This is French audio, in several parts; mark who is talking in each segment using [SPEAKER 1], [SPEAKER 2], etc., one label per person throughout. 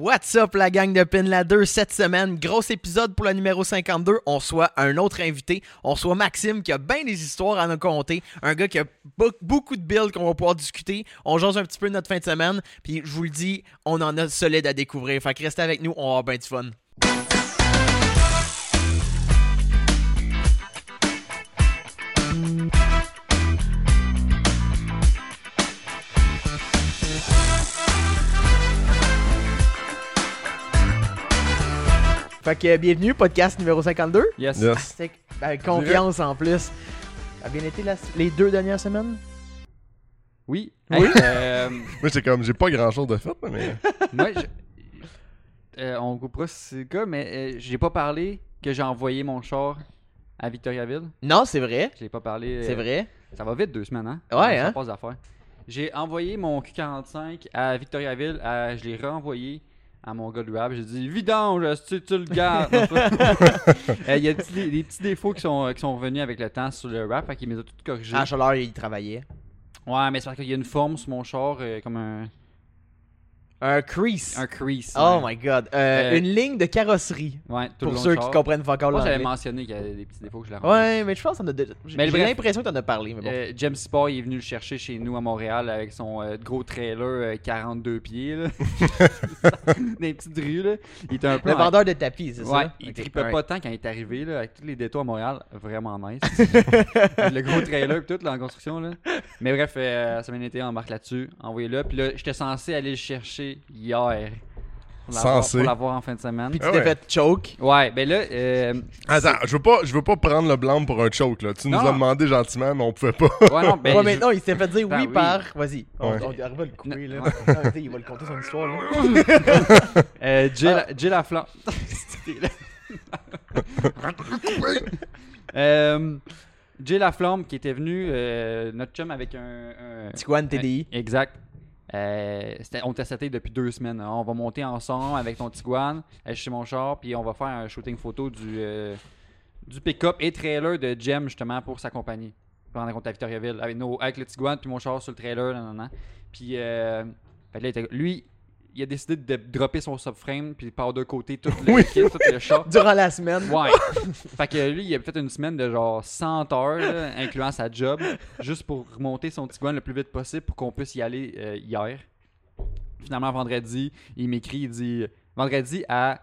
[SPEAKER 1] What's up la gang de Pin Ladder cette semaine, gros épisode pour le numéro 52, on reçoit un autre invité, on reçoit Maxime qui a bien des histoires à nous conter, un gars qui a be- beaucoup de builds qu'on va pouvoir discuter, on jase un petit peu notre fin de semaine, puis je vous le dis, on en a solide à découvrir, fait que restez avec nous, on va avoir bien du fun. Fait que bienvenue, podcast numéro 52.
[SPEAKER 2] Yes.
[SPEAKER 1] Avec confiance en plus. Ça a bien été la- les deux dernières semaines?
[SPEAKER 2] Oui.
[SPEAKER 1] Oui.
[SPEAKER 2] Euh,
[SPEAKER 3] Moi, c'est comme, j'ai pas grand chose de fait, mais.
[SPEAKER 2] moi, je- euh, on coupera si c'est le cas, mais euh, j'ai pas parlé que j'ai envoyé mon char à Victoriaville.
[SPEAKER 1] Non, c'est vrai.
[SPEAKER 2] Je l'ai pas parlé. euh,
[SPEAKER 1] C'est vrai.
[SPEAKER 2] Ça va vite deux semaines, hein?
[SPEAKER 1] Ouais,
[SPEAKER 2] Ça
[SPEAKER 1] hein?
[SPEAKER 2] passe d'affaires. J'ai envoyé mon Q45 à Victoriaville. à- je l'ai renvoyé à mon gars de rap. J'ai dit vidange, tu, tu le gardes. Euh, Il y a des, petits- des petits défauts qui sont, qui sont revenus avec le temps sur le rap, fait qu'il me les a tout corrigés.
[SPEAKER 1] À Chaleur, il travaillait.
[SPEAKER 2] Ouais, mais c'est parce qu'il y a une forme sur mon char, euh, comme un,
[SPEAKER 1] Un crease.
[SPEAKER 2] un crease.
[SPEAKER 1] Oh
[SPEAKER 2] ouais.
[SPEAKER 1] my god. Euh,
[SPEAKER 2] Euh,
[SPEAKER 1] une ligne de carrosserie.
[SPEAKER 2] Ouais, tout
[SPEAKER 1] Pour
[SPEAKER 2] le long
[SPEAKER 1] ceux qui comprennent pas encore
[SPEAKER 2] Moi, j'avais mentionné qu'il y avait des petits défauts que je l'ai.
[SPEAKER 1] Ouais, mais je pense qu'on a déjà. J'ai l'impression que t'en as parlé, mais bon.
[SPEAKER 2] Euh, James Sport il est venu le chercher chez nous à Montréal avec son gros trailer euh, 42 pieds. Là. Des petites rues. Là. Il était un peu.
[SPEAKER 1] le
[SPEAKER 2] en-
[SPEAKER 1] vendeur de tapis, c'est
[SPEAKER 2] Ouais,
[SPEAKER 1] ça?
[SPEAKER 2] il
[SPEAKER 1] Ok,
[SPEAKER 2] trippait
[SPEAKER 1] alright.
[SPEAKER 2] pas tant quand il est arrivé là, avec tous les détours à Montréal. Vraiment nice. le gros trailer et tout là, en construction. Là. Mais bref, ça m'a été, on embarque là-dessus. Envoyé-le. Puis là, j'étais censé aller le chercher hier. Pour l'avoir-
[SPEAKER 3] Censé.
[SPEAKER 2] Pour l'avoir en fin de semaine.
[SPEAKER 1] Puis tu
[SPEAKER 3] Ah
[SPEAKER 1] t'es
[SPEAKER 3] ouais.
[SPEAKER 1] fait choke.
[SPEAKER 2] Ouais, ben là. euh,
[SPEAKER 3] Attends, je veux pas, je veux pas prendre le blanc pour un choke, là. Tu nous as demandé gentiment, mais on pouvait pas.
[SPEAKER 2] ouais, non, ben.
[SPEAKER 1] ouais,
[SPEAKER 2] je-
[SPEAKER 1] mais non, il s'est fait dire
[SPEAKER 2] Ben
[SPEAKER 1] oui,
[SPEAKER 2] oui.
[SPEAKER 1] par. Vas-y. On,
[SPEAKER 3] Ouais.
[SPEAKER 1] on arrive à le couper, là.
[SPEAKER 2] Non.
[SPEAKER 1] Il va le compter son histoire, là.
[SPEAKER 2] Euh, Jay,
[SPEAKER 1] Ah.
[SPEAKER 2] la, Jay Laflamme. euh, Jay Laflamme qui était venu, euh, notre chum avec un. un-
[SPEAKER 1] Tiguan TDI.
[SPEAKER 2] un- exact. Euh, c'était- on depuis deux semaines. On va monter ensemble avec ton Tiguan, chez mon char, puis on va faire un shooting photo du, euh, du pick-up et trailer de Jem justement pour sa compagnie. Pendant qu'on était à Victoriaville, avec, nos, avec le Tiguan puis mon char sur le trailer. Puis euh, là, était- lui, il a décidé de dropper son subframe puis par deux côtés tout le
[SPEAKER 3] Oui.
[SPEAKER 2] kit, tout le char.
[SPEAKER 1] Durant la semaine.
[SPEAKER 2] Ouais. fait que lui, il a fait une semaine de genre 100 heures, là, incluant sa job, juste pour remonter son Tiguan le plus vite possible pour qu'on puisse y aller euh, hier. Finalement, vendredi, il m'écrit, il dit vendredi à.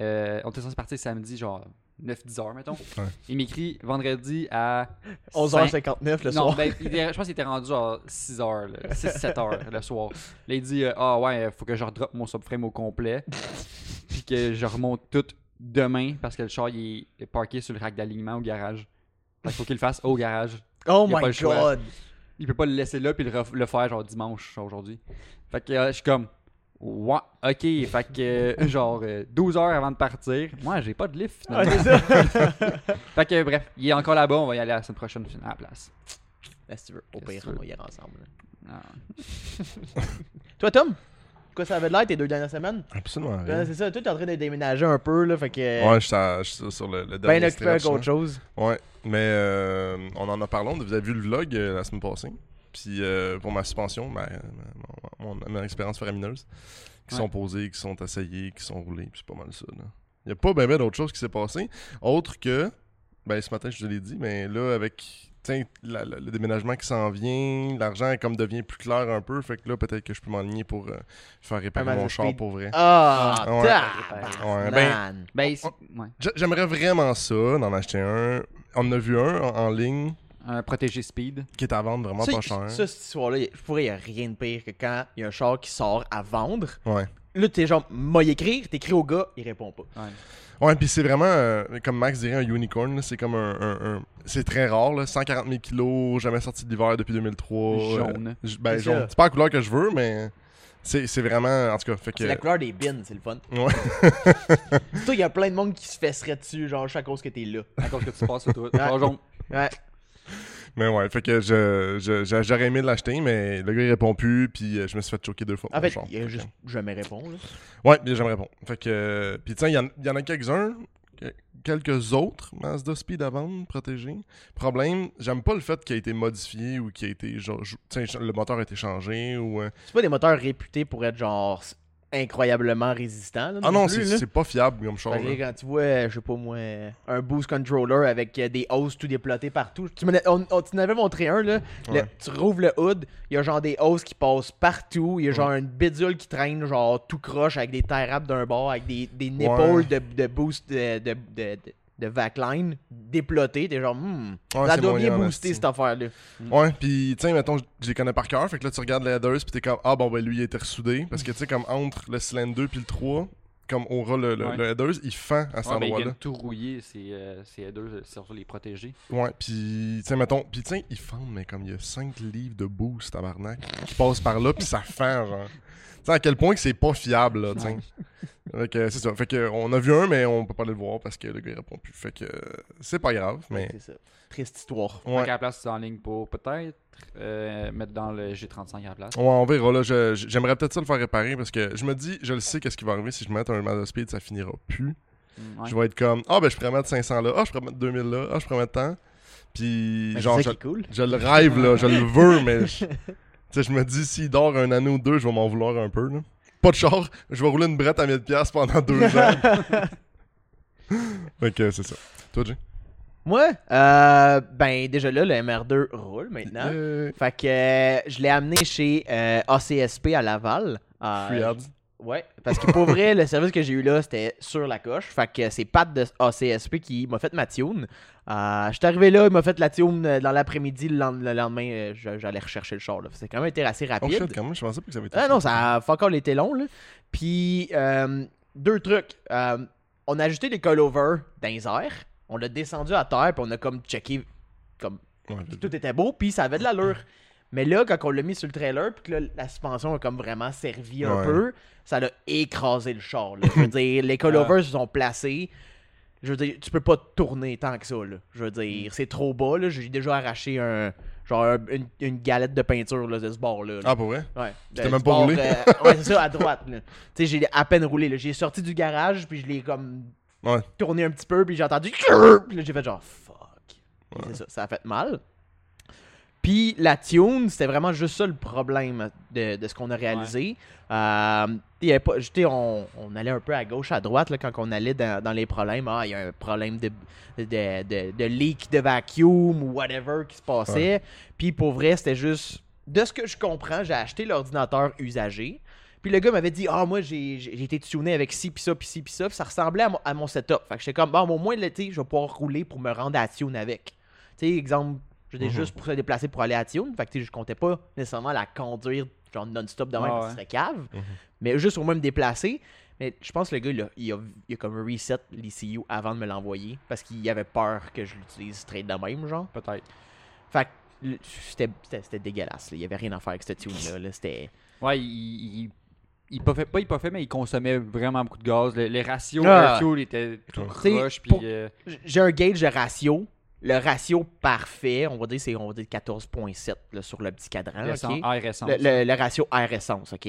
[SPEAKER 2] euh, on était censé partir samedi, genre 9-10 heures, mettons.
[SPEAKER 3] Ouais.
[SPEAKER 2] Il m'écrit vendredi à.
[SPEAKER 1] 11h59 le
[SPEAKER 2] non,
[SPEAKER 1] soir.
[SPEAKER 2] ben, il je pense qu'il était rendu genre 6 heures, 6-7 heures le soir. Là, il dit euh, Ah ouais, faut que je redroppe mon subframe au complet. Puis que je remonte tout demain parce que le char il est parké sur le rack d'alignement au garage. Fait qu'il faut qu'il le fasse au garage.
[SPEAKER 1] Oh
[SPEAKER 2] il
[SPEAKER 1] my
[SPEAKER 2] pas le choix.
[SPEAKER 1] god.
[SPEAKER 2] Il peut pas le laisser là puis le, le faire genre dimanche aujourd'hui. Fait que euh, je suis comme Ouais, ok, fait que euh, genre euh, 12 heures avant de partir. Moi, j'ai pas de lift
[SPEAKER 1] Ouais,
[SPEAKER 2] finalement.
[SPEAKER 1] c'est ça.
[SPEAKER 2] fait que bref, il est encore là-bas, on va y aller la semaine prochaine à la place.
[SPEAKER 1] Ben, si tu veux, au pire, on va y aller ensemble. là.
[SPEAKER 2] Ah.
[SPEAKER 1] Toi, Tom, quoi ça avait de l'air tes deux dernières semaines?
[SPEAKER 3] Absolument
[SPEAKER 1] Ben,
[SPEAKER 3] rien.
[SPEAKER 1] c'est ça, toi, t'es en train de déménager un peu, là, fait que.
[SPEAKER 3] Ouais, je suis à- je suis sur le, le
[SPEAKER 1] ben
[SPEAKER 3] dernier
[SPEAKER 1] occupé avec autre
[SPEAKER 3] là.
[SPEAKER 1] chose.
[SPEAKER 3] Ouais, mais euh, on en a parlé. Vous avez vu le vlog euh, la semaine passée. Puis euh, pour ma suspension, ma, ma, mon, mon expérience faramineuse, qui
[SPEAKER 2] Ouais.
[SPEAKER 3] sont posées, qui sont essayées, qui sont roulées. Puis c'est pas mal ça. Il n'y a pas bien ben d'autre chose qui s'est passé. Autre que, ben ce matin, je te l'ai dit, mais là, avec tiens, la- la- le déménagement qui s'en vient, l'argent comme devient plus clair un peu. Fait que là, peut-être que je peux m'aligner pour euh, faire réparer mon char pour vrai.
[SPEAKER 1] Ah,
[SPEAKER 3] Ouais. Ouais, ben-
[SPEAKER 2] Ben, ouais.
[SPEAKER 3] J'aimerais vraiment ça, d'en acheter un. On en a vu un en, en ligne
[SPEAKER 2] un protégé speed.
[SPEAKER 3] qui est à vendre vraiment
[SPEAKER 1] Ça,
[SPEAKER 3] pas cher.
[SPEAKER 1] Ça, cette histoire-là, je pourrais, il n'y a rien de pire que quand il y a un char qui sort à vendre.
[SPEAKER 3] Ouais.
[SPEAKER 1] Là, t'es genre, moi y écrire, t'écris au gars, il répond pas.
[SPEAKER 2] Ouais.
[SPEAKER 3] Ouais, puis c'est vraiment, euh, comme Max dirait, un unicorn. C'est comme un. un- un- c'est très rare, là, 140 000 kilos, jamais sorti de l'hiver depuis 2003.
[SPEAKER 2] Jaune.
[SPEAKER 3] euh, j- ben,
[SPEAKER 1] C'est
[SPEAKER 3] jaune. C'est pas la couleur que je veux, mais c'est c'est vraiment. En tout cas, fait que.
[SPEAKER 1] C'est la couleur des bins, c'est le fun.
[SPEAKER 3] Ouais.
[SPEAKER 1] Toi, il y a plein de monde qui se fesserait dessus, genre, à cause que t'es là.
[SPEAKER 2] À cause que tu passes sur toi.
[SPEAKER 1] Ouais.
[SPEAKER 2] Genre jaune.
[SPEAKER 1] Ouais.
[SPEAKER 3] Mais ouais, fait que je, je- je- j'aurais aimé l'acheter, mais le gars il répond plus, puis euh, je me suis fait choquer deux fois.
[SPEAKER 1] En fait, il a juste jamais répond, là.
[SPEAKER 3] Ouais, bien j'aimerais répondre. Fait que. euh, Puis tiens, il y, en- il y en a quelques-uns, que- quelques autres Mazda Speed à vendre, protégés. Problème, j'aime pas le fait qu'il a été modifié ou qu'il a été. Genre, tiens, le moteur a été changé ou. euh,
[SPEAKER 1] C'est pas des moteurs réputés pour être genre incroyablement résistant. là,
[SPEAKER 3] Ah non, c'est pas fiable comme là.
[SPEAKER 1] quand tu vois, je sais pas moi, un boost controller avec euh, des hoses tout déplotés partout. Tu m'en as- on, on- tu m'en avais montré un, là. Le-
[SPEAKER 3] Ouais.
[SPEAKER 1] tu rouvres le hood, il y a genre des hoses qui passent partout. Il y a genre une bidule qui traîne, genre tout croche avec des tie wraps d'un bord, avec des, des nipples de, de boost de, de, de, de, backline déplotés. T'es genre, hmm,
[SPEAKER 3] Ouais,
[SPEAKER 1] ça doit
[SPEAKER 3] moyen,
[SPEAKER 1] bien
[SPEAKER 3] en
[SPEAKER 1] booster cette affaire-là.
[SPEAKER 3] Ouais, pis tu sais, mettons, je les connais par cœur. Fait que là, tu regardes les headers, pis t'es comme, ah bon, ben lui, il a été ressoudé. Parce que tu sais, comme entre le cylindre 2 puis le 3, comme aura le, le,
[SPEAKER 2] Ouais.
[SPEAKER 3] le headers, il fend à cet
[SPEAKER 2] Ouais,
[SPEAKER 3] endroit-là.
[SPEAKER 2] viennent tout rouiller, ces, euh, ces headers, c'est surtout les protéger.
[SPEAKER 3] Ouais, pis tu sais, mettons, pis tu sais, ils fendent, mais comme il y a 5 livres de boost, tabarnak, qui passent par là, pis ça fend, genre. Sais, à quel point que c'est pas fiable, là, tu sais. Fait que c'est ça. Fait que on a vu un, mais on peut pas aller le voir parce que le gars il répond plus. Fait que c'est pas grave, mais.
[SPEAKER 1] C'est ça. Triste histoire.
[SPEAKER 2] Fait
[SPEAKER 3] Ouais.
[SPEAKER 2] qu'à la place, c'est en ligne pour peut-être euh, mettre dans le G35 à la place.
[SPEAKER 3] Ouais, on verra. Là, Je- j'aimerais peut-être ça le faire réparer parce que je me dis, je le sais qu'est-ce qui va arriver si je mets un Mazda Speed, ça finira plus.
[SPEAKER 2] Mm, ouais.
[SPEAKER 3] Je vais être comme, ah ben je pourrais mettre 500 là, ah je pourrais mettre 2000 là, ah je pourrais mettre tant. Puis
[SPEAKER 1] Mais
[SPEAKER 3] genre,
[SPEAKER 1] c'est
[SPEAKER 3] je,
[SPEAKER 1] ça qui est cool.
[SPEAKER 3] je le rêve là, je le veux, mais je, sais, je me dis, s'il dort un année ou deux, je vais m'en vouloir un peu. Là. Pas de char, je vais rouler une brette à 1000$ pendant deux ans. que c'est ça. Toi, Jay?
[SPEAKER 1] Moi, euh, ben déjà là, le MR2 roule maintenant.
[SPEAKER 3] Euh,
[SPEAKER 1] Fait que euh, je l'ai amené chez euh, ACSP à Laval. Euh,
[SPEAKER 3] Free ads.
[SPEAKER 1] Ouais, parce que pour vrai, le service que j'ai eu là, c'était sur la coche. Fait que c'est Pat de ACSP qui m'a fait ma tune. Euh, je suis arrivé là, il m'a fait la tune euh, dans l'après-midi. Le, lend- le lendemain, euh, j'allais rechercher le char. C'est quand même été assez
[SPEAKER 3] Oh
[SPEAKER 1] rapide.
[SPEAKER 3] shit, quand même, je pensais pas que ça avait été.
[SPEAKER 1] Ah non, ça a encore été long, là. Puis, euh, deux trucs. Euh, on a ajouté des coilovers dans les airs. On l'a descendu à terre, puis on a comme checké, comme
[SPEAKER 3] Ouais,
[SPEAKER 1] tout était beau, puis ça avait de l'allure. Mais là, quand on l'a mis sur le trailer, puis que là, la suspension a comme vraiment servi un
[SPEAKER 3] Ouais.
[SPEAKER 1] peu, ça l'a écrasé le char. là. Je veux dire, les coilovers se sont placés. Je veux dire, tu peux pas tourner tant que ça. Là. Je veux dire, c'est trop bas. J'ai déjà arraché un genre un- une, une galette de peinture là, de ce bord-là. là.
[SPEAKER 3] Ah, pour vrai?
[SPEAKER 1] Ouais.
[SPEAKER 3] t'es
[SPEAKER 1] Euh,
[SPEAKER 3] même pas
[SPEAKER 1] bord,
[SPEAKER 3] roulé?
[SPEAKER 1] euh, ouais, c'est ça, à droite. Tu sais, j'ai à peine roulé. J'ai sorti du garage, puis je l'ai comme
[SPEAKER 3] Ouais.
[SPEAKER 1] tourné un petit peu, puis j'ai entendu. Puis là, j'ai fait genre fuck. C'est ça, ça a fait mal. Puis la tune, c'était vraiment juste ça le problème de, de ce qu'on a réalisé. Euh, il y avait pas, tu sais, on, on allait un peu à gauche, à droite là, quand on allait dans, dans les problèmes. Ah, il y a un problème de, de, de, de leak de vacuum ou whatever qui se passait. Puis pour vrai, c'était juste. De ce que je comprends, j'ai acheté l'ordinateur usagé. Puis le gars m'avait dit Ah, moi, j'ai j'ai été tuné avec ci, puis ça, puis ci, puis ça. Ça ressemblait à mon, à mon setup. Fait que j'étais comme Bon, au moins, l'été, je vais pouvoir rouler pour me rendre à tune avec. Tu sais, exemple, dire,
[SPEAKER 3] Mhm.
[SPEAKER 1] juste pour se déplacer pour aller à tune. Fait que je comptais pas nécessairement la conduire genre non-stop de même,
[SPEAKER 2] Ah
[SPEAKER 1] parce que
[SPEAKER 2] ouais.
[SPEAKER 1] ce serait cave.
[SPEAKER 3] Mhm.
[SPEAKER 1] Mais juste au moins me déplacer. Mais je pense que le gars, il a, il a, il a comme reset l'ECU avant de me l'envoyer. Parce qu'il avait peur que je l'utilise straight de même, genre.
[SPEAKER 2] Peut-être.
[SPEAKER 1] Fait que le- c'était dégueulasse. là. Il y avait rien à faire avec cette tune-là. là. C'était.
[SPEAKER 2] Ouais, il, il, il pas fait, pas il pas fait, mais il consommait vraiment beaucoup de gaz. Le- les ratios
[SPEAKER 1] Ah.
[SPEAKER 2] air fuel étaient tout croche,
[SPEAKER 1] pour-
[SPEAKER 2] euh,
[SPEAKER 1] J'ai un gauge de ratio. Le ratio parfait, on va dire, c'est on va dire 14.7 là, sur le petit cadran.
[SPEAKER 2] l'essence-
[SPEAKER 1] ok?
[SPEAKER 2] air essence.
[SPEAKER 1] Le, le- le ratio air essence, ok?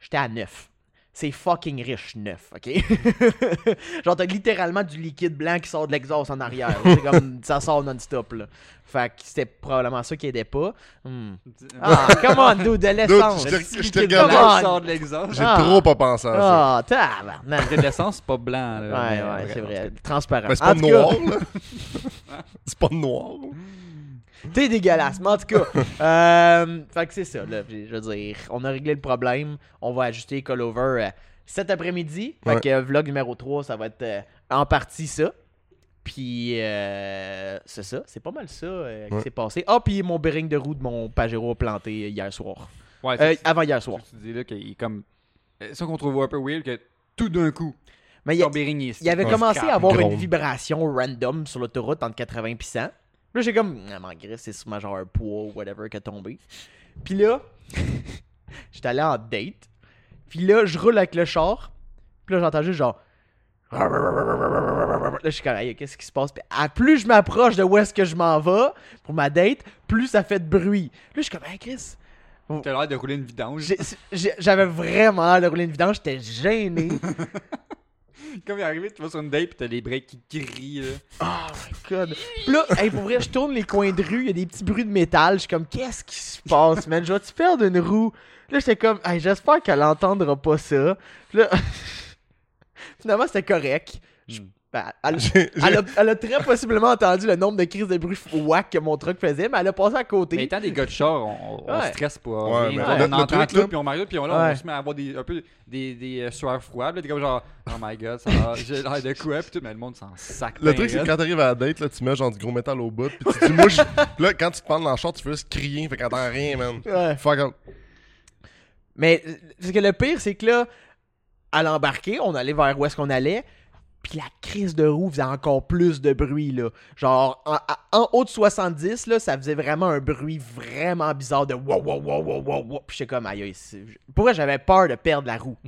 [SPEAKER 1] J'étais à 9. C'est fucking riche 9, ok? Genre, t'as littéralement du liquide blanc qui sort de l'exhaust en arrière. C'est comme ça sort non-stop, là. Fait que c'était probablement ça qui aidait pas. Hmm. Ah, come on, dude, de l'essence.
[SPEAKER 3] je te-
[SPEAKER 1] Le
[SPEAKER 3] regarde.
[SPEAKER 2] l'exhaust.
[SPEAKER 3] J'ai
[SPEAKER 1] Ah.
[SPEAKER 3] trop pas pensé à ça.
[SPEAKER 1] Ah, tabarnak.
[SPEAKER 2] De l'essence, c'est pas blanc.
[SPEAKER 1] Ouais,
[SPEAKER 2] Là, mais
[SPEAKER 1] ouais, c'est vrai. Transparent.
[SPEAKER 3] Mais c'est
[SPEAKER 1] En
[SPEAKER 3] pas
[SPEAKER 1] tout cas,
[SPEAKER 3] noir, là. c'est pas noir.
[SPEAKER 1] T'es dégueulasse, mais en tout cas. euh, fait que c'est ça, là. Je veux dire, on a réglé le problème. On va ajuster Callover euh, cet après-midi. Fait
[SPEAKER 3] Ouais.
[SPEAKER 1] que euh, vlog numéro 3, ça va être euh, en partie ça. Puis, euh, c'est ça. C'est pas mal ça euh, qui s'est passé. Ah, puis mon bearing de roue de mon Pajero a planté hier soir.
[SPEAKER 2] Ouais,
[SPEAKER 1] Euh, avant hier soir.
[SPEAKER 2] c'est- Tu dis là qu'il est comme. Ça qu'on trouve un peu weird, que tout d'un coup,
[SPEAKER 1] Mais il y a- Il avait commencé à avoir une vibration random sur l'autoroute entre 80 et 100. Là, j'ai comme, ah, m'en crisse, c'est sûrement genre un poids ou whatever qui a tombé. Puis là, j'étais allé en date. Puis là, je roule avec le char. Puis là, j'entends juste genre. Là, je suis comme, Hey, qu'est-ce qui se passe? Puis à plus je m'approche de où est-ce que je m'en vais pour ma date, plus ça fait de bruit. Là, je suis comme, hey, Chris.
[SPEAKER 2] T'as l'air de rouler une vidange.
[SPEAKER 1] J'avais vraiment l'air de rouler une vidange, j'étais gêné.
[SPEAKER 2] Comme il est arrivé, tu vas sur une date, pis t'as les breaks qui crient. Là.
[SPEAKER 1] Oh my god. Puis là, hey, pour vrai, je tourne les coins de rue, il y a des petits bruits de métal. Je suis comme, qu'est-ce qui se passe, man? Je vais-tu perdre une roue? Là, j'étais comme, Hey, j'espère qu'elle entendra pas ça. Là, finalement, c'était correct. Je-
[SPEAKER 2] Hmm.
[SPEAKER 1] Ben, elle, a, elle a très possiblement entendu le nombre de crises de bruit whack que mon truck faisait, mais elle a passé à côté.
[SPEAKER 2] Mais étant des gars de char, on, on
[SPEAKER 1] Ouais.
[SPEAKER 2] stresse pas.
[SPEAKER 3] Ouais,
[SPEAKER 2] rien.
[SPEAKER 3] mais
[SPEAKER 2] on entend
[SPEAKER 3] truc,
[SPEAKER 2] tout, puis on m'arrive, puis on, là,
[SPEAKER 1] Ouais.
[SPEAKER 2] on se met à avoir des, un peu des, des euh, sueurs froides. T'es comme genre, oh my god, ça va, j'ai l'air de quoi, puis tout, mais le monde s'en sac.
[SPEAKER 3] Le
[SPEAKER 2] ben
[SPEAKER 3] truc, c'est que quand t'arrives à la date, là, tu mets genre du gros métal au bout, puis tu dis, moi, je- là, quand tu te parles dans le char, tu fais juste crier, fait qu'elle entend rien, man.
[SPEAKER 1] Ouais.
[SPEAKER 3] Fuck out.
[SPEAKER 1] Mais euh, ce que le pire, c'est que là, à l'embarquer, on allait vers où est-ce qu'on allait, puis la crise de roue faisait encore plus de bruit, là. Genre, en, à- en haut de 70, là, ça faisait vraiment un bruit vraiment bizarre de wow, wow, wow, wow, wow, wow. Puis j'étais comme, aïe, aïe, c'est- pour vrai, j'avais peur de perdre la roue.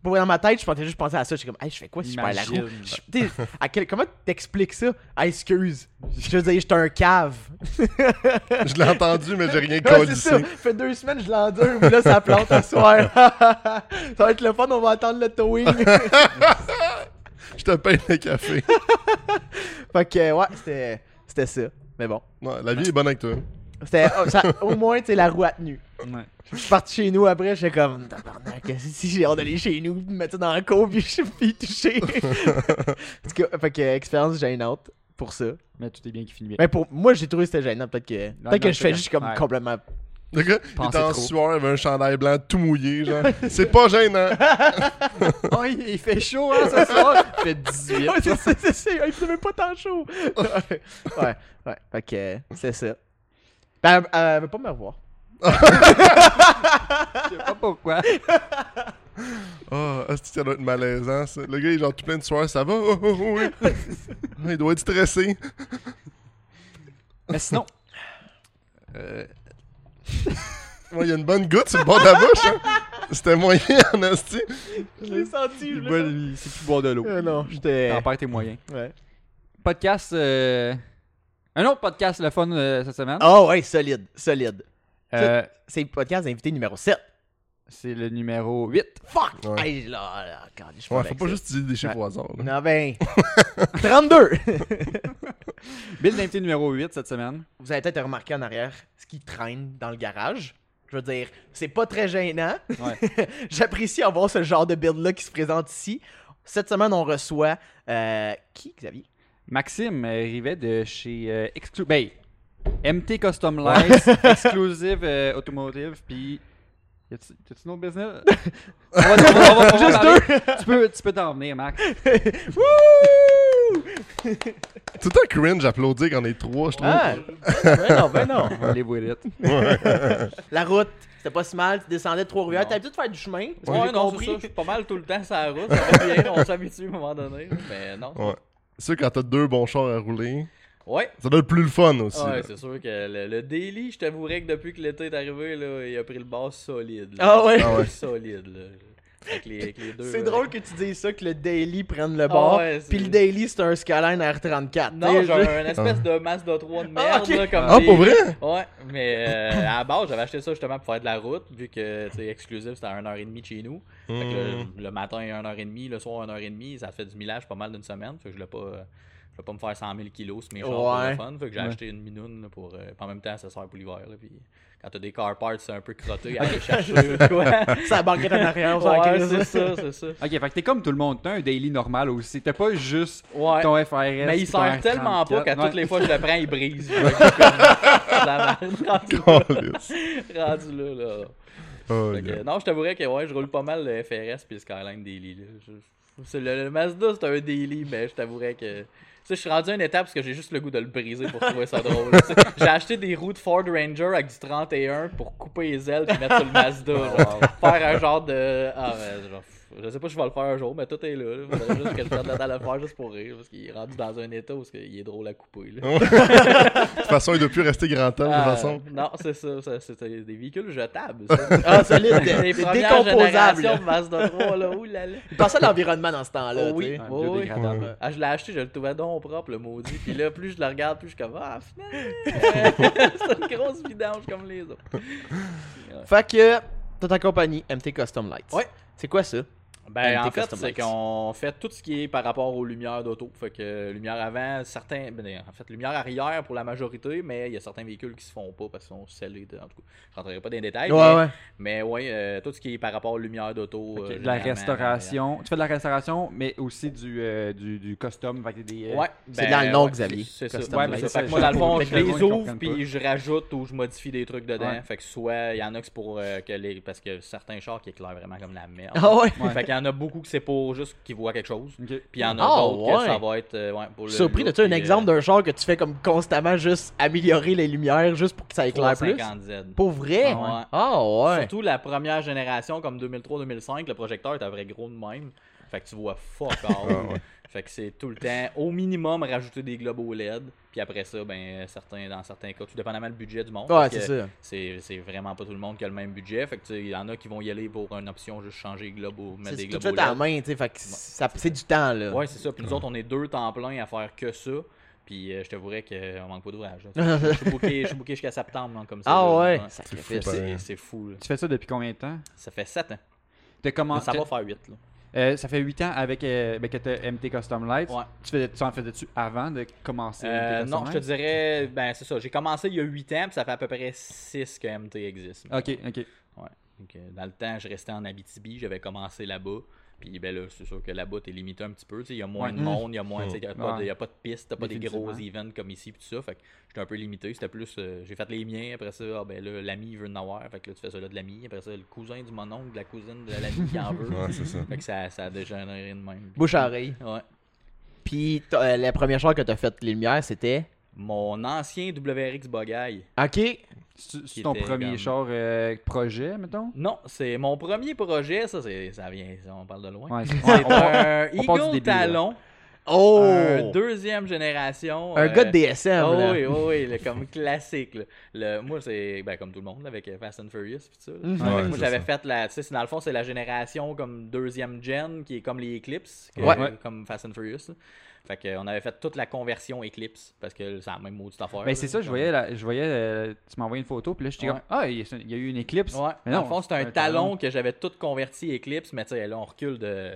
[SPEAKER 1] Pour dans ma tête, je pensais juste penser à ça. J'étais comme, hey, je fais quoi si je perds la roue? Je- à quel- comment t'expliques ça? Ah, excuse. Je veux dire, j'étais un cave.
[SPEAKER 3] Je l'ai entendu, mais j'ai rien collé
[SPEAKER 1] ça. Fait deux semaines je l'endure, mais là, ça plante ce soir. ça va être le fun, on va attendre le towing.
[SPEAKER 3] Je te paye le café.
[SPEAKER 1] fait que, ouais, c'était, c'était ça. Mais bon.
[SPEAKER 3] Ouais, la vie est bonne avec toi.
[SPEAKER 1] C'était, oh, ça- au moins, tu sais, la roue a tenu.
[SPEAKER 2] Ouais.
[SPEAKER 1] Je suis parti chez nous après, j'étais comme, tabarnak, si j'ai hâte d'aller chez nous, me mettre ça dans la cour, puis je suis touché. en tout cas, fait que, expérience gênante pour ça.
[SPEAKER 2] Mais tout est bien qui finit bien.
[SPEAKER 1] Mais pour moi, j'ai trouvé que c'était gênant. Peut-être que, peut-être
[SPEAKER 2] non,
[SPEAKER 1] que je fais juste comme
[SPEAKER 2] ouais.
[SPEAKER 1] complètement.
[SPEAKER 3] Le gars, il était en
[SPEAKER 2] trop.
[SPEAKER 3] sueur, il avait un chandail blanc tout mouillé, genre. C'est pas gênant.
[SPEAKER 2] Oh, il, il fait chaud, hein, ce soir. Il fait 18.
[SPEAKER 1] Ouais, c'est ça, c'est ça. Il faisait même pas tant chaud. ouais, ouais, ouais. Fait que euh, c'est ça. Ben, elle, elle veut pas me revoir.
[SPEAKER 2] Je sais pas pourquoi.
[SPEAKER 3] Oh, est-ce que ça doit être malaisant, ça? Le gars, il est genre tout plein de sueur, ça va? Oh, oh, oh, oui. il doit être stressé.
[SPEAKER 2] Mais sinon. Euh,
[SPEAKER 3] Ouais, il y a une bonne goutte sur le bord de la bouche, hein? C'était moyen, en asti.
[SPEAKER 1] Je l'ai senti, je
[SPEAKER 2] il- c'est plus boire de l'eau.
[SPEAKER 1] Euh, non, j'étais.
[SPEAKER 2] T'en perds tes moyens.
[SPEAKER 1] Ouais.
[SPEAKER 2] Podcast. euh, Un autre podcast, le fun euh, cette semaine.
[SPEAKER 1] Oh, ouais, solide, solide.
[SPEAKER 2] Euh,
[SPEAKER 1] C'est le podcast invité numéro 7.
[SPEAKER 2] c'est le numéro 8.
[SPEAKER 1] Fuck!
[SPEAKER 3] Ouais.
[SPEAKER 1] Hey, là, là, regarde, je suis
[SPEAKER 3] Ouais,
[SPEAKER 1] avec
[SPEAKER 3] faut pas
[SPEAKER 1] ça.
[SPEAKER 3] juste utiliser des chiffres
[SPEAKER 1] Ouais.
[SPEAKER 3] au hasard. là.
[SPEAKER 1] Non, ben. 32!
[SPEAKER 2] Bill d'invité numéro 8 cette semaine.
[SPEAKER 1] Vous avez peut-être remarqué en arrière ce qui traîne dans le garage. Je veux dire, c'est pas très gênant.
[SPEAKER 2] Ouais.
[SPEAKER 1] J'apprécie avoir ce genre de build-là qui se présente ici. Cette semaine, on reçoit. euh, qui, Xavier?
[SPEAKER 2] Maxime euh, Rivet de chez euh, Exclu- ben, MT Custom Lights, Exclusive euh, Automotive, puis. Y a-tu y a-tu une autre business? on va, on va- on
[SPEAKER 1] Juste
[SPEAKER 2] peux, tu peux t'en venir, Max.
[SPEAKER 1] Wouh!
[SPEAKER 3] Tout temps cringe d'applaudir quand on est trois, je trouve.
[SPEAKER 1] Ah! Ben non, ben non.
[SPEAKER 2] On vite.
[SPEAKER 1] La route, c'était pas si mal. Tu descendais de Trois-Rivières. T'as l'habitude de faire du chemin?
[SPEAKER 4] Ouais,
[SPEAKER 1] j'ai
[SPEAKER 4] non,
[SPEAKER 1] compris?
[SPEAKER 4] c'est ça. Je suis pas mal tout le temps sur la route. Ça va bien, on s'habitue à un moment donné. Mais non.
[SPEAKER 3] Ouais. C'est sûr, quand t'as deux bons chars à rouler,
[SPEAKER 4] Ouais.
[SPEAKER 3] ça doit être plus le fun aussi.
[SPEAKER 4] Ouais,
[SPEAKER 3] là.
[SPEAKER 4] c'est sûr que le, le daily, je t'avouerais que depuis que l'été est arrivé, là, il a pris le bas solide. là.
[SPEAKER 1] Ah ouais?
[SPEAKER 3] Ah ouais.
[SPEAKER 4] Solide, là. Avec les, avec les deux.
[SPEAKER 1] C'est drôle que tu dises ça, que le daily prenne le
[SPEAKER 4] Ah
[SPEAKER 1] bord.
[SPEAKER 4] ouais, c'est-
[SPEAKER 1] Puis le daily, c'est un Skyline R34.
[SPEAKER 4] Non, j'ai
[SPEAKER 1] je-
[SPEAKER 4] un espèce de Mazda 3 de
[SPEAKER 1] Ah,
[SPEAKER 4] merde,
[SPEAKER 1] ok.
[SPEAKER 4] là, comme
[SPEAKER 3] Ah,
[SPEAKER 4] des-
[SPEAKER 3] pour vrai?
[SPEAKER 4] Ouais, mais euh, à la base, j'avais acheté ça justement pour faire de la route, vu que, tu sais, exclusif, c'était à 1h30 de chez nous. Fait que
[SPEAKER 3] Hmm.
[SPEAKER 4] le, le matin, 1h30, le soir, 1h30, ça fait du millage pas mal d'une semaine. Fait que je voulais pas, euh, je voulais pas me faire 100 000 kilos sur mes chars pour
[SPEAKER 1] Ouais.
[SPEAKER 4] le fun. Fait que j'ai
[SPEAKER 2] Ouais.
[SPEAKER 4] acheté une minoune là, pour. euh, puis en même temps, ça sert pour l'hiver. là, Puis quand t'as des car parts, c'est un peu crotté à aller chercher.
[SPEAKER 1] la banquette en arrière,
[SPEAKER 4] ouais, c'est ça, c'est ça.
[SPEAKER 2] Ok, fait que t'es comme tout le monde. T'as un daily normal aussi. T'as pas juste
[SPEAKER 4] Ouais.
[SPEAKER 2] ton FRS.
[SPEAKER 4] Mais il sert tellement pas
[SPEAKER 2] R34.
[SPEAKER 4] qu'à
[SPEAKER 2] Ouais.
[SPEAKER 4] toutes les fois que je le prends, il brise. La merde. Rendu là, rendu là. là.
[SPEAKER 3] Oh,
[SPEAKER 4] Fait que,
[SPEAKER 3] yeah.
[SPEAKER 4] non, je t'avouerais que ouais, je roule pas mal le FRS puis le Skyline Daily. Là. Je- c'est le, le Mazda, c'est un daily, mais je t'avouerais que. Tu sais, je suis rendu à une étape parce que j'ai juste le goût de le briser pour trouver ça drôle. J'ai acheté des roues de Ford Ranger avec du 31 pour couper les ailes et mettre sur le Mazda. genre. Faire un genre de. Ah, ouais, genre. Je sais pas si je vais le faire un jour, mais tout est là. Faudrait juste que je perde le temps de le faire juste pour rire. Parce qu'il est rendu dans un état où il est drôle à couper. Là.
[SPEAKER 3] De toute façon, il doit plus rester grand temps, de toute
[SPEAKER 4] Ah,
[SPEAKER 3] façon.
[SPEAKER 4] Non, c'est ça, ça, c'est des véhicules jetables. ça.
[SPEAKER 1] Ah, solide.
[SPEAKER 4] Des
[SPEAKER 1] Des
[SPEAKER 4] premières
[SPEAKER 1] décomposables.
[SPEAKER 4] générations de Mazda 3, là, oulala.
[SPEAKER 1] Il pensait à l'environnement dans ce temps-là.
[SPEAKER 4] Oh oui.
[SPEAKER 2] Ouais,
[SPEAKER 4] Oh, oui. Ah, je l'ai acheté, je le trouvais donc propre, le maudit. Puis là, plus je le regarde, plus je suis comme, ah, finalement, c'est une grosse vidange comme les autres.
[SPEAKER 1] Fait que, t'as ta compagnie, MT Custom Lights.
[SPEAKER 4] Ouais.
[SPEAKER 1] C'est quoi ça?
[SPEAKER 4] Ben, en fait, c'est qu'on fait tout ce qui est par rapport aux lumières d'auto. Fait que euh, lumière avant, certains. Ben, en fait, lumière arrière pour la majorité, mais il y a certains véhicules qui se font pas parce qu'ils sont scellés. en tout cas, je rentrerai pas dans les détails.
[SPEAKER 1] Ouais,
[SPEAKER 4] mais,
[SPEAKER 1] ouais.
[SPEAKER 4] mais ouais, euh, tout ce qui est par rapport aux lumières d'auto.
[SPEAKER 2] Ok,
[SPEAKER 4] euh,
[SPEAKER 2] de la restauration. Tu fais de la restauration, mais aussi du, euh, du, du custom. Fait des,
[SPEAKER 4] Ouais,
[SPEAKER 1] C'est
[SPEAKER 4] ben,
[SPEAKER 1] dans le nom, Xavier.
[SPEAKER 4] C'est ça.
[SPEAKER 2] Ouais,
[SPEAKER 4] c'est
[SPEAKER 2] mais
[SPEAKER 4] ça.
[SPEAKER 2] c'est
[SPEAKER 4] Fait que
[SPEAKER 2] ça,
[SPEAKER 4] moi, dans le
[SPEAKER 2] je-
[SPEAKER 4] fond, je
[SPEAKER 2] les
[SPEAKER 4] ouvre puis je rajoute ou je modifie des trucs dedans. Fait que soit il y en a que c'est pour que les. Parce que certains chars qui éclairent vraiment comme la merde.
[SPEAKER 1] Ah ouais.
[SPEAKER 4] Fait en a beaucoup que c'est pour juste qu'ils voient quelque chose. Puis il y en a
[SPEAKER 1] Ah,
[SPEAKER 4] d'autres que
[SPEAKER 1] ouais.
[SPEAKER 4] ça va être euh, ouais, pour
[SPEAKER 1] Je
[SPEAKER 4] le.
[SPEAKER 1] suis surpris de tu un
[SPEAKER 4] puis, euh,
[SPEAKER 1] exemple d'un char que tu fais comme constamment juste améliorer les lumières juste pour que ça éclaire plus?
[SPEAKER 4] 350Z.
[SPEAKER 1] Pour vrai?
[SPEAKER 4] Ah ouais.
[SPEAKER 1] Ah ouais.
[SPEAKER 4] Surtout la première génération comme 2003-2005, le projecteur était vrai gros de même. Fait que tu vois fuck all.
[SPEAKER 3] Ah ouais.
[SPEAKER 4] Fait que c'est tout le temps, au minimum, rajouter des globes OLED. Puis après ça, ben, certains, dans certains cas, tout dépendamment du budget du monde.
[SPEAKER 1] Ouais, c'est.
[SPEAKER 4] C'est c'est vraiment pas tout le monde qui a le même budget. Fait que tu sais, il y en a qui vont y aller pour une option juste changer les globes ou mettre
[SPEAKER 1] C'est
[SPEAKER 4] des
[SPEAKER 1] c'est tout
[SPEAKER 4] globes
[SPEAKER 1] fait
[SPEAKER 4] OLED.
[SPEAKER 1] main, tu sais. Fait que ça- c'est du temps, là.
[SPEAKER 4] Ouais, c'est ça. Puis nous autres, on est deux temps plein à faire que ça. Puis euh, je t'avouerais qu'on manque pas d'ouvrage. Je suis booké, je suis booké jusqu'à septembre, hein, comme ça.
[SPEAKER 1] Ah
[SPEAKER 4] là.
[SPEAKER 1] ouais.
[SPEAKER 3] C'est fou,
[SPEAKER 4] C'est c'est fou. là.
[SPEAKER 2] Tu fais ça depuis combien de temps?
[SPEAKER 4] Ça fait 7 ans.
[SPEAKER 2] T'as
[SPEAKER 4] Mais
[SPEAKER 2] commencé.
[SPEAKER 4] ça va faire 8. Là.
[SPEAKER 2] Euh, ça fait 8 ans avec, euh, ben, que t'as MT Custom Lights.
[SPEAKER 4] Ouais.
[SPEAKER 2] Tu, faisais, tu en faisais-tu avant de commencer
[SPEAKER 4] Euh,
[SPEAKER 2] MT Custom
[SPEAKER 4] non, je te dirais, ben c'est ça. J'ai commencé il y a 8 ans, puis ça fait à peu près 6 que MT existe.
[SPEAKER 2] Ok, ok.
[SPEAKER 4] Donc, euh, dans le temps, je restais en Abitibi, j'avais commencé là-bas. Puis ben là, c'est sûr que là-bas, t'es limité un petit peu. tu sais, Il y a moins
[SPEAKER 2] Ouais.
[SPEAKER 4] de monde, il y a moins.
[SPEAKER 3] Mm.
[SPEAKER 4] tu sais, Il n'y a, pas de-
[SPEAKER 2] Ouais.
[SPEAKER 4] il y a pas de piste, t'as pas des gros events comme ici, puis tout ça. Fait que j'étais un peu limité. C'était plus. euh, j'ai fait les miens, après ça, ah, ben là, l'ami veut en avoir. Fait que là, tu fais ça là de l'ami. Après ça, le cousin du mononcle, la cousine de l'ami qui en veut.
[SPEAKER 3] Ouais, c'est ça.
[SPEAKER 4] Fait que ça, ça a dégénéré de même.
[SPEAKER 1] Bouche à oreille.
[SPEAKER 4] Ouais.
[SPEAKER 1] Puis euh, la première char que t'as fait les lumières, c'était?
[SPEAKER 4] Mon ancien WRX Bugeye.
[SPEAKER 1] Ok.
[SPEAKER 2] C'est ton premier
[SPEAKER 4] comme-
[SPEAKER 2] char euh, projet, mettons?
[SPEAKER 4] Non, c'est mon premier projet. Ça, c'est, ça vient. ça, on parle de loin.
[SPEAKER 2] Ouais,
[SPEAKER 4] C'est un Eagle
[SPEAKER 2] début, là.
[SPEAKER 4] Talon.
[SPEAKER 1] Oh!
[SPEAKER 4] Un deuxième génération.
[SPEAKER 1] Un
[SPEAKER 4] euh,
[SPEAKER 1] gars de DSM,
[SPEAKER 4] Ah
[SPEAKER 1] là.
[SPEAKER 4] oui, oui, oui, le- comme classique. là. Le, moi, c'est ben, comme tout le monde, là, avec euh, Fast and Furious pis tout ça.
[SPEAKER 1] Mhm.
[SPEAKER 3] Ouais,
[SPEAKER 4] moi,
[SPEAKER 3] c'est
[SPEAKER 4] j'avais fait la. Tu sais, c'est- dans le fond, c'est la génération comme deuxième gen qui est comme les Eclipse, que-
[SPEAKER 1] Ouais.
[SPEAKER 2] Ouais.
[SPEAKER 4] comme Fast and Furious. Fait que, euh, on avait fait toute la conversion Eclipse parce que c'est la même maudite affaire.
[SPEAKER 2] Ben
[SPEAKER 4] là.
[SPEAKER 2] c'est ça, je voyais, la- je voyais euh, tu m'as envoyé une photo, puis là, j'étais
[SPEAKER 4] Ouais.
[SPEAKER 2] comme, ah, il y, a, eu une éclipse.
[SPEAKER 4] Ouais,
[SPEAKER 2] Mais
[SPEAKER 4] dans
[SPEAKER 2] non,
[SPEAKER 4] le fond, c'était un
[SPEAKER 2] c'est un
[SPEAKER 4] talon,
[SPEAKER 2] talon.
[SPEAKER 4] que j'avais tout converti Eclipse, mais tu sais, là, on recule de.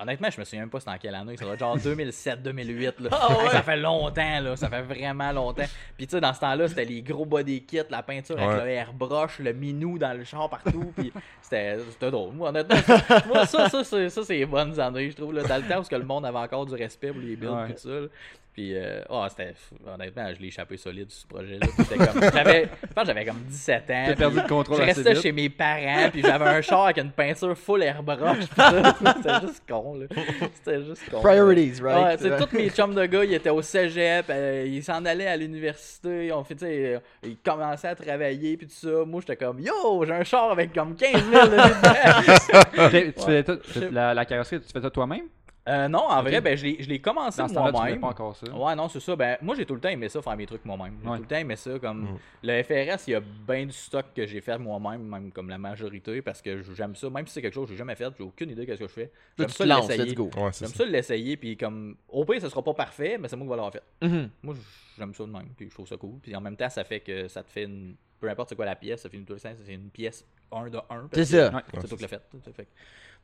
[SPEAKER 4] Honnêtement, je me souviens même pas c'était en quelle année. Ça doit être genre 2007-2008. là.
[SPEAKER 1] Ah ouais?
[SPEAKER 4] Ça fait longtemps, là. Ça fait vraiment longtemps. Puis tu sais, dans ce temps-là, c'était les gros body kits, la peinture avec
[SPEAKER 3] Ouais.
[SPEAKER 4] le airbrush, le minou dans le char partout. Puis c'était drôle. Moi, honnêtement, ça- moi, ça, ça, c'est- ça, c'est les bonnes années, je trouve. Là, dans le temps où que le monde avait encore du respect pour les builds et tout ça. là. Puis, euh, ah, c'était. Honnêtement, je l'ai échappé solide sur ce projet-là. Comme. J'avais. Je pense que j'avais comme 17 ans. Puis-
[SPEAKER 2] perdu le contrôle
[SPEAKER 4] je restais
[SPEAKER 2] vite.
[SPEAKER 4] chez mes parents, puis j'avais un char avec une peinture full airbrush. pis ça. C'était juste con, là. C'était juste con.
[SPEAKER 1] Priorities,
[SPEAKER 4] Ouais,
[SPEAKER 1] right?
[SPEAKER 4] tu sais, tous mes chums de gars, ils étaient au cégep, euh, ils s'en allaient à l'université, ils ont fait, tu sais, euh, ils commençaient à travailler, puis tout ça. Moi, j'étais comme, yo, j'ai un char avec comme 15 000 de dedans.
[SPEAKER 2] Tu tu faisais tout-
[SPEAKER 4] Je sais-
[SPEAKER 2] la, la carrosserie, tu fais ça toi-même?
[SPEAKER 4] Euh, non, en vrai, ben, je l'ai je l'ai commencé
[SPEAKER 2] ce
[SPEAKER 4] moi-même.
[SPEAKER 2] pas encore ça.
[SPEAKER 4] Ouais, non, c'est ça. Ben, moi, j'ai tout le temps aimé ça, faire mes trucs moi-même. J'ai
[SPEAKER 2] Ouais.
[SPEAKER 4] tout le temps aimé ça. Comme
[SPEAKER 3] Mm.
[SPEAKER 4] le FRS, il y a bien du stock que j'ai fait moi-même, même comme la majorité, parce que j'aime ça. Même si c'est quelque chose que j'ai jamais fait, j'ai aucune idée de ce que je fais. J'aime ça l'essayer.
[SPEAKER 3] Ouais,
[SPEAKER 4] J'aime
[SPEAKER 3] ça.
[SPEAKER 4] ça l'essayer, puis comme au pire, ça sera pas parfait, mais c'est moi qui vais l'avoir fait.
[SPEAKER 1] Mhm.
[SPEAKER 4] Moi, j'aime ça de même, puis je trouve ça cool. Puis en même temps, ça fait que ça te fait une. Peu importe c'est quoi la pièce, ça fait une, c'est une pièce 1 de 1.
[SPEAKER 1] C'est ça.
[SPEAKER 4] C'est toi qui l'as fait.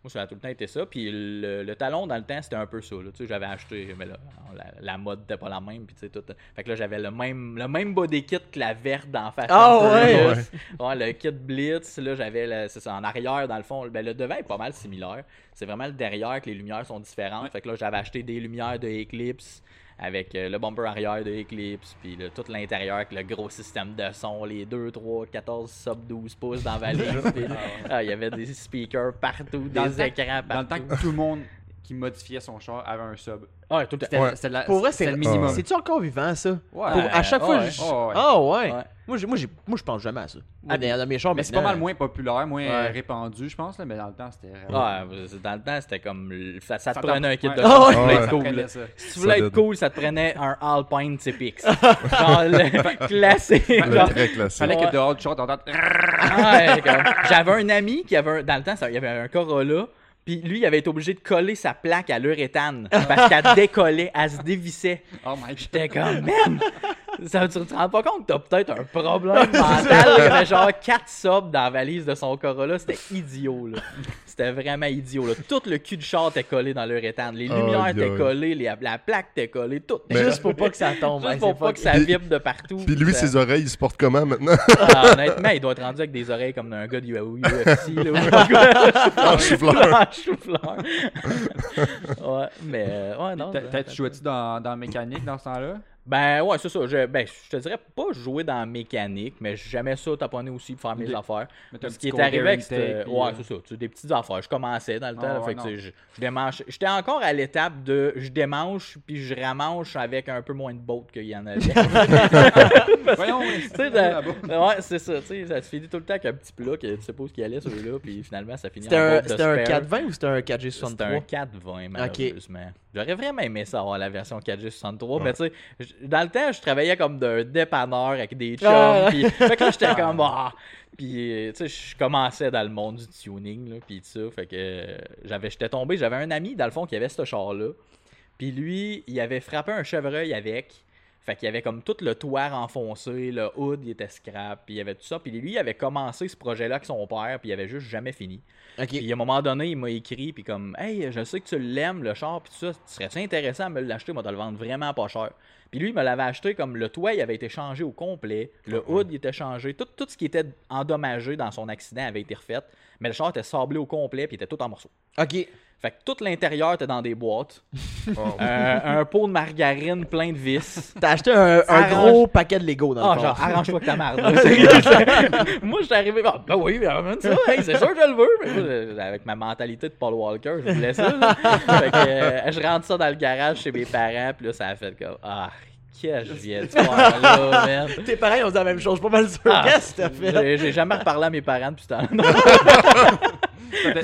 [SPEAKER 4] Moi, ça a tout le temps été ça. Puis le, le talon, dans le temps, c'était un peu ça. là. Tu sais, j'avais acheté, mais là, la, la mode n'était pas la même. Puis, tu sais, tout. Fait que là, j'avais le même, le même body kit que la verte d'en face.
[SPEAKER 1] Ah ouais?
[SPEAKER 4] Ouais, le kit Blitz, là, j'avais, c'est ça, en arrière, dans le fond. Ben, le devant est pas mal similaire. C'est vraiment le derrière que les lumières sont différentes. Fait que là, j'avais acheté des lumières de Eclipse avec euh, le bumper arrière de Eclipse, puis tout l'intérieur avec le gros système de son, les 2, 3, 14 sub 12 pouces dans la valise. puis, ah, il y avait des speakers partout,
[SPEAKER 2] Dans
[SPEAKER 4] des écrans
[SPEAKER 2] Dans le
[SPEAKER 4] partout.
[SPEAKER 2] temps que tout le monde qui modifiait son char avait un sub.
[SPEAKER 4] Ah, tout le temps.
[SPEAKER 2] C'était
[SPEAKER 3] Ouais.
[SPEAKER 2] c'était la-
[SPEAKER 1] Pour vrai,
[SPEAKER 2] c'était
[SPEAKER 1] c'est
[SPEAKER 2] le minimum.
[SPEAKER 1] C'est-tu encore vivant, ça?
[SPEAKER 2] Ouais.
[SPEAKER 1] Pour- à chaque fois,
[SPEAKER 4] ouais.
[SPEAKER 1] je-
[SPEAKER 2] Ouais, ouais.
[SPEAKER 1] Ah ouais?
[SPEAKER 4] Ouais.
[SPEAKER 1] Moi, j'ai- moi, j'ai- moi, je pense jamais à ça.
[SPEAKER 4] Ah,
[SPEAKER 1] dans mes chars,
[SPEAKER 2] Mais c'est pas mal moins populaire, moins
[SPEAKER 1] Ouais.
[SPEAKER 2] répandu, je pense, là, mais dans le temps, c'était.
[SPEAKER 4] Ah, c'est- dans le temps, c'était comme. le- Ça, ça te
[SPEAKER 2] Ça
[SPEAKER 4] prenait un kit de
[SPEAKER 2] ouais.
[SPEAKER 1] Ah ouais.
[SPEAKER 3] Ouais.
[SPEAKER 4] être cool, là.
[SPEAKER 2] ça.
[SPEAKER 4] Si tu voulais
[SPEAKER 3] Solide.
[SPEAKER 4] être cool, ça te prenait un Alpine TPX. Genre le classique.
[SPEAKER 3] Le
[SPEAKER 4] genre.
[SPEAKER 3] très classique.
[SPEAKER 2] Fallait
[SPEAKER 4] Ouais.
[SPEAKER 2] que dehors du char, t'entends.
[SPEAKER 4] Ouais, comme- J'avais un ami qui avait un- dans le temps, ça- il y avait un Corolla. Puis lui, il avait été obligé de coller sa plaque à l'uréthane parce qu'elle décollait, elle se dévissait.
[SPEAKER 2] Oh my god.
[SPEAKER 4] J'étais comme, man, Ça, tu te rends pas compte que t'as peut-être un problème mental. Il y avait genre 4 subs dans la valise de son Corolla. C'était idiot, là. C'était vraiment idiot, là. Tout le cul de char était collé dans leur étendre. Les lumières étaient
[SPEAKER 3] aïe.
[SPEAKER 4] collées, les- la plaque était collée, tout.
[SPEAKER 3] Mais-
[SPEAKER 1] Juste pour pas que ça tombe.
[SPEAKER 4] Juste
[SPEAKER 1] Hey,
[SPEAKER 4] pour
[SPEAKER 1] c'est
[SPEAKER 4] pas que ça vibre de partout.
[SPEAKER 3] Puis lui,
[SPEAKER 4] Ça-
[SPEAKER 3] ses oreilles, il se porte comment maintenant?
[SPEAKER 4] Ah, honnêtement, il doit être rendu avec des oreilles comme d'un gars du UFC. Là.
[SPEAKER 3] En chou-fleur.
[SPEAKER 4] En chou-fleur. ouais, mais euh, ouais, non.
[SPEAKER 2] T'as-
[SPEAKER 4] ça-
[SPEAKER 2] t'as- Tu jouais-tu dans, dans la mécanique dans ce temps-là?
[SPEAKER 4] Ben ouais, c'est ça. Je, ben, je te dirais pas jouer dans la mécanique, mais j'aimais ça taponner aussi pour faire mes affaires.
[SPEAKER 2] Mais t'as un
[SPEAKER 4] Ce qui est arrivé avec
[SPEAKER 2] puis,
[SPEAKER 4] Ouais, c'est ça. Des petites affaires. Je commençais dans le temps.
[SPEAKER 2] Ah
[SPEAKER 4] là,
[SPEAKER 2] ouais,
[SPEAKER 4] fait que,
[SPEAKER 2] non.
[SPEAKER 4] tu sais, je, je démanche. J'étais encore à l'étape de je démanche puis je ramanche avec un peu moins de bottes qu'il y en avait.
[SPEAKER 2] Voyons,
[SPEAKER 4] ça- ouais, c'est ça. Tu sais, ça se finit tout le temps avec un petit plat que tu sais pas où il allait celui-là, puis finalement ça finit
[SPEAKER 1] C'était
[SPEAKER 4] en
[SPEAKER 1] un, un
[SPEAKER 4] spare.
[SPEAKER 1] 420 ou c'était un
[SPEAKER 4] C'était un
[SPEAKER 1] 4G63
[SPEAKER 4] 420 malheureusement. J'aurais vraiment aimé ça avoir la version 4G63, mais tu sais, dans le temps, je travaillais comme d'un dépanneur avec des chums,
[SPEAKER 1] Ah.
[SPEAKER 4] puis fait que là, j'étais comme ah, puis euh, tu sais, je commençais dans le monde du tuning là, puis tout ça, fait que euh, j'avais j'étais tombé, j'avais un ami dans le fond qui avait ce char là. Puis lui, il avait frappé un chevreuil avec. Fait qu'il y avait comme tout le toit enfoncé, le hood, il était scrap, puis il y avait tout ça. Puis lui, il avait commencé ce projet-là avec son père, puis il avait juste jamais fini.
[SPEAKER 1] Ok.
[SPEAKER 4] Puis à un moment donné, il m'a écrit, puis comme, hey, je sais que tu l'aimes, le char, puis tout ça, tu serais intéressant à me l'acheter, moi, de le vendre vraiment pas cher. Puis lui, il me l'avait acheté comme le toit, il avait été changé au complet, le hood, il était changé, tout, tout ce qui était endommagé dans son accident avait été refait, mais le char était sablé au complet, puis il était tout en morceaux.
[SPEAKER 1] Ok.
[SPEAKER 4] Fait que tout l'intérieur était dans des boîtes,
[SPEAKER 3] Oh.
[SPEAKER 4] Euh, un pot de margarine plein de vis.
[SPEAKER 1] T'as acheté un, un
[SPEAKER 4] Arrange-
[SPEAKER 1] gros paquet de Lego dans
[SPEAKER 4] Ah,
[SPEAKER 1] le fond.
[SPEAKER 4] genre, arrange-toi que ta marde. Moi, je suis arrivé, ah, ben oui, mais ramène ça, hey, c'est sûr que je le veux. Mais moi, avec ma mentalité de Paul Walker, je voulais ça. fait que, euh, je rentre ça dans le garage chez mes parents, puis là, ça a fait comme, ah, qu'est-ce que je viens de faire là, man?
[SPEAKER 1] T'es pareil, on dit la même chose. Je suis pas mal sûr.
[SPEAKER 4] Ah,
[SPEAKER 1] Qu'est-ce que t'as fait?
[SPEAKER 4] J'ai jamais reparlé à mes parents depuis ce temps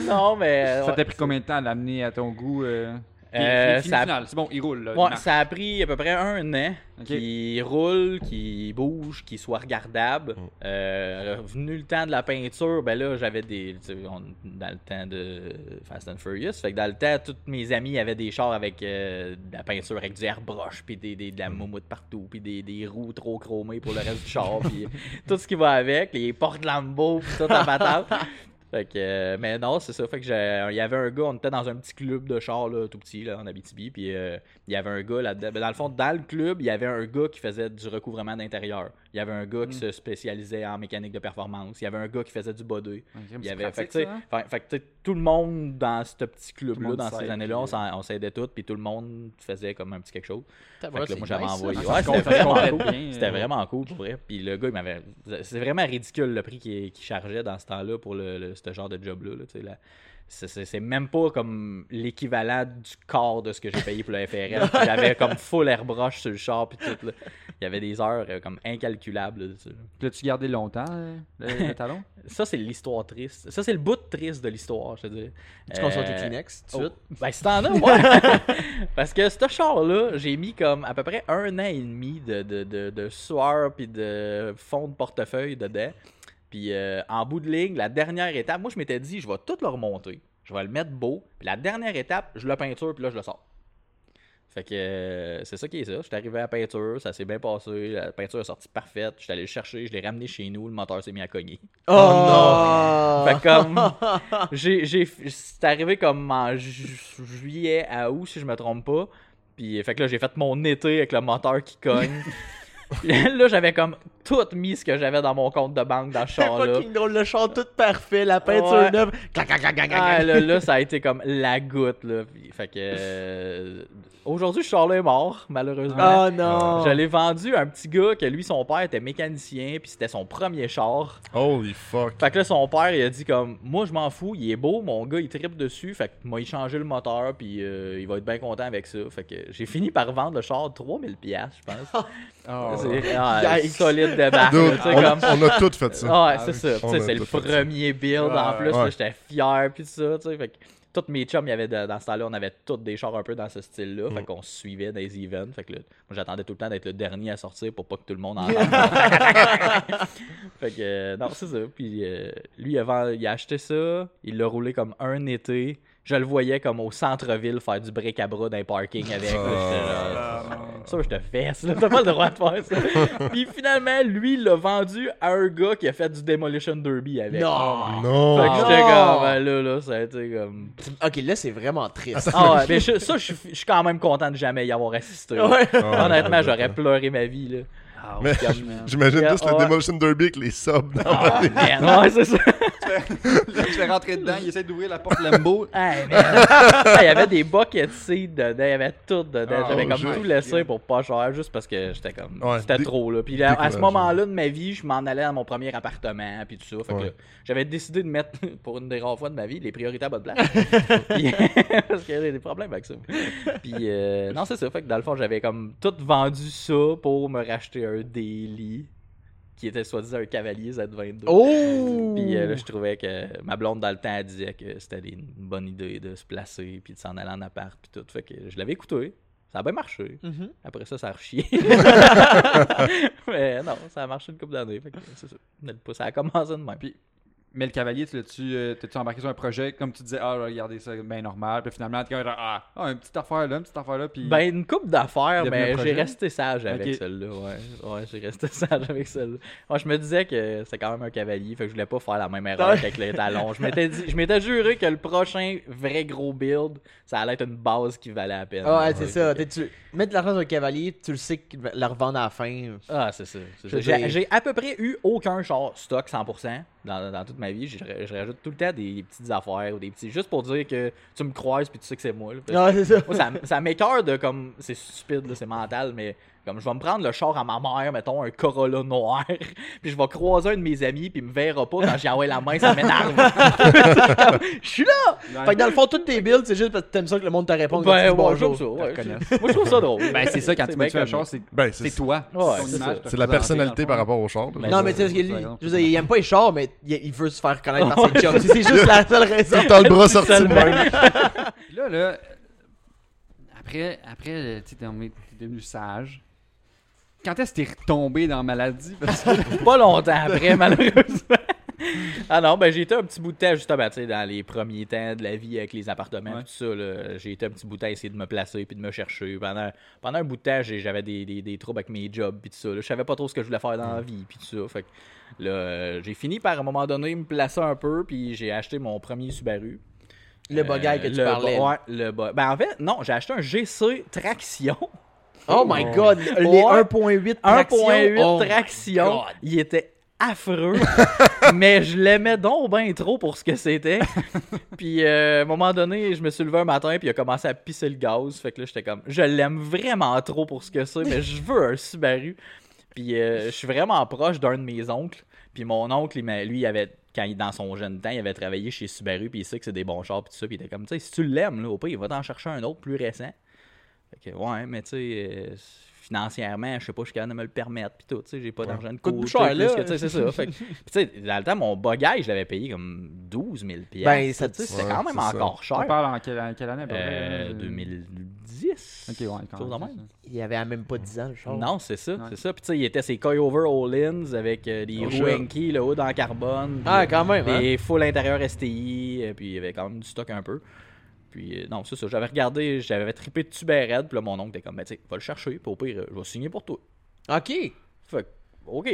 [SPEAKER 4] Non, mais.
[SPEAKER 2] Ça
[SPEAKER 4] ouais.
[SPEAKER 2] t'a pris combien de temps à l'amener à ton goût? Euh...
[SPEAKER 4] Euh, ça
[SPEAKER 2] c'est bon, il roule. Là,
[SPEAKER 4] Ouais, ça a pris à peu près un an
[SPEAKER 2] Ok.
[SPEAKER 4] qui roule, qui bouge, qui soit regardable.
[SPEAKER 3] Mm.
[SPEAKER 4] Euh, venu le temps de la peinture, ben là, j'avais des. tu sais, on- dans le temps de Fast and Furious. Fait que dans le temps, tous mes amis avaient des chars avec euh, de la peinture avec du airbrush, puis des, des- de la moumoute partout, puis des, des roues trop chromées pour le reste du char, puis tout ce qui va avec, les portes Lambo, puis tout la patate. Fait que, euh, mais non, c'est ça. Fait que j'ai- il y avait un gars, on était dans un petit club de chars, là, tout petit, là, en Abitibi. Puis euh, il y avait un gars là-dedans. Ben, dans le fond, dans le club, il y avait un gars qui faisait du recouvrement d'intérieur. Il y avait un gars qui se spécialisait en mécanique de performance. Il y avait un gars qui faisait du body. Il y avait, fait,
[SPEAKER 2] pratique, hein?
[SPEAKER 4] fait- fait que, sais, tout le monde dans ce petit club-là,
[SPEAKER 2] monde
[SPEAKER 4] dans ces années-là, on, on s'aidait tous, puis tout le monde faisait comme un petit quelque chose. Fait que là, moi, j'avais envoyé. Ouais, c'était vraiment cool. C'était
[SPEAKER 2] euh.
[SPEAKER 4] vraiment cool pour vrai. Puis le gars, il m'avait. C'est vraiment ridicule le prix qu'il qu'il chargeait dans ce temps-là pour le, le- ce genre de job-là. là, tu sais, là. C'est- C'est c'est même pas comme l'équivalent du quart de ce que j'ai payé pour le FRL. J'avais comme full airbrush sur le char. Puis tout. là. Il y avait des heures euh, comme incalculables. là, dessus, là.
[SPEAKER 2] L'as-tu gardé longtemps, euh, le, le talon?
[SPEAKER 4] Ça, c'est l'histoire triste. Ça, c'est le bout triste de l'histoire, je te dis.
[SPEAKER 1] Tu tes
[SPEAKER 4] Euh,
[SPEAKER 1] Kleenex tout de suite?
[SPEAKER 4] Oh, Ben, si t'en as, ouais. Parce que ce char-là, j'ai mis comme à peu près un an et demi de, de, de, de sueur puis de fond de portefeuille dedans. Puis euh, en bout de ligne, la dernière étape, moi je m'étais dit, je vais tout le remonter. Je vais le mettre beau. Puis la dernière étape, je le peinture, puis là je le sors. Fait que euh, c'est ça qui est ça. J'étais arrivé à la peinture, ça s'est bien passé. La peinture est sortie parfaite. J'étais allé le chercher, je l'ai ramené chez nous, le moteur s'est mis à cogner.
[SPEAKER 1] Oh, non!
[SPEAKER 4] Fait que comme j'ai j'ai c'est arrivé comme en ju- juillet à août si je me trompe pas. Puis fait que là j'ai fait mon été avec le moteur qui cogne. Là j'avais comme tout mis ce que j'avais dans mon compte de banque dans ce
[SPEAKER 1] C'est
[SPEAKER 4] char là.
[SPEAKER 1] fucking drôle, le char tout parfait, la peinture
[SPEAKER 4] Ouais.
[SPEAKER 1] neuve. Clac, clac, clac, clac, clac,
[SPEAKER 4] Ah,
[SPEAKER 1] clac.
[SPEAKER 4] là, là, ça a été comme la goutte là. Fait que euh, aujourd'hui ce char là est mort malheureusement.
[SPEAKER 1] Oh non!
[SPEAKER 4] Je l'ai vendu à un petit gars que lui son père était mécanicien puis c'était son premier char.
[SPEAKER 3] Holy fuck.
[SPEAKER 4] Fait que là, son père, il a dit comme, moi, je m'en fous, il est beau, mon gars, il tripe dessus. Fait que moi, il changé le moteur, puis euh, il va être bien content avec ça. Fait que j'ai fini par vendre le char 3000$, piastres, je pense.
[SPEAKER 2] Oh.
[SPEAKER 4] C'est ah, solide de barre,
[SPEAKER 3] on,
[SPEAKER 4] comme...
[SPEAKER 3] on a tous fait ça.
[SPEAKER 4] Ah, ouais,
[SPEAKER 2] Ah
[SPEAKER 4] c'est ça. Le
[SPEAKER 3] tout fait
[SPEAKER 4] premier build en plus.
[SPEAKER 3] Ouais.
[SPEAKER 4] J'étais fier, puis tout ça, tu sais. Fait que tous mes chums, il y avait de- dans ce temps-là, on avait tous des chars un peu dans ce style-là. Fait
[SPEAKER 3] Mm.
[SPEAKER 4] qu'on se suivait les events. Fait que là, moi, j'attendais tout le temps d'être le dernier à sortir pour pas que tout le monde en fait que, euh, non, c'est ça. Puis euh, lui, avant, il a acheté ça, il l'a roulé comme un été. Je le voyais comme au centre-ville faire du bric-à-bras dans un parking avec. là, genre,
[SPEAKER 2] Ah,
[SPEAKER 4] ça, je te fesse, là. T'as pas le droit de faire ça. Puis finalement, lui, il l'a vendu à un gars qui a fait du Demolition Derby avec.
[SPEAKER 1] Non.
[SPEAKER 3] Non.
[SPEAKER 4] Fait que j'étais
[SPEAKER 1] Non.
[SPEAKER 4] comme, ben là, là, ça a été comme.
[SPEAKER 1] Ok, là, c'est vraiment triste.
[SPEAKER 4] Ah ouais, mais je- ça, je suis je suis quand même content de jamais y avoir assisté.
[SPEAKER 1] Ouais.
[SPEAKER 3] Ah,
[SPEAKER 4] Honnêtement, j'aurais pleuré ma vie, là.
[SPEAKER 2] Ah, man.
[SPEAKER 3] J'imagine juste le. Demolition Derby avec les subs. dans
[SPEAKER 4] Ah, ouais, c'est ça.
[SPEAKER 2] Je vais rentrer dedans, il essaie d'ouvrir la porte Lambo.
[SPEAKER 4] Hey. Hey, Il y avait des buckets seed dedans, il y avait tout dedans.
[SPEAKER 3] Ah,
[SPEAKER 4] J'avais
[SPEAKER 3] oh,
[SPEAKER 4] comme tout laissé pour pas cher, juste parce que j'étais comme.
[SPEAKER 3] Ouais,
[SPEAKER 4] c'était trop, là. Puis à ce moment-là de ma vie, je m'en allais à mon premier appartement, puis tout ça. Fait
[SPEAKER 3] Ouais.
[SPEAKER 4] j'avais décidé de mettre, pour une des rares fois de ma vie, les priorités à bonne place. Puis- parce qu'il y avait des problèmes avec ça. Puis, euh, non, c'est ça. Fait que dans le fond, j'avais comme tout vendu ça pour me racheter un daily qui était soi-disant un cavalier Z22.
[SPEAKER 1] Oh!
[SPEAKER 4] Puis euh, là, je trouvais que ma blonde dans le temps elle disait que c'était une bonne idée de se placer puis de s'en aller en appart puis tout. Fait que je l'avais écouté. Ça a bien marché.
[SPEAKER 1] Mhm.
[SPEAKER 4] Après ça, ça a rechié. Mais non, ça a marché une couple d'années. Fait que c'est ça. Ça a commencé de même.
[SPEAKER 2] Puis, mais le cavalier, tu l'as-tu euh, embarqué sur un projet, comme tu disais, ah, regardez ça, bien normal. Puis finalement, comme, ah, ah, une petite affaire là, une petite affaire là. Puis,
[SPEAKER 4] Ben, une coupe d'affaires, mais j'ai
[SPEAKER 2] projet?
[SPEAKER 4] resté sage avec celle-là. Ouais, ouais j'ai resté sage avec celle-là. Ouais, je me disais que c'est quand même un cavalier, fait que je voulais pas faire la même erreur qu'avec les talons. Je m'étais dit, je m'étais juré que le prochain vrai gros build, ça allait être une base qui valait la peine.
[SPEAKER 1] Ah ouais, c'est
[SPEAKER 4] Ouais,
[SPEAKER 1] ça. Tu... Mettre de l'argent sur un cavalier, tu le sais qu'il va la revendre à la fin.
[SPEAKER 4] Ah, c'est ça. J'ai j'ai à peu près eu aucun char stock 100% dans, dans toute ma vie. Je, je rajoute tout le temps des petites affaires ou des petits. Juste pour dire que tu me croises puis tu sais que c'est moi. là. Que
[SPEAKER 1] Ah, c'est ça.
[SPEAKER 4] Moi, ça, ça m'écœure de comme. C'est stupide, c'est mental, mais comme je vais me prendre le char à ma mère, mettons un Corolla noir, puis je vais croiser un de mes amis, puis il me verra pas quand j'y envoie la main, ça m'énerve. Je suis là!
[SPEAKER 1] Fait que dans le fond, toutes tes builds, c'est juste parce que t'aimes ça que le monde te réponde.
[SPEAKER 4] Ben,
[SPEAKER 1] quand tu dis
[SPEAKER 4] ouais,
[SPEAKER 1] bonjour.
[SPEAKER 4] ça, ouais. Moi, je trouve ça drôle.
[SPEAKER 2] ben, c'est ça, quand tu mets un char, c'est
[SPEAKER 3] Ben,
[SPEAKER 2] toi.
[SPEAKER 4] C'est
[SPEAKER 3] la personnalité par rapport au char.
[SPEAKER 4] Ben,
[SPEAKER 1] Non, mais tu sais, il aime pas les chars, mais il, il veut se faire connaître par ses chums. C'est c'est juste la seule raison.
[SPEAKER 3] T'as le bras sorti de même.
[SPEAKER 2] Puis là, là, après, après tu t'es devenu sage. Quand est-ce que t'es retombé dans la maladie? Parce que
[SPEAKER 4] Pas longtemps après, malheureusement. Ah non, ben j'ai été un petit bout de temps, justement, tu sais, dans les premiers temps de la vie avec les appartements,
[SPEAKER 2] Ouais.
[SPEAKER 4] tout ça, là, j'ai été un petit bout de temps à essayer de me placer puis de me chercher. Pendant, pendant un bout de temps, j'avais des, des, des troubles avec mes jobs puis tout ça. là. Je savais pas trop ce que je voulais faire dans la vie puis tout ça. Fait que là, euh, j'ai fini par, à un moment donné, me placer un peu puis j'ai acheté mon premier Subaru.
[SPEAKER 1] Le bugage que
[SPEAKER 4] Euh,
[SPEAKER 1] tu
[SPEAKER 4] le
[SPEAKER 1] parlais.
[SPEAKER 4] bo- Ouais, le bo- Ben en fait, non, j'ai acheté un GC traction.
[SPEAKER 1] Oh my god, les
[SPEAKER 4] Ouais.
[SPEAKER 1] 1.8 traction.
[SPEAKER 4] 1.8
[SPEAKER 1] Oh my
[SPEAKER 4] traction. Il était affreux. mais je l'aimais donc bien trop pour ce que c'était. puis euh, à un moment donné, je me suis levé un matin puis il a commencé à pisser le gaz. Fait que là, j'étais comme, je l'aime vraiment trop pour ce que c'est, mais je veux un Subaru. Puis euh, je suis vraiment proche d'un de mes oncles. Puis mon oncle, lui, il avait, quand il, dans son jeune temps, il avait travaillé chez Subaru, puis il sait que c'est des bons chars, puis tout ça. Puis il était comme, tu sais, si tu l'aimes, là, au pire, il va t'en chercher un autre plus récent. Fait que, ouais, mais tu sais, euh, financièrement, je sais pas, je suis capable de me le permettre, puis tout, tu sais, j'ai pas d'argent de
[SPEAKER 1] Coûte
[SPEAKER 4] côté.
[SPEAKER 1] plus cher, là.
[SPEAKER 4] que, tu sais, c'est ça. Fait tu sais, dans le temps, mon bagage, je l'avais payé comme 12 000
[SPEAKER 1] Ben, ça-
[SPEAKER 4] tu sais, c'était
[SPEAKER 3] ouais,
[SPEAKER 4] quand même
[SPEAKER 3] ça.
[SPEAKER 4] encore cher.
[SPEAKER 2] on parle en quelle, en quelle année? à peu près,
[SPEAKER 4] Euh,
[SPEAKER 2] là?
[SPEAKER 4] 2010.
[SPEAKER 2] Ok, ouais, quand même.
[SPEAKER 4] même.
[SPEAKER 1] Il y avait même pas 10 ans, le char.
[SPEAKER 4] Non, c'est ça, c'est ça. Puis tu sais, il était ses coil-over All-ins avec euh, des
[SPEAKER 3] Oh,
[SPEAKER 4] roues. Enki, le haut dans carbone.
[SPEAKER 1] Ah, quand même, hein?
[SPEAKER 4] Des full intérieur STI, puis il y avait quand même du stock un peu. Puis euh, non, c'est ça. J'avais regardé, j'avais trippé de Tubered, puis là, mon oncle était comme, ben, tu sais, va le chercher, puis au pire, euh, je vais signer pour toi.
[SPEAKER 1] Ok.
[SPEAKER 4] Fait que, OK.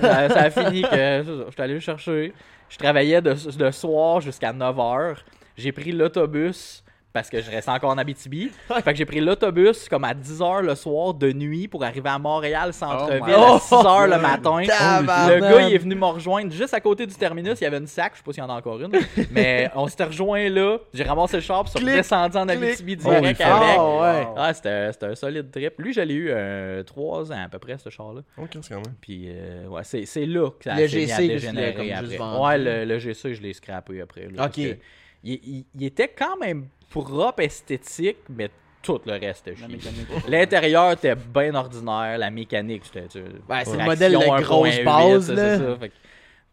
[SPEAKER 4] ça, ça a fini que j'étais allé le chercher. Je travaillais de, de soir jusqu'à 9h. J'ai pris l'autobus parce que je restais encore en Abitibi. fait que j'ai pris l'autobus comme à 10h le soir de nuit pour arriver à Montréal centre-ville
[SPEAKER 2] Oh my
[SPEAKER 4] à 6h le matin. Le gars, il est venu me rejoindre juste à côté du terminus. Il y avait une sac, je sais pas s'il y en a encore une. mais on s'était rejoint là. J'ai ramassé le char, puis descendu en. Abitibi direct avec.
[SPEAKER 1] Ah, ouais.
[SPEAKER 4] Ah, c'était c'était un solide trip. Lui, je l'ai eu 3 ans à peu près, ce char-là.
[SPEAKER 3] Ok, c'est quand même.
[SPEAKER 4] Puis, euh, ouais, c'est, c'est là que ça
[SPEAKER 1] Le
[SPEAKER 4] a à
[SPEAKER 1] GC,
[SPEAKER 4] dégénérer
[SPEAKER 1] que tu l'as comme
[SPEAKER 4] après.
[SPEAKER 1] juste vendu.
[SPEAKER 4] Ouais, le, le GC, je l'ai scrappé après. là, parce
[SPEAKER 1] Ok.
[SPEAKER 4] Il, il- il était quand même propre, esthétique, mais tout le reste était. L'intérieur était bien ordinaire, la mécanique, c'était...
[SPEAKER 1] Ben, c'est le modèle de
[SPEAKER 4] 1.8,
[SPEAKER 1] grosse base,
[SPEAKER 4] c'est
[SPEAKER 1] là.
[SPEAKER 4] ça, fait que-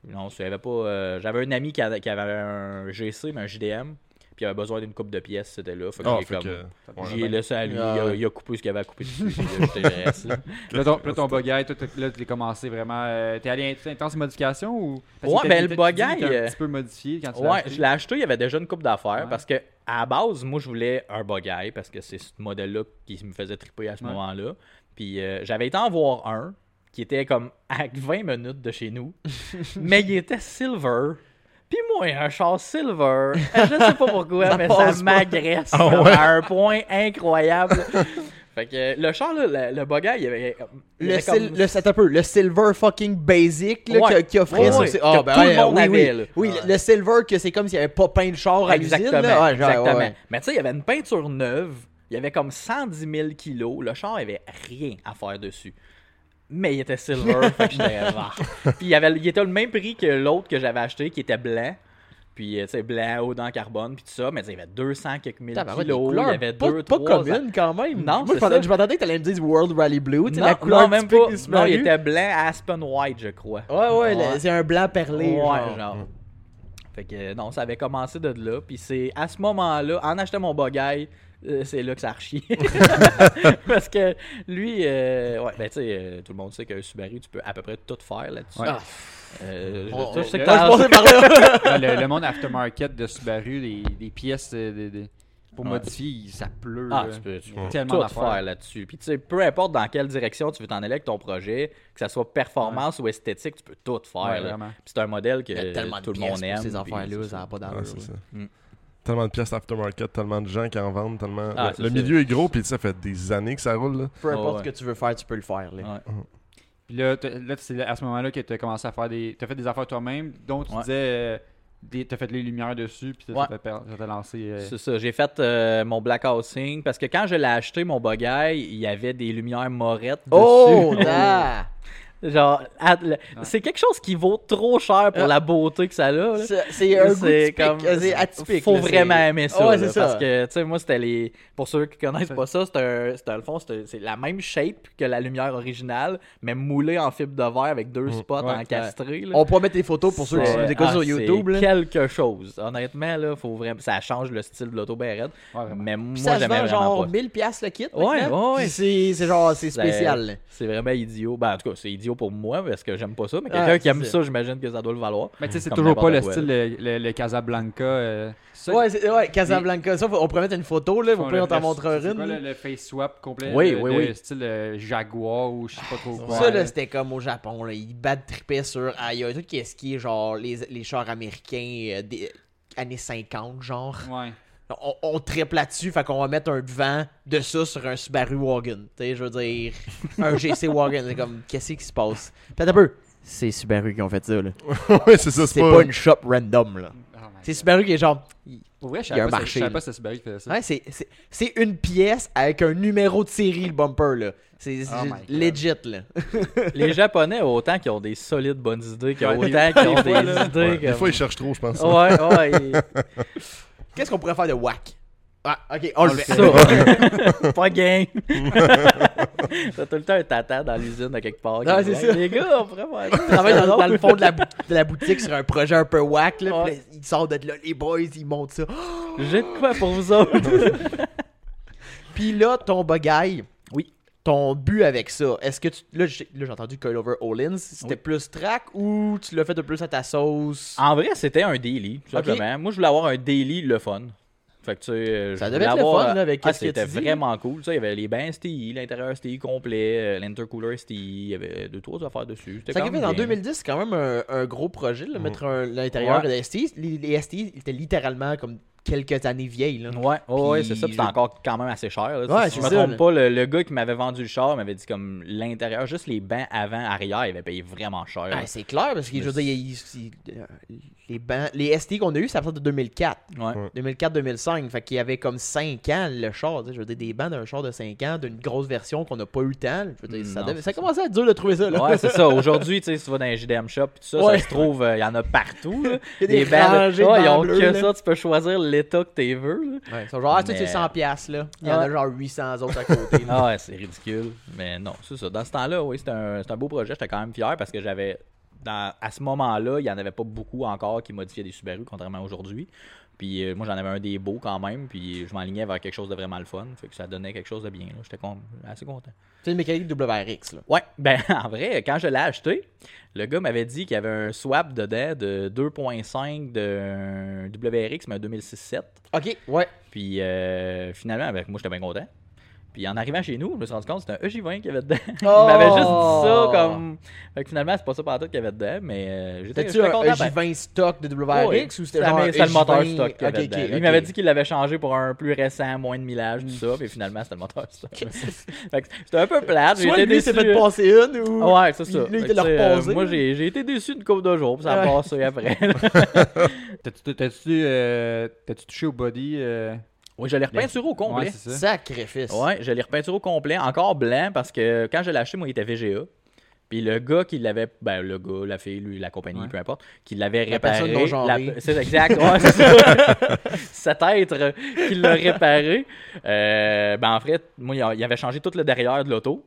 [SPEAKER 4] non, j'avais pas... euh, j'avais un ami qui avait, qui avait un GC, mais un JDM, il avait besoin d'une coupe de pièces, c'était là. Fait que
[SPEAKER 3] Ah,
[SPEAKER 4] j'ai comme-
[SPEAKER 3] que. ouais.
[SPEAKER 4] Laissé à lui,
[SPEAKER 1] Ah,
[SPEAKER 4] il, a,
[SPEAKER 1] ouais.
[SPEAKER 4] il a coupé ce qu'il avait à couper dessus. reste, là.
[SPEAKER 2] Ton, là, ton toi, là, t'es commencé vraiment. euh, t'es allé in- intense modification ou? parce
[SPEAKER 4] Ouais, ben, le
[SPEAKER 2] tu qu'il était
[SPEAKER 4] euh,
[SPEAKER 2] un petit peu modifié quand tu l'as
[SPEAKER 4] Ouais,
[SPEAKER 2] acheté.
[SPEAKER 4] je l'ai acheté, il y avait déjà une coupe d'affaires
[SPEAKER 2] Ouais.
[SPEAKER 4] parce que à la base, moi je voulais un buggy parce que c'est ce modèle-là qui me faisait triper à ce
[SPEAKER 2] Ouais.
[SPEAKER 4] moment-là. Puis euh, j'avais été en voir un qui était comme à 20 minutes de chez nous, mais il était silver. Puis moi, un char silver, je sais pas pourquoi,
[SPEAKER 1] Ça
[SPEAKER 4] mais ça m'agresse
[SPEAKER 3] Ah ouais?
[SPEAKER 4] à un point incroyable. fait que euh, le char, là, le, le buggy, il y avait, il y
[SPEAKER 1] Le,
[SPEAKER 4] avait
[SPEAKER 1] sil- le, un peu, le silver fucking basic là,
[SPEAKER 4] Ouais.
[SPEAKER 1] qui, qui offrait
[SPEAKER 4] Ouais,
[SPEAKER 1] ça.
[SPEAKER 4] ouais.
[SPEAKER 1] c'est-
[SPEAKER 4] Que
[SPEAKER 1] ah, ben
[SPEAKER 4] tout le monde
[SPEAKER 1] oui, oui.
[SPEAKER 4] avait, là.
[SPEAKER 1] Oui,
[SPEAKER 4] Ouais.
[SPEAKER 1] le, le silver, que c'est comme s'il n'y avait pas peint de char à l'usine.
[SPEAKER 4] Exactement.
[SPEAKER 1] là. Ouais, genre,
[SPEAKER 4] exactement.
[SPEAKER 1] ouais, ouais.
[SPEAKER 4] Mais tu sais, il y avait une peinture neuve. Il y avait comme 110 000 kilos. Le char avait rien à faire dessus. Mais il était silver, fait que j'étais. Puis il, avait, il était le même prix que l'autre que j'avais acheté, qui était blanc. Puis, euh, tu sais, blanc, haut dans carbone, puis tout ça. Mais il y avait 200 quelques mille kilos. Il y avait
[SPEAKER 1] pas,
[SPEAKER 4] deux,
[SPEAKER 1] pas
[SPEAKER 4] trois
[SPEAKER 1] communes quand même.
[SPEAKER 4] Non,
[SPEAKER 1] Moi, je m'attendais-
[SPEAKER 4] ça.
[SPEAKER 1] je m'attendais que t'allais me dire World Rally Blue.
[SPEAKER 4] Non,
[SPEAKER 1] la couleur
[SPEAKER 4] non, même pas. Non, il était blanc Aspen White, je crois.
[SPEAKER 1] Ouais, ouais, c'est un blanc perlé.
[SPEAKER 4] Ouais,
[SPEAKER 1] genre.
[SPEAKER 4] genre. Fait que non, ça avait commencé de là. Puis c'est à ce moment-là, en achetant mon buggy, euh, c'est là que ça a rechié. Parce que lui, euh, ouais, ben tu sais, euh, tout le monde sait qu'un Subaru, tu peux à peu près tout faire là-dessus.
[SPEAKER 2] Ouais.
[SPEAKER 1] Ah,
[SPEAKER 4] Euh, je,
[SPEAKER 1] on-
[SPEAKER 4] je sais que t'as-
[SPEAKER 1] pensais par là.
[SPEAKER 2] Le, le monde aftermarket de Subaru, les, les pièces de- de- pour
[SPEAKER 4] Ouais.
[SPEAKER 2] modifier, ça pleut.
[SPEAKER 4] Ah,
[SPEAKER 2] là.
[SPEAKER 4] tu peux, tu peux.
[SPEAKER 2] Tellement
[SPEAKER 4] tout faire là-dessus. Puis tu sais, peu importe dans quelle direction tu veux t'en aller avec ton projet, que ça soit performance ou esthétique, tu peux tout faire.
[SPEAKER 2] Ouais,
[SPEAKER 4] là.
[SPEAKER 2] vraiment.
[SPEAKER 4] Puis c'est un modèle que tout le monde aime.
[SPEAKER 1] ces affaires-là, ça n'a pas d'allure.
[SPEAKER 4] Mm.
[SPEAKER 3] Tellement de pièces aftermarket, tellement de gens qui en vendent, tellement.
[SPEAKER 4] Ah,
[SPEAKER 3] le milieu est gros, puis ça fait des années que ça roule. Là.
[SPEAKER 1] Peu importe
[SPEAKER 4] ouais.
[SPEAKER 1] ce que tu veux faire, tu peux le faire. là.
[SPEAKER 4] Ouais.
[SPEAKER 2] Puis là, là c'est à ce moment-là que tu as commencé à faire des. Tu as fait des affaires toi-même, dont tu
[SPEAKER 4] Ouais.
[SPEAKER 2] disais. euh, T'as fait les lumières dessus, puis
[SPEAKER 4] Ouais.
[SPEAKER 2] ça t'a lancé. euh,
[SPEAKER 4] C'est ça, j'ai fait euh, mon black housing parce que quand je l'ai acheté, mon buggy, il y avait des lumières morettes
[SPEAKER 1] Oh,
[SPEAKER 4] dessus. Genre, c'est quelque chose qui vaut trop cher pour
[SPEAKER 1] Ah.
[SPEAKER 4] la beauté que ça a. Là.
[SPEAKER 1] C'est c'est un goût
[SPEAKER 4] C'est
[SPEAKER 1] typique,
[SPEAKER 4] comme-
[SPEAKER 1] c'est atypique.
[SPEAKER 4] Faut
[SPEAKER 1] là, c'est-
[SPEAKER 4] vraiment aimer ça.
[SPEAKER 1] Ouais,
[SPEAKER 4] là,
[SPEAKER 1] c'est
[SPEAKER 4] Parce que, tu sais, moi, c'était les. Pour ceux qui connaissent pas ça, c'est un. C'est un- le fond, c'est c'est la même shape que la lumière originale, mais moulée en fibre de verre avec deux spots
[SPEAKER 2] Ouais.
[SPEAKER 4] encastrés. là.
[SPEAKER 1] On pourrait mettre des photos pour ceux qui
[SPEAKER 4] C'est-
[SPEAKER 1] nous écoutent
[SPEAKER 4] ah,
[SPEAKER 1] sur
[SPEAKER 4] c'est
[SPEAKER 1] YouTube. là.
[SPEAKER 4] quelque chose. Honnêtement, là, faut vraiment. Ça change le style de l'auto
[SPEAKER 2] vraiment.
[SPEAKER 4] Mais moi,
[SPEAKER 1] ça se
[SPEAKER 4] j'aimais
[SPEAKER 1] vend
[SPEAKER 4] vraiment
[SPEAKER 1] genre
[SPEAKER 4] pas.
[SPEAKER 1] 1000 pièces le kit.
[SPEAKER 4] Ouais, ouais,
[SPEAKER 1] C'est c'est genre, c'est
[SPEAKER 4] C'est-
[SPEAKER 1] spécial.
[SPEAKER 4] C'est vraiment idiot. Ben, en tout cas, c'est idiot pour moi parce que j'aime pas ça. Mais
[SPEAKER 1] Ah,
[SPEAKER 4] quelqu'un qui aime
[SPEAKER 1] ça.
[SPEAKER 4] j'imagine que ça doit le valoir.
[SPEAKER 2] Mais tu sais, c'est toujours pas le style, le, le- le Casablanca. euh, ça,
[SPEAKER 1] Ouais, c'est- ouais, Casablanca. Ça, on pourrait mettre une photo, là. plus
[SPEAKER 2] le-
[SPEAKER 1] on t'en
[SPEAKER 2] quoi
[SPEAKER 1] une.
[SPEAKER 2] le, le face swap complet
[SPEAKER 4] Oui, oui, oui.
[SPEAKER 2] style euh, Jaguar ou je sais pas trop quoi.
[SPEAKER 1] Ça, là,
[SPEAKER 2] là.
[SPEAKER 1] c'était comme au Japon. Là. Ils battent triper sur. Ah, il y a un truc qui est skié, genre les, les chars américains euh, des années 50, genre.
[SPEAKER 2] Ouais.
[SPEAKER 1] On, on triple là-dessus, fait qu'on va mettre un devant de ça sur un Subaru Wagon. Tu sais, je veux dire, un GC Wagon. C'est comme, qu'est-ce qui se passe? Peut-être un peu. C'est Subaru qui ont fait ça, là.
[SPEAKER 3] ouais, c'est ça,
[SPEAKER 1] C'est pas... une shop random, là.
[SPEAKER 2] Oh
[SPEAKER 1] C'est. Subaru qui est genre.
[SPEAKER 2] Pour vrai, je
[SPEAKER 1] il y a
[SPEAKER 2] savais
[SPEAKER 1] un
[SPEAKER 2] pas,
[SPEAKER 1] marché,
[SPEAKER 2] pas c'est Subaru qui faisait ça.
[SPEAKER 1] Ouais, c'est- une pièce avec un numéro de série, le bumper, là. C'est
[SPEAKER 2] Oh
[SPEAKER 1] legit, là.
[SPEAKER 4] Les Japonais, autant qu'ils ont des solides bonnes idées, qu'il y a
[SPEAKER 2] Ouais,
[SPEAKER 4] autant qu'ils ont
[SPEAKER 2] des
[SPEAKER 4] idées.
[SPEAKER 3] Ouais, Des fois, ils cherchent trop, je pense.
[SPEAKER 4] Ouais, ouais. Ils-
[SPEAKER 1] Qu'est-ce qu'on pourrait faire de whack? Ah, ok, on, le
[SPEAKER 2] le
[SPEAKER 1] fait.
[SPEAKER 4] Ça. pas game. T'as tout le temps un tata dans l'usine de quelque part. dit,
[SPEAKER 1] c'est ça.
[SPEAKER 4] Les gars, on pourrait faire ça.
[SPEAKER 1] Travaille dans, dans le fond de la, de la boutique sur un projet un peu whack, là.
[SPEAKER 4] Ouais.
[SPEAKER 1] puis là, il sort de là, les boys, ils montent ça.
[SPEAKER 4] J'ai de quoi pour vous autres.
[SPEAKER 1] Puis là, ton
[SPEAKER 4] Oui.
[SPEAKER 1] Ton but avec ça, est-ce que tu. Là, j'ai entendu Coilover All-In, c'était
[SPEAKER 4] Oui.
[SPEAKER 1] plus track ou tu l'as fait de plus à ta sauce?
[SPEAKER 4] En vrai, c'était un daily, tout simplement. Moi, je voulais avoir un daily le fun. Fait que tu sais,
[SPEAKER 1] Ça devait être le fun, là, avec
[SPEAKER 4] Ah, c'était vraiment cool. Ça, il y avait les bains STI, l'intérieur STI complet, euh, l'intercooler STI, il y avait deux, trois affaires dessus.
[SPEAKER 1] Ça
[SPEAKER 4] quand
[SPEAKER 1] qui
[SPEAKER 4] même
[SPEAKER 1] fait en
[SPEAKER 4] bien.
[SPEAKER 1] 2010, c'est quand même un, un gros projet, là, mettre un- l'intérieur
[SPEAKER 4] Ouais.
[SPEAKER 1] des STI. Les, les STI étaient littéralement comme quelques années vieilles. Là.
[SPEAKER 4] Ouais, ouais, c'est ça.
[SPEAKER 1] Je-
[SPEAKER 4] encore quand même assez cher. là.
[SPEAKER 1] Ouais,
[SPEAKER 4] si je
[SPEAKER 1] c'est
[SPEAKER 4] me trompe pas, le, le gars qui m'avait vendu le char m'avait dit comme l'intérieur, juste les bancs avant, arrière, il avait payé vraiment cher.
[SPEAKER 1] Ouais, c'est clair, parce que je veux dire, il- il- euh, les, bancs- les STI qu'on a eu, c'est à partir de 2004.
[SPEAKER 4] Ouais.
[SPEAKER 1] 2004-2005, fait qu'il y avait comme 5 ans le char. Je veux dire, des bancs d'un char de 5 ans, d'une grosse version qu'on n'a pas eu. Je veux dire, ça,
[SPEAKER 4] Non,
[SPEAKER 1] devait-
[SPEAKER 4] c'est
[SPEAKER 1] ça
[SPEAKER 4] ça.
[SPEAKER 1] commençait à être dur de trouver ça. Là.
[SPEAKER 4] Ouais, c'est ça. Aujourd'hui, tu sais, si tu vas dans un JDM shop, tout ça,
[SPEAKER 1] Ouais.
[SPEAKER 4] ça se trouve, euh, il y en a partout. là.
[SPEAKER 1] Il y a des
[SPEAKER 4] bancs, là.
[SPEAKER 1] rangées de
[SPEAKER 4] Ouais, ils
[SPEAKER 1] bancs
[SPEAKER 4] ont que
[SPEAKER 1] là.
[SPEAKER 4] ça, tu peux choisir l'état que tu veux.
[SPEAKER 1] Ouais, sont genre, ah,
[SPEAKER 4] Mais-
[SPEAKER 1] c'est 100 piastres, là. Il y en a genre 800 autres à côté.
[SPEAKER 4] Ah ouais, c'est ridicule. Mais non, c'est ça. Dans ce temps-là, oui, c'était un, un beau projet. J'étais quand même fier parce que j'avais. dans- à ce moment-là, il n'y en avait pas beaucoup encore qui modifiaient des Subaru, contrairement à aujourd'hui. Puis euh, moi, j'en avais un des beaux quand même. Puis je m'enlignais vers quelque chose de vraiment le fun. Fait que ça donnait quelque chose de bien. J'étais con- assez content.
[SPEAKER 1] C'est une mécanique WRX, là.
[SPEAKER 4] Ouais, ben en vrai, quand je l'ai acheté, le gars m'avait dit qu'il y avait un swap dedans de 2.5 d'un WRX, mais un 2006-7.
[SPEAKER 1] Ok, ouais.
[SPEAKER 4] Puis euh, finalement, avec moi, j'étais bien content. Puis en arrivant chez nous, je me suis rendu compte que c'était un EJ20 qu'il y avait dedans. Il
[SPEAKER 1] Oh!
[SPEAKER 4] m'avait juste dit ça comme. Fait que finalement, c'est pas ça partout qu'il y avait dedans, mais euh, j'étais
[SPEAKER 1] C'était-tu
[SPEAKER 4] j'étais
[SPEAKER 1] un
[SPEAKER 4] content. ben-
[SPEAKER 1] J20 stock de WRX
[SPEAKER 4] Oui,
[SPEAKER 1] ou c'était genre un
[SPEAKER 4] c'était le moteur
[SPEAKER 1] EJ20?
[SPEAKER 4] stock qu'il y avait
[SPEAKER 1] Ok,
[SPEAKER 4] dedans.
[SPEAKER 1] ok,
[SPEAKER 4] Il m'avait dit qu'il l'avait changé pour un plus récent, moins de millage, tout ça, puis finalement c'était le moteur stock. Fait que c'était un peu plate.
[SPEAKER 1] Soit
[SPEAKER 4] été
[SPEAKER 1] lui s'est fait passer une ou.
[SPEAKER 4] Ouais, c'est ça.
[SPEAKER 1] Lui, il l'a
[SPEAKER 4] euh,
[SPEAKER 1] reposé.
[SPEAKER 4] moi, j'ai j'ai été déçu une couple de jours, puis ça a passé après.
[SPEAKER 2] T'as-tu t'as-tu, euh, t'as-tu touché au body euh,
[SPEAKER 4] oui, je l'ai repeinturé au complet.
[SPEAKER 2] Ouais, ça.
[SPEAKER 1] Sacrifice.
[SPEAKER 4] Ouais, je l'ai repeinturé au complet, encore blanc, parce que quand je l'ai acheté, moi, il était VGA. Puis le gars qui l'avait, ben le gars, la fille, lui, la compagnie,
[SPEAKER 2] Ouais.
[SPEAKER 4] peu importe, qui l'avait
[SPEAKER 1] La
[SPEAKER 4] réparé.
[SPEAKER 1] genrée.
[SPEAKER 4] C'est exact, ouais, c'est ça. Cet être qui l'a réparé. euh, ben en fait, moi, il avait changé tout le derrière de l'auto.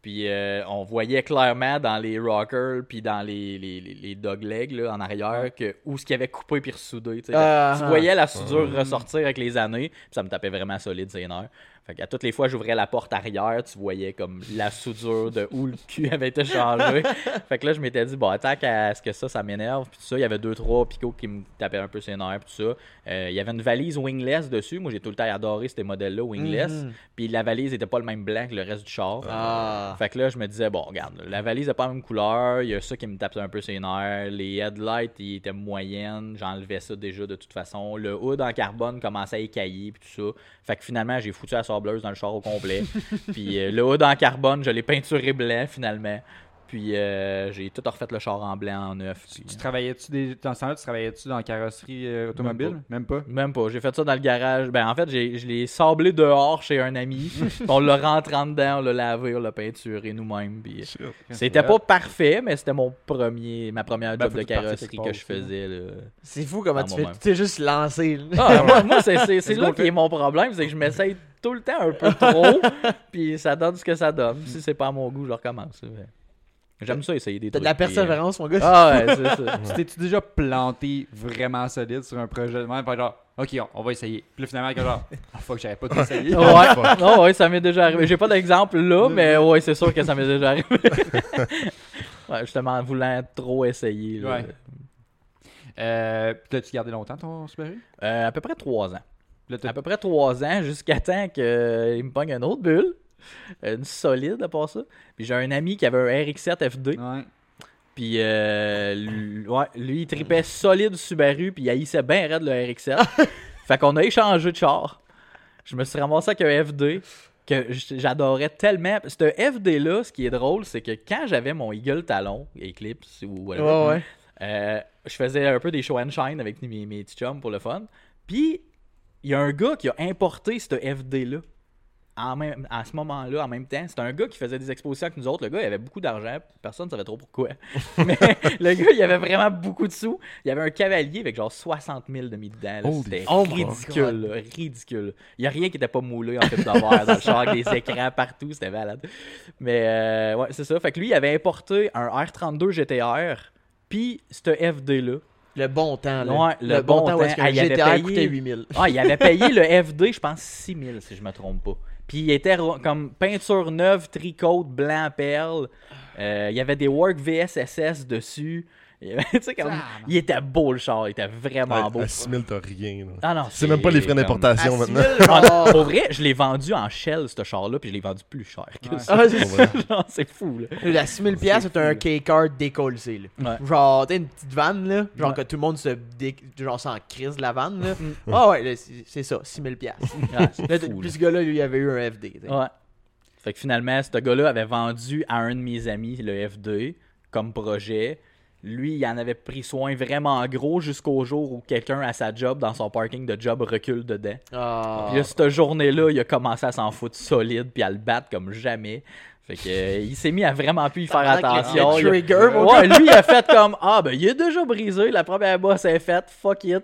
[SPEAKER 4] Puis euh, on voyait clairement dans les rockers puis dans les, les, les, doglegs là, en arrière que, où ce qu'il avait coupé puis ressoudé. tu.
[SPEAKER 1] Ah, ah.
[SPEAKER 4] voyais la soudure ressortir avec les années, puis ça me tapait vraiment solide nerfs. Fait qu'à toutes les fois j'ouvrais la porte arrière, tu voyais comme la soudure de où le cul avait été changé. fait que là je m'étais dit bon attends qu'à ce que ça ça m'énerve puis tout ça, il y avait deux trois picots qui me tapaient un peu ses nerfs puis tout ça. Euh, il y avait une valise wingless dessus, moi j'ai tout le temps adoré ces modèles là wingless.
[SPEAKER 1] Mhm.
[SPEAKER 4] Puis la valise était pas le même blanc que le reste du char.
[SPEAKER 1] Ah.
[SPEAKER 4] Fait que là, je me disais, bon, regarde, la valise n'est pas la même couleur, il y a ça qui me tape un peu ses nerfs, les headlights, ils étaient moyennes, j'enlevais ça déjà de toute façon, le hood en carbone commençait à écailler, puis tout ça. Fait que finalement, j'ai foutu la sableuse dans le char au complet. puis euh, le hood en carbone, je l'ai peinturé blanc finalement. Puis euh, j'ai tout refait le char en blanc en neuf. puis-
[SPEAKER 2] Tu travaillais-tu des... dans ce temps-là, tu travaillais-tu dans la carrosserie euh, automobile? Même pas.
[SPEAKER 4] Même pas. J'ai fait ça dans le garage. Ben, en fait, j'ai, je l'ai sablé dehors chez un ami. On l'a rentré en dedans, on l'a lavé, on l'a peinturé nous-mêmes. Puis. C'était pas parfait, mais c'était mon premier, ma première
[SPEAKER 2] Ben,
[SPEAKER 4] job de carrosserie que je
[SPEAKER 2] là.
[SPEAKER 4] faisais. Là.
[SPEAKER 1] C'est fou comment tu fais. Tu t'es juste lancé. là.
[SPEAKER 4] Ah, moi, moi, c'est, c'est, c'est
[SPEAKER 2] Let's
[SPEAKER 4] là qui est mon problème, c'est que je m'essaye tout le temps un peu trop, puis ça donne ce que ça donne. Si c'est pas à mon goût, je recommence. J'aime ça essayer des
[SPEAKER 1] T'as
[SPEAKER 4] trucs.
[SPEAKER 1] de la
[SPEAKER 4] euh,
[SPEAKER 1] persévérance, mon gars.
[SPEAKER 4] Ah ouais, c'est ça.
[SPEAKER 2] Tu t'es-tu déjà planté vraiment solide sur un projet de même Fait genre, ok, on, on va essayer. Puis là, finalement, comme genre, ah fuck, j'avais pas tout essayé.
[SPEAKER 4] Ouais, non, ouais, ça m'est déjà arrivé. J'ai pas d'exemple là, mais ouais, c'est sûr que ça m'est déjà arrivé. ouais, justement, en voulant trop essayer. là.
[SPEAKER 2] Ouais. Euh, puis l'as-tu gardé longtemps ton Subaru?
[SPEAKER 4] Euh, à peu près trois ans.
[SPEAKER 2] Là,
[SPEAKER 4] À peu près trois ans, jusqu'à temps qu'il me pogne une autre bulle. Une solide à part ça. Puis j'ai un ami qui avait un RX-7 FD.
[SPEAKER 2] Ouais.
[SPEAKER 4] Puis euh, lui, ouais, lui, il tripait solide Subaru. Puis il haïssait bien raide le RX-7. fait qu'on a échangé de char. Je me suis ramassé avec un FD que j'adorais tellement. Ce FD-là, ce qui est drôle, c'est que quand j'avais mon Eagle Talon, Eclipse ou whatever,
[SPEAKER 1] Ouais, ouais.
[SPEAKER 4] euh, je faisais un peu des show and shine avec mes, mes petits chums pour le fun. Puis, il y a un gars qui a importé ce FD-là. En même, à ce moment-là, en même temps, c'était un gars qui faisait des expositions avec nous autres. Le gars, il avait beaucoup d'argent. Personne ne savait trop pourquoi. Mais le gars, il avait vraiment beaucoup de sous. Il y avait un cavalier avec genre 60 000 de mis dedans. là.
[SPEAKER 3] Holy
[SPEAKER 4] C'était
[SPEAKER 1] Oh
[SPEAKER 4] ridicule. là, ridicule. Il n'y a rien qui n'était pas moulé en de verre dans le char, avec des écrans partout. C'était malade. Mais euh, ouais, c'est ça. Fait que lui, il avait importé un R32 GTR. Puis, ce FD-là.
[SPEAKER 1] Le bon temps, là.
[SPEAKER 4] Ouais, le bon
[SPEAKER 1] où est-ce
[SPEAKER 4] temps.
[SPEAKER 1] qu'un
[SPEAKER 4] Ah, il avait
[SPEAKER 1] GTR
[SPEAKER 4] payé-
[SPEAKER 1] coûtait 8000.
[SPEAKER 4] Ah, il avait payé le FD, je pense, 6000 si je me trompe pas. Puis il était comme peinture neuve, tricote, blanc, perle. Euh, il y avait des Work VSSS dessus. Il y avait- tu sais, comme- il était beau le char, il était vraiment
[SPEAKER 3] À,
[SPEAKER 4] beau.
[SPEAKER 3] à 6000, t'as rien. là.
[SPEAKER 4] Ah non,
[SPEAKER 3] C'est même pas les frais d'importation
[SPEAKER 1] À
[SPEAKER 3] maintenant.
[SPEAKER 1] 6000,
[SPEAKER 4] Ah,
[SPEAKER 1] genre-
[SPEAKER 4] Pour vrai, je l'ai vendu en shell, ce char-là, puis je l'ai vendu plus cher que
[SPEAKER 2] Ouais.
[SPEAKER 4] ça.
[SPEAKER 1] Ah, c'est
[SPEAKER 4] fou, là.
[SPEAKER 1] La 6000 pièces, c'est un K-card décollé.
[SPEAKER 4] Ouais.
[SPEAKER 1] Genre, t'as une petite vanne là, genre
[SPEAKER 4] Ouais.
[SPEAKER 1] que tout le monde se dé... genre s'en crise de la vanne là. Ah ouais, c'est ça, 6000 pièces.
[SPEAKER 4] Ah, fou,
[SPEAKER 1] puis ce gars-là, lui, il avait eu un FD.
[SPEAKER 4] Ouais. Fait que finalement, ce gars-là avait vendu à un de mes amis le FD comme projet. Lui, il en avait pris soin vraiment gros jusqu'au jour où quelqu'un à sa job, dans son parking de job, recule dedans.
[SPEAKER 1] Ah.
[SPEAKER 4] Puis là, cette journée-là, il a commencé à s'en foutre solide puis à le battre comme jamais. Fait que euh, il s'est mis à vraiment plus y faire attention. Il a-
[SPEAKER 1] trigger, mon
[SPEAKER 4] ouais, lui, il a fait comme Ah, ben, il est déjà brisé. La première bosse est faite. Fuck it.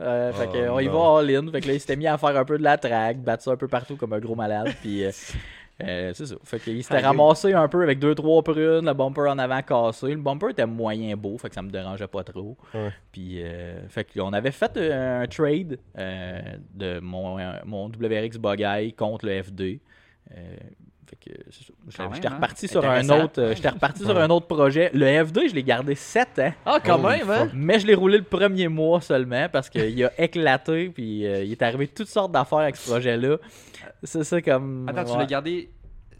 [SPEAKER 4] Euh, fait
[SPEAKER 3] Oh,
[SPEAKER 4] que, on y va all in. Fait que là, il s'était mis à faire un peu de la track, battre ça un peu partout comme un gros malade. Puis euh, Euh, c'est ça. Fait qu'il s'était ramassé un peu avec deux trois prunes, le bumper en avant cassé. Le bumper était moyen beau, fait que ça me dérangeait pas trop.
[SPEAKER 3] Ouais.
[SPEAKER 4] Puis, euh, fait qu'on avait fait euh, un trade euh, de mon, mon WRX Bugeye contre le FD. Euh, fait que J'étais
[SPEAKER 2] hein?
[SPEAKER 4] reparti sur un autre, euh, j'étais reparti sur un autre projet. Le FD, je l'ai gardé 7 ans.
[SPEAKER 1] Ah, quand même, hein?
[SPEAKER 4] Mais je l'ai roulé le premier mois seulement parce qu'il a éclaté puis euh, il est arrivé toutes sortes d'affaires avec ce projet-là. C'est ça comme.
[SPEAKER 2] Attends, tu l'as gardé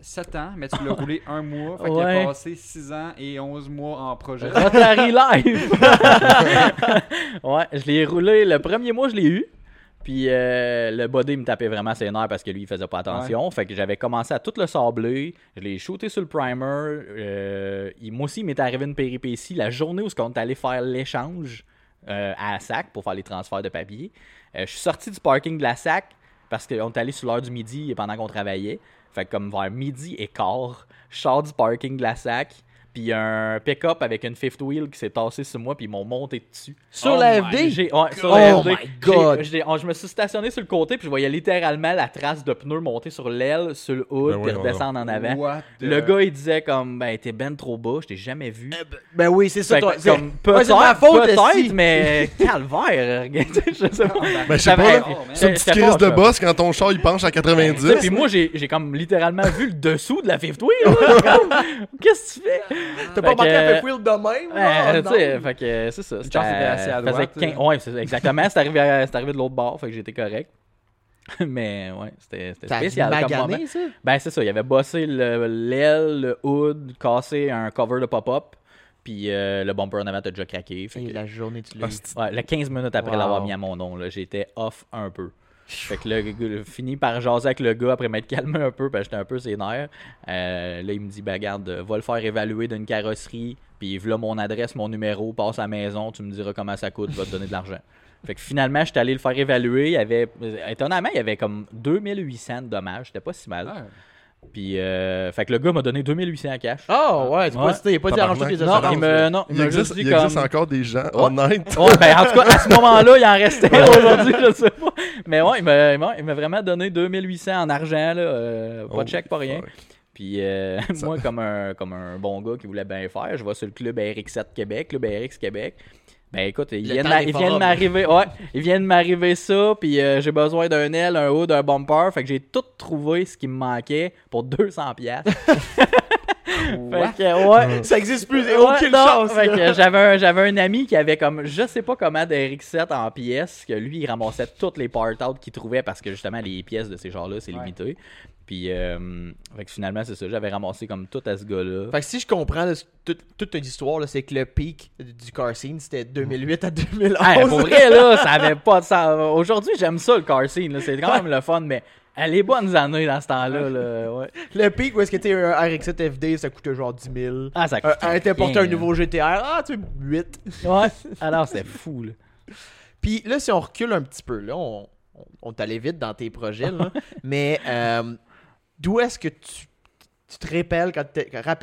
[SPEAKER 2] 7 ans, mais tu l'as roulé un mois. Fait qu'il
[SPEAKER 4] Ouais.
[SPEAKER 2] a passé 6 ans et 11 mois en projet.
[SPEAKER 4] Rotary Live! ouais, je l'ai roulé. Le premier mois, je l'ai eu. Puis euh, le body me tapait vraiment ses nerfs parce que lui, il faisait pas attention. Fait que j'avais commencé à tout le sabler. Je l'ai shooté sur le primer. Euh, il- moi aussi, il m'était arrivé une péripétie. La journée où on est allé faire l'échange euh, à la SAC pour faire les transferts de papier, je suis sorti du parking de la SAC parce qu'on est allé sur l'heure du midi pendant qu'on travaillait. Fait que comme vers midi et quart, je du parking de la SAC. Puis un pick-up avec une fifth wheel qui s'est tassé sur moi, puis ils m'ont monté dessus.
[SPEAKER 1] Sur
[SPEAKER 2] Oh
[SPEAKER 1] la FD?
[SPEAKER 4] J'ai- ouais, sur
[SPEAKER 1] Oh
[SPEAKER 4] la FD.
[SPEAKER 1] my
[SPEAKER 4] J'ai-
[SPEAKER 1] God.
[SPEAKER 4] j'ai- oh, je me suis stationné sur le côté, puis je voyais littéralement la trace de pneus monter sur l'aile, sur le hood,
[SPEAKER 3] Ben
[SPEAKER 4] puis
[SPEAKER 3] oui,
[SPEAKER 4] redescendre en avant.
[SPEAKER 2] What the-
[SPEAKER 4] Le gars, il disait comme, ben, t'es ben trop bas, je t'ai jamais vu.
[SPEAKER 1] Ben oui, c'est ça. C'est-
[SPEAKER 4] comme,
[SPEAKER 1] Ouais, c'est ma
[SPEAKER 4] peut-être,
[SPEAKER 1] faute,
[SPEAKER 4] peut-être, mais calvaire, regarde, je sais pas.
[SPEAKER 3] Ben, je sais pas.
[SPEAKER 2] Oh.
[SPEAKER 3] C'est une petite crise de boss quand ton char il penche à
[SPEAKER 4] Tu sais,
[SPEAKER 3] 90.
[SPEAKER 4] Puis moi, j'ai comme littéralement vu le dessous de la fifth wheel. Qu'est-ce que tu fais?
[SPEAKER 1] T'as pas
[SPEAKER 4] Fait
[SPEAKER 1] remarqué
[SPEAKER 4] que-
[SPEAKER 1] un peu wheel de même?
[SPEAKER 4] tu sais, fait que c'est ça.
[SPEAKER 2] chance c'était assez à
[SPEAKER 4] faisait
[SPEAKER 2] droite,
[SPEAKER 4] 15
[SPEAKER 2] là.
[SPEAKER 4] Ouais, exactement. C'est arrivé, à- arrivé de l'autre bord, fait que j'étais correct. Mais ouais, c'était spécial comme moment.
[SPEAKER 1] magané, ça?
[SPEAKER 4] Ben c'est ça, il avait bossé le- l'aile, le hood, cassé un cover de pop-up, puis euh, le bumper en avant a déjà craqué. fait
[SPEAKER 1] Et
[SPEAKER 4] que-
[SPEAKER 1] la journée, tu l'as.
[SPEAKER 4] Ouais, le 15 minutes après
[SPEAKER 1] Wow.
[SPEAKER 4] l'avoir mis à mon nom, là, j'étais off un peu. Fait que là, g- fini par jaser avec le gars après m'être calmé un peu, parce que j'étais un peu nerfs. Euh, là, il me dit, bah garde, va le faire évaluer d'une carrosserie, puis voilà mon adresse, mon numéro, passe à la maison, tu me diras comment ça coûte, je vais te donner de l'argent. Fait que finalement, j'étais allé le faire évaluer. Il avait, étonnamment, il y avait comme 2800 de dommages, c'était pas si mal. Puis, euh, fait que le gars m'a donné 2800 en cash.
[SPEAKER 1] Oh, ouais, c'est
[SPEAKER 4] Ouais.
[SPEAKER 1] pas cité. Il a pas dit arranger tes
[SPEAKER 4] non,
[SPEAKER 1] assurances.
[SPEAKER 4] il me, non, il
[SPEAKER 3] Il
[SPEAKER 4] m'a
[SPEAKER 3] existe, il
[SPEAKER 4] comme...
[SPEAKER 3] existe encore des gens honnêtes.
[SPEAKER 4] Ouais, ben, en tout cas, à ce moment-là, il en restait aujourd'hui, je sais pas. Mais ouais, il m'a, vraiment donné 2800 en argent, là, euh, pas
[SPEAKER 3] Oh,
[SPEAKER 4] de chèque, pas rien.
[SPEAKER 3] fuck.
[SPEAKER 4] Puis euh, moi, comme un, comme un bon gars qui voulait bien faire, je vais sur le club RX7 Québec, club RX Québec. Ben écoute, il
[SPEAKER 1] Le
[SPEAKER 4] vient, de
[SPEAKER 1] temps
[SPEAKER 4] m'a-
[SPEAKER 1] des
[SPEAKER 4] il vient de
[SPEAKER 1] forums.
[SPEAKER 4] m'arriver, ouais, il vient de m'arriver ça, puis euh, j'ai besoin d'un aile, un hood, un bumper, fait que j'ai tout trouvé ce qui me manquait pour 200 pièces. fait que ouais,
[SPEAKER 1] Ça existe plus.
[SPEAKER 4] Ouais,
[SPEAKER 1] Aucune
[SPEAKER 4] non,
[SPEAKER 1] chance.
[SPEAKER 4] fait que j'avais un, j'avais un ami qui avait comme je sais pas comment des RX7 en pièces que lui il ramassait toutes les part out qu'il trouvait parce que justement les pièces de ces genres là c'est
[SPEAKER 2] Ouais.
[SPEAKER 4] limité. Puis euh, fait que finalement c'est ça, j'avais ramassé comme tout à ce gars-là.
[SPEAKER 1] Fait que si je comprends là, toute, toute ton histoire, c'est que le pic du car scene, c'était 2008 à 2011.
[SPEAKER 4] Hey, pour vrai là, ça avait pas de sens. Aujourd'hui, j'aime ça le car scene c'est quand même le fun mais elle les bonnes années dans ce temps-là là, ouais.
[SPEAKER 1] Le pic où est-ce que t'es un RX-7 FD, ça coûtait genre 10 000.
[SPEAKER 4] Ah ça
[SPEAKER 1] Un,
[SPEAKER 4] coûtait
[SPEAKER 1] un t'importait un nouveau GTR, ah, tu sais, 8.
[SPEAKER 4] là. Ouais. Alors c'est fou là.
[SPEAKER 1] Puis là, si on recule un petit peu, là, on, on, on t'allait vite dans tes projets, là. mais euh, d'où est-ce que tu, tu te rappelles quand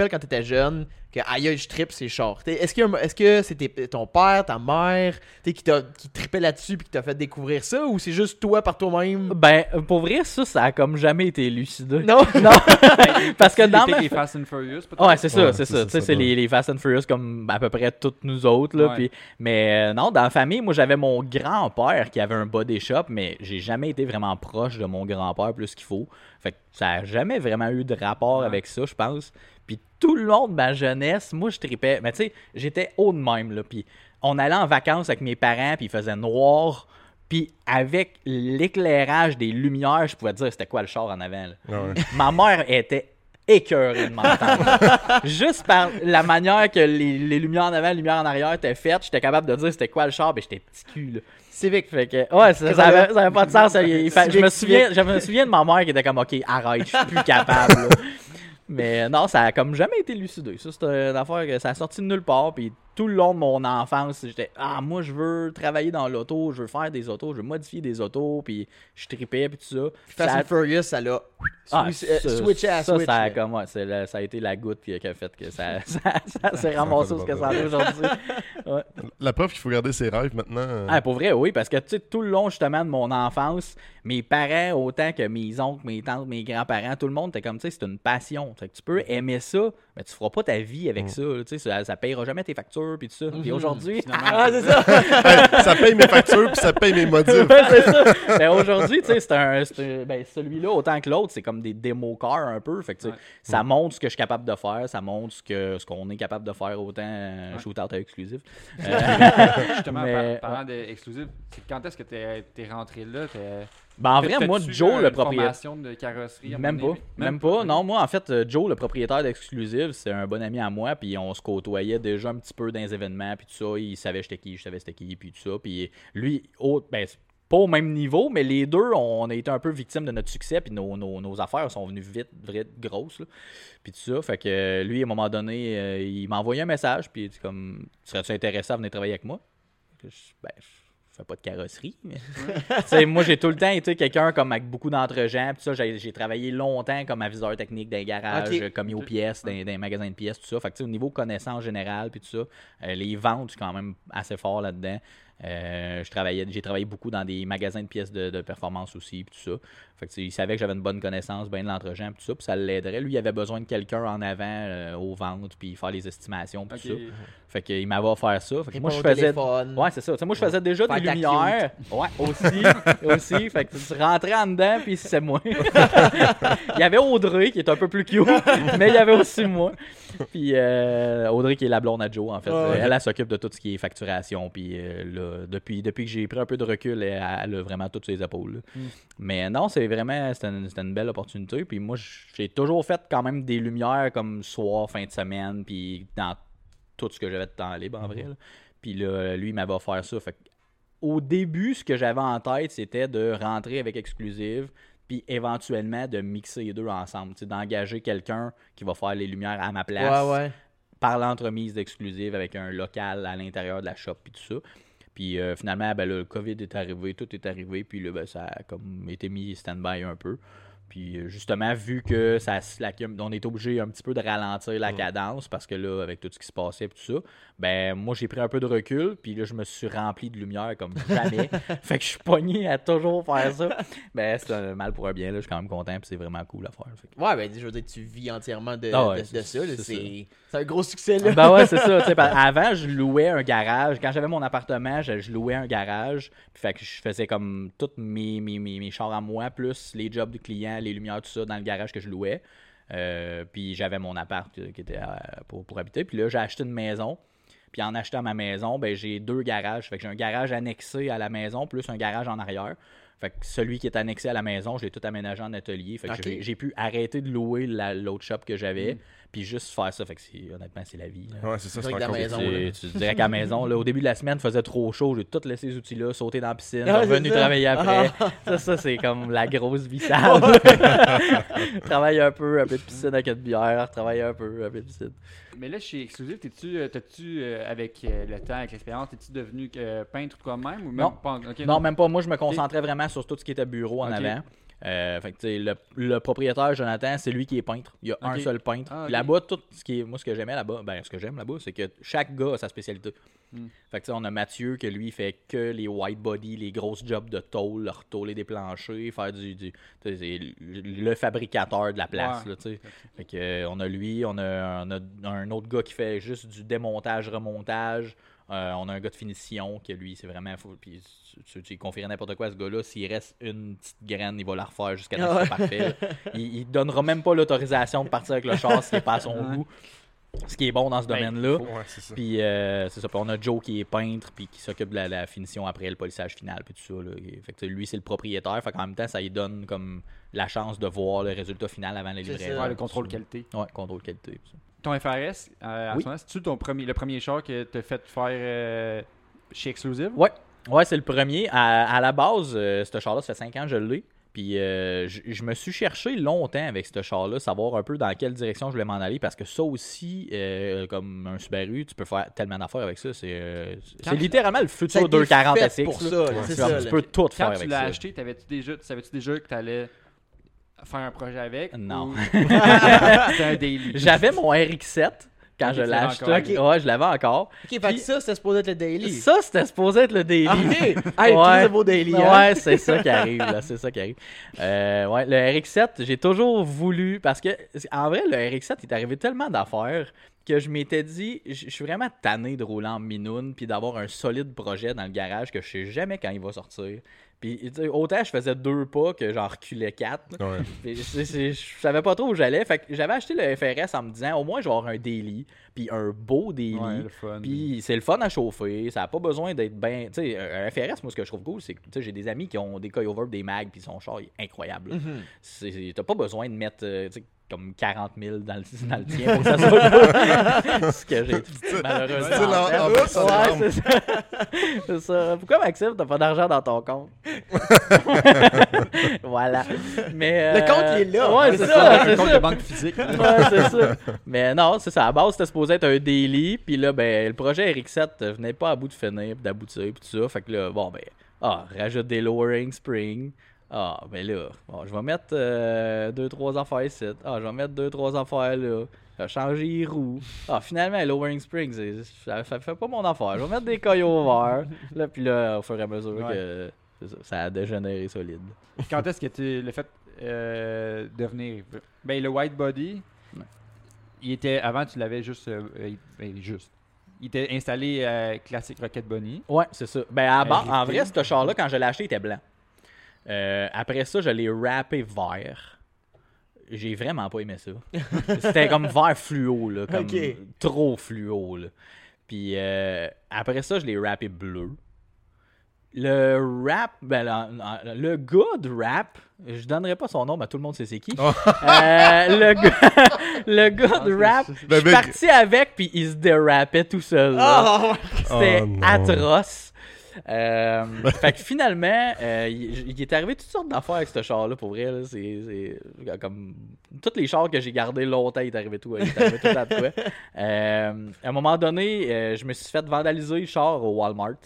[SPEAKER 1] quand t'étais jeune? Que aïe, je tripe ces chars? Est-ce que est-ce que c'était ton père, ta mère, qui, t'a- qui tripait là-dessus puis qui t'a fait découvrir ça ou c'est juste toi par toi-même?
[SPEAKER 4] Ben pour vrai ça ça a comme jamais été élucidé.
[SPEAKER 1] Non!
[SPEAKER 4] Non. Parce que dans
[SPEAKER 2] les
[SPEAKER 4] ma
[SPEAKER 2] Fast and Furious, peut-être?
[SPEAKER 4] Ouais, c'est ça,
[SPEAKER 3] Ouais,
[SPEAKER 4] c'est
[SPEAKER 3] c'est
[SPEAKER 4] ça. Tu sais, c'est les, les Fast and Furious comme à peu près toutes nous autres. Là,
[SPEAKER 2] Ouais.
[SPEAKER 4] puis- mais euh, non, dans la famille, moi j'avais mon grand-père qui avait un body shop, mais j'ai jamais été vraiment proche de mon grand-père plus qu'il faut. Fait que ça a jamais vraiment eu de rapport
[SPEAKER 2] Ouais.
[SPEAKER 4] avec ça, je pense. Puis tout le long de ma jeunesse, moi je tripais. Mais tu sais, j'étais haut de même. Là, puis on allait en vacances avec mes parents, puis il faisait noir. Puis avec l'éclairage des lumières, je pouvais te dire c'était quoi le char en avant. là.
[SPEAKER 3] Ouais.
[SPEAKER 4] Ma mère était écœurée de m'entendre. Juste par la manière que les, les lumières en avant, les lumières en arrière étaient faites, j'étais capable de dire c'était quoi le char, mais j'étais petit cul. Là.
[SPEAKER 1] Civic.
[SPEAKER 4] Fait que, ouais, ça, ça avait, ça avait pas de sens. ça, il- il fa- je, me souviens, je me souviens de ma mère qui était comme, ok, arrête, je suis plus capable. là. Mais non, ça a comme jamais été lucidé. Ça, c'est une affaire que ça a sorti de nulle part. Puis tout le long de mon enfance, j'étais ah moi je veux travailler dans l'auto, je veux faire des autos, je veux modifier des autos, puis je tripais puis tout ça.
[SPEAKER 1] Fast
[SPEAKER 4] Ça-
[SPEAKER 1] and Furious, ça l'a
[SPEAKER 4] ah,
[SPEAKER 1] switch- euh,
[SPEAKER 4] ça-
[SPEAKER 1] switché à
[SPEAKER 4] ça,
[SPEAKER 1] Switch.
[SPEAKER 4] ça a, comme, ouais, c'est le- ça a été la goutte qui, qui a fait que ça, ça, ça s'est ramassé ce que ça en est aujourd'hui. Ouais.
[SPEAKER 3] La preuve qu'il faut garder ses rêves maintenant. euh,
[SPEAKER 4] Ah, pour vrai, oui, parce que tu sais, tout le long justement de mon enfance, mes parents, autant que mes oncles, mes tantes, mes grands-parents, tout le monde était comme, tu sais, c'est une passion. Fait que tu peux aimer ça, mais tu feras pas ta vie avec ça. là, Tu sais, ça, ça payera jamais tes factures, puis tout ça. Puis aujourd'hui,
[SPEAKER 1] Ah, c'est ça.
[SPEAKER 3] ça paye mes factures puis ça paye mes modifs.
[SPEAKER 4] Ouais, c'est ça. Mais aujourd'hui, tu sais, c'est un. ben, celui-là, autant que l'autre, c'est comme des démo cars un peu. Fait que, tu
[SPEAKER 2] Ouais.
[SPEAKER 4] ça montre ce que je suis capable de faire, ça montre ce que ce qu'on est capable de faire autant euh,
[SPEAKER 2] Ouais.
[SPEAKER 4] shootout à exclusif. Euh,
[SPEAKER 2] Justement,
[SPEAKER 4] Mais-
[SPEAKER 2] par- parlant d'exclusif, quand est-ce que t'es es rentré là?
[SPEAKER 4] Ben, en vrai, moi, Joe,
[SPEAKER 2] euh,
[SPEAKER 4] le propriétaire.
[SPEAKER 2] de carrosserie
[SPEAKER 4] Même pas. Même pas. Non, moi, en fait, euh, Joe, le propriétaire d'Exclusive, c'est un bon ami à moi. Puis on se côtoyait déjà un petit peu dans les événements. Puis tout ça. Il savait j'étais qui, je savais c'était qui. Puis tout ça. Puis lui, autre, ben, c'est pas au même niveau, mais les deux, on a été un peu victimes de notre succès. Puis nos, nos- nos affaires sont venues vite, vite grosses. là. Puis tout ça. Fait que euh, lui, à un moment donné, euh, il m'a envoyé un message. Puis il dit comme Serais-tu intéressé à venir travailler avec moi je- Ben, je fais pas de carrosserie, mais. Moi, j'ai tout le temps été quelqu'un comme avec beaucoup d'entre-gens. Puis ça, j'ai travaillé longtemps comme aviseur technique dans les garages,
[SPEAKER 1] Ok.
[SPEAKER 4] euh, commis aux pièces, dans, magasins de pièces, tout ça. Fait que, au niveau connaissance générale, puis tout ça, euh, les ventes, je suis quand même assez fort là-dedans. Euh, je travaillais, j'ai travaillé beaucoup dans des magasins de pièces de, de performance aussi, puis tout ça. Fait que, il savait que j'avais une bonne connaissance, bien de puis tout ça, puis ça l'aiderait. Lui, il avait besoin de quelqu'un en avant euh, aux ventes, puis faire les estimations, puis
[SPEAKER 2] Ok.
[SPEAKER 4] tout ça. Fait qu'il m'avait offert ça. Fait que moi, je faisais.
[SPEAKER 1] téléphone.
[SPEAKER 4] Ouais, c'est ça. Moi, je faisais déjà
[SPEAKER 1] Faire
[SPEAKER 4] des lumières. Ouais, aussi. aussi. Fait que tu rentrais en dedans, puis c'est moi. il y avait Audrey, qui est un peu plus cute, mais il y avait aussi moi. Puis euh, Audrey, qui est la blonde à Joe, en fait.
[SPEAKER 1] Ouais.
[SPEAKER 4] Elle, elle s'occupe de tout ce qui est facturation. Puis euh, là, depuis, depuis que j'ai pris un peu de recul, elle, elle a vraiment toutes ses épaules. là.
[SPEAKER 1] Mm.
[SPEAKER 4] Mais non, c'est vraiment, c'était une, belle opportunité. Puis moi, j'ai toujours fait quand même des lumières comme soir, fin de semaine, puis dans tout ce que j'avais de temps libre, en vrai. là. Puis là, lui, il m'avait offert ça. Fait au début, ce que j'avais en tête, c'était de rentrer avec Exclusive, puis éventuellement de mixer les deux ensemble. D'engager quelqu'un qui va faire les lumières à ma place
[SPEAKER 1] Ouais, ouais.
[SPEAKER 4] par l'entremise d'Exclusive avec un local à l'intérieur de la shop, puis tout ça. Puis euh, finalement, ben, le COVID est arrivé, tout est arrivé, puis là, ben, ça a comme été mis stand-by un peu. Puis euh, justement, vu que ça on est obligé un petit peu de ralentir la cadence parce que là, avec tout ce qui se passait et tout ça, ben moi j'ai pris un peu de recul, puis là je me suis rempli de lumière comme jamais. fait que je suis pogné à toujours faire ça. Ben c'est un mal pour un bien, là, je suis quand même content, puis c'est vraiment cool à faire. Que-
[SPEAKER 1] Ouais, ben, je veux dire, tu vis entièrement de,
[SPEAKER 4] Ah ouais,
[SPEAKER 1] de- de
[SPEAKER 4] c'est-
[SPEAKER 1] ça.
[SPEAKER 4] c'est
[SPEAKER 1] un gros succès, là.
[SPEAKER 4] Ben ouais, c'est ça. tu sais, par- avant, je louais un garage. Quand j'avais mon appartement, je, je louais un garage. Puis fait que je faisais comme tous mes, mes, mes, mes chars à moi, plus les jobs du client, les lumières, tout ça, dans le garage que je louais. Euh, puis j'avais mon appart qui était euh, pour, pour habiter. Puis là, j'ai acheté une maison. Puis en achetant ma maison, ben, j'ai deux garages. Fait que j'ai un garage annexé à la maison, plus un garage en arrière. Fait que celui qui est annexé à la maison, je l'ai tout aménagé en atelier. Fait que j'ai- pu arrêter de louer la- l'autre shop que j'avais, puis juste faire ça. Fait que c'est- honnêtement, c'est la vie. là.
[SPEAKER 3] Ouais, c'est ça, c'est
[SPEAKER 1] la maison, là.
[SPEAKER 4] Tu, tu dirais qu'à la maison, là, au début de la semaine, il faisait trop chaud. J'ai tout laissé ces outils-là, sauté dans la piscine,
[SPEAKER 1] Ah,
[SPEAKER 4] revenu
[SPEAKER 1] ça.
[SPEAKER 4] travailler après.
[SPEAKER 1] Ah.
[SPEAKER 4] Ça, ça c'est comme la grosse vie sale. travailler un peu, un peu de piscine avec une bière, travailler un peu, un peu de piscine.
[SPEAKER 2] Mais là, chez Exclusive, t'es-tu, euh, t'as-tu, euh, avec euh, le temps, avec l'expérience, t'es-tu devenu euh, peintre toi-même ou même
[SPEAKER 4] Non.
[SPEAKER 2] pas?
[SPEAKER 4] Non, même pas. Moi, je me concentrais vraiment sur tout ce qui était bureau en
[SPEAKER 2] Ok.
[SPEAKER 4] avant. Euh, fait que, le, le propriétaire, Jonathan, c'est lui qui est peintre. Il y a un seul peintre.
[SPEAKER 2] Ah,
[SPEAKER 4] Là-bas, tout ce qui est, moi, ce que j'aimais là-bas, ben, ce que j'aime là-bas, c'est que chaque gars a sa spécialité.
[SPEAKER 2] Hmm.
[SPEAKER 4] Fait que, on a Mathieu, que lui, fait que les white body, les grosses jobs de tôle, retôler des planchers, faire du. du le fabricateur de la place,
[SPEAKER 2] Ouais.
[SPEAKER 4] là, sais. Fait que, euh, on a lui, on a, on a un autre gars qui fait juste du démontage, remontage. Euh, on a un gars de finition qui, lui, c'est vraiment fou. Puis, tu, tu, confierais n'importe quoi à ce gars-là. S'il reste une petite graine, il va la refaire jusqu'à ce que ce soit parfait. Il, il donnera même pas l'autorisation de partir avec le char si c'est pas à son
[SPEAKER 2] Ouais.
[SPEAKER 4] goût. Ce qui est bon dans ce
[SPEAKER 2] Ben,
[SPEAKER 4] domaine-là.
[SPEAKER 3] Ouais, c'est ça.
[SPEAKER 4] Puis euh, c'est ça. Puis on a Joe qui est peintre puis qui s'occupe de la, la finition après le polissage final puis tout ça. Là. Fait que lui c'est le propriétaire. Fait qu'en même temps ça lui donne comme la chance de voir le résultat final avant les
[SPEAKER 1] C'est
[SPEAKER 4] livraisons.
[SPEAKER 1] ça.
[SPEAKER 2] Ouais, le contrôle qualité.
[SPEAKER 4] Ouais, contrôle qualité. puis ça.
[SPEAKER 2] Ton FRS, euh,
[SPEAKER 4] Oui.
[SPEAKER 2] c'est-tu ton premier, le premier char que t'as fait faire euh, chez Exclusive?
[SPEAKER 4] Ouais. Ouais, c'est le premier. À, à la base, euh, ce char-là, ça fait 5 ans que je l'ai. Puis euh, je je me suis cherché longtemps avec ce char-là, savoir un peu dans quelle direction je voulais m'en aller, parce que ça aussi, euh, comme un Subaru, tu peux faire tellement d'affaires avec ça. C'est euh,
[SPEAKER 2] Quand tu-
[SPEAKER 4] littéralement le
[SPEAKER 1] Ça
[SPEAKER 4] futur
[SPEAKER 1] été
[SPEAKER 4] 240
[SPEAKER 1] fait
[SPEAKER 4] SX.
[SPEAKER 1] pour ça, là, ça,
[SPEAKER 4] tu
[SPEAKER 1] là.
[SPEAKER 4] peux tout faire
[SPEAKER 2] Quand tu
[SPEAKER 4] avec
[SPEAKER 2] l'as
[SPEAKER 4] ça.
[SPEAKER 2] acheté, t'avais-tu déjà, savais-tu déjà que t'allais faire un projet avec
[SPEAKER 4] Non.
[SPEAKER 2] ou- C'était un daily.
[SPEAKER 4] J'avais mon RX-7 quand je l'ai acheté. Ouais, je l'avais encore.
[SPEAKER 1] Ok, fait que ça, c'était supposé être le daily.
[SPEAKER 4] Ça, c'était supposé être le daily.
[SPEAKER 1] Ok. Hey,
[SPEAKER 4] Ouais.
[SPEAKER 1] beau daily. hein?
[SPEAKER 4] Ouais, c'est ça qui arrive, là, c'est ça qui arrive. Euh, ouais, le RX-7, j'ai toujours voulu, parce que, en vrai, le RX-7, il est arrivé tellement d'affaires que je m'étais dit, je je suis vraiment tanné de rouler en minoune puis d'avoir un solide projet dans le garage que je sais jamais quand il va sortir. Puis, tu sais, autant je faisais deux pas que j'en reculais quatre.
[SPEAKER 3] Ouais.
[SPEAKER 4] Puis c'est- c'est- je savais pas trop où j'allais. Fait que j'avais acheté le FRS en me disant, au moins, je vais avoir un daily, puis un beau daily.
[SPEAKER 2] Ouais, le fun.
[SPEAKER 4] Puis c'est le fun à chauffer, ça a pas besoin d'être bien. Tu sais, un FRS, moi, ce que je trouve cool, c'est que tu sais, j'ai des amis qui ont des coilovers, des mags, puis son char il est incroyable. C'est- T'as pas besoin de mettre euh, comme 40 000 dans le, dans le tien pour que ça soit cool. ce que j'ai malheureusement. Ouais,
[SPEAKER 3] dérampe.
[SPEAKER 4] c'est ça. C'est ça. Pourquoi, Maxime, t'as pas d'argent dans ton compte? voilà. Mais,
[SPEAKER 1] Le
[SPEAKER 4] euh,
[SPEAKER 1] compte, il est là.
[SPEAKER 4] Ouais,
[SPEAKER 1] C'est
[SPEAKER 4] c'est
[SPEAKER 1] ça,
[SPEAKER 4] c'est
[SPEAKER 2] compte
[SPEAKER 4] ça.
[SPEAKER 2] de banque physique.
[SPEAKER 4] Ouais, c'est ça. Mais non, c'est ça. À la base, c'était supposé être un daily. Puis là, ben, le projet RX7 euh, venait pas à bout de finir, puis d'aboutir, puis tout ça. Fait que là, bon, ben, ah, rajoute des lowering spring. Ah, ben là, bon, je vais mettre euh, deux, trois affaires ici. Ah, je vais mettre deux, trois affaires là. Je vais changer les roues. Ah, finalement, lowering spring, c'est- ça, ça fait pas mon affaire. Je vais mettre des coilovers. Là, puis là, au fur et à mesure
[SPEAKER 2] Ouais.
[SPEAKER 4] que ça, ça a dégénéré solide.
[SPEAKER 2] Quand est-ce que tu le fait euh, devenir Ben le white body,
[SPEAKER 4] Ouais.
[SPEAKER 2] il était avant tu l'avais juste euh, euh, ben, juste. Il était installé euh, classique Rocket Bunny.
[SPEAKER 4] Ouais, c'est ça. Ben, à
[SPEAKER 2] Euh,
[SPEAKER 4] bas- en vrai, ce char-là, quand je l'ai acheté, il était blanc. Euh, après ça, je l'ai rappé vert. J'ai vraiment pas aimé ça. C'était comme vert fluo, là. Comme trop fluo, là. Puis euh, après ça, je l'ai rappé bleu. Le rap, ben, le, le gars de rap, je donnerai pas son nom, mais tout le monde sait c'est qui.
[SPEAKER 3] Oh.
[SPEAKER 4] Euh, le gars, le gars de rap, je
[SPEAKER 3] Ben,
[SPEAKER 4] suis
[SPEAKER 3] ben-
[SPEAKER 4] parti avec, puis il se dérapait tout seul.
[SPEAKER 1] Ah,
[SPEAKER 4] C'était
[SPEAKER 3] Oh, non.
[SPEAKER 4] atroce. Euh, fait que finalement, euh, il, il est arrivé toutes sortes d'affaires avec ce char-là, pour vrai. C'est c'est comme. Tous les chars que j'ai gardés longtemps, il est arrivé tout, il est arrivé tout à. Euh, à un moment donné, euh, je me suis fait vandaliser le char au Walmart.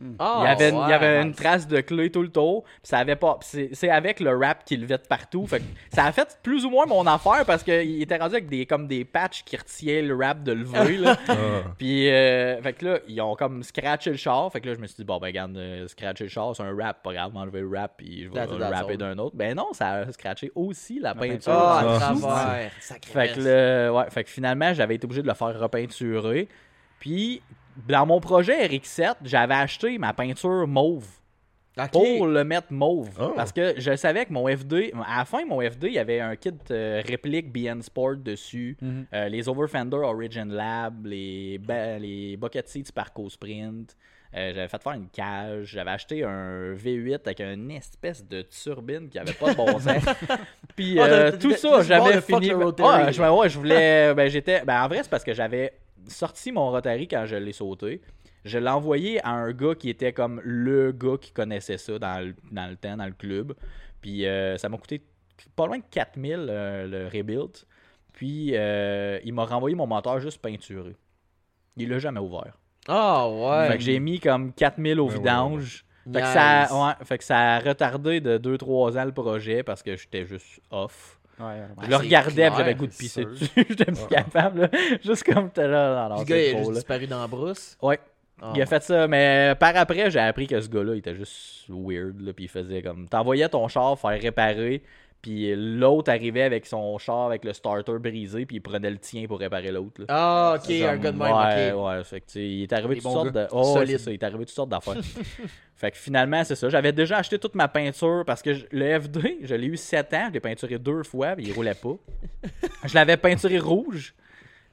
[SPEAKER 4] Il y avait, une, il y
[SPEAKER 1] ouais.
[SPEAKER 4] avait une trace de clé tout le tour. puis Ça avait pas. C'est c'est avec le rap qui levait de partout. Fait que ça a fait plus ou moins mon affaire parce qu'il était rendu avec des comme des patchs qui retiaient le rap de lever. là.
[SPEAKER 3] Ah.
[SPEAKER 4] Puis, euh, fait que là, ils ont comme scratché le char. Fait que là, je me suis dit, bon, ben, regarde, euh, scratcher le char, c'est un rap, pas grave, m'enlever le rap, puis je vais le rapper d'un autre. Ben non, ça a scratché aussi la peinture.
[SPEAKER 1] Ah, à travers.
[SPEAKER 4] Fait que, là, ouais, fait que finalement, j'avais été obligé de le faire repeinturer. Puis, dans mon projet RX7, j'avais acheté ma peinture mauve pour le mettre mauve.
[SPEAKER 3] Oh.
[SPEAKER 4] Parce que je savais que mon F2, à la fin, mon F2, il y avait un kit euh, réplique BN Sport dessus.
[SPEAKER 2] Mhm.
[SPEAKER 4] Euh, les Overfender Origin Lab, les, ba- les bucket seats Parco Sprint. Euh, j'avais fait faire une cage. J'avais acheté un V8 avec une espèce de turbine qui avait pas de bon sens. Puis
[SPEAKER 1] Ah,
[SPEAKER 4] tout ça, j'avais fini. je, ouais, je voulais. Ben, j'étais. Ben, en vrai, c'est parce que j'avais sorti mon Rotary quand je l'ai sauté. Je l'ai envoyé à un gars qui était comme le gars qui connaissait ça dans le, dans le temps, dans le club. Puis euh, ça m'a coûté pas loin de 4000 euh, le rebuild. Puis euh, il m'a renvoyé mon moteur juste peinturé. Il l'a jamais ouvert.
[SPEAKER 1] Ah, ouais.
[SPEAKER 4] Fait que j'ai mis comme 4000 au
[SPEAKER 3] Ouais, ouais,
[SPEAKER 4] vidange. Fait, que
[SPEAKER 1] Nice.
[SPEAKER 4] ça, ouais, fait que ça a retardé de 2-3 ans le projet parce que j'étais juste off.
[SPEAKER 2] Ouais, ouais.
[SPEAKER 4] je le regardais j'avais goût de pisser dessus. J'étais plus capable. là. Juste comme t'es là. Non, non,
[SPEAKER 1] Le gars, il a juste
[SPEAKER 4] là.
[SPEAKER 1] disparu dans la brousse.
[SPEAKER 4] Ouais.
[SPEAKER 1] Ah,
[SPEAKER 4] Il a fait ça, mais par après, j'ai appris que ce gars-là, il était juste weird, là, puis il faisait comme... T'envoyais ton char faire réparer, puis l'autre arrivait avec son char avec le starter brisé, puis il prenait le tien pour réparer l'autre.
[SPEAKER 1] Ah, ok, un gars de même,
[SPEAKER 4] ouais,
[SPEAKER 1] ok.
[SPEAKER 4] ouais, fait que, il est arrivé toutes sortes de... Oh, ça, il est arrivé toutes sortes d'affaires. fait que finalement, c'est ça. J'avais déjà acheté toute ma peinture, parce que je- le F2, je l'ai eu 7 ans, je l'ai peinturé deux fois, puis il roulait pas. je l'avais peinturé rouge,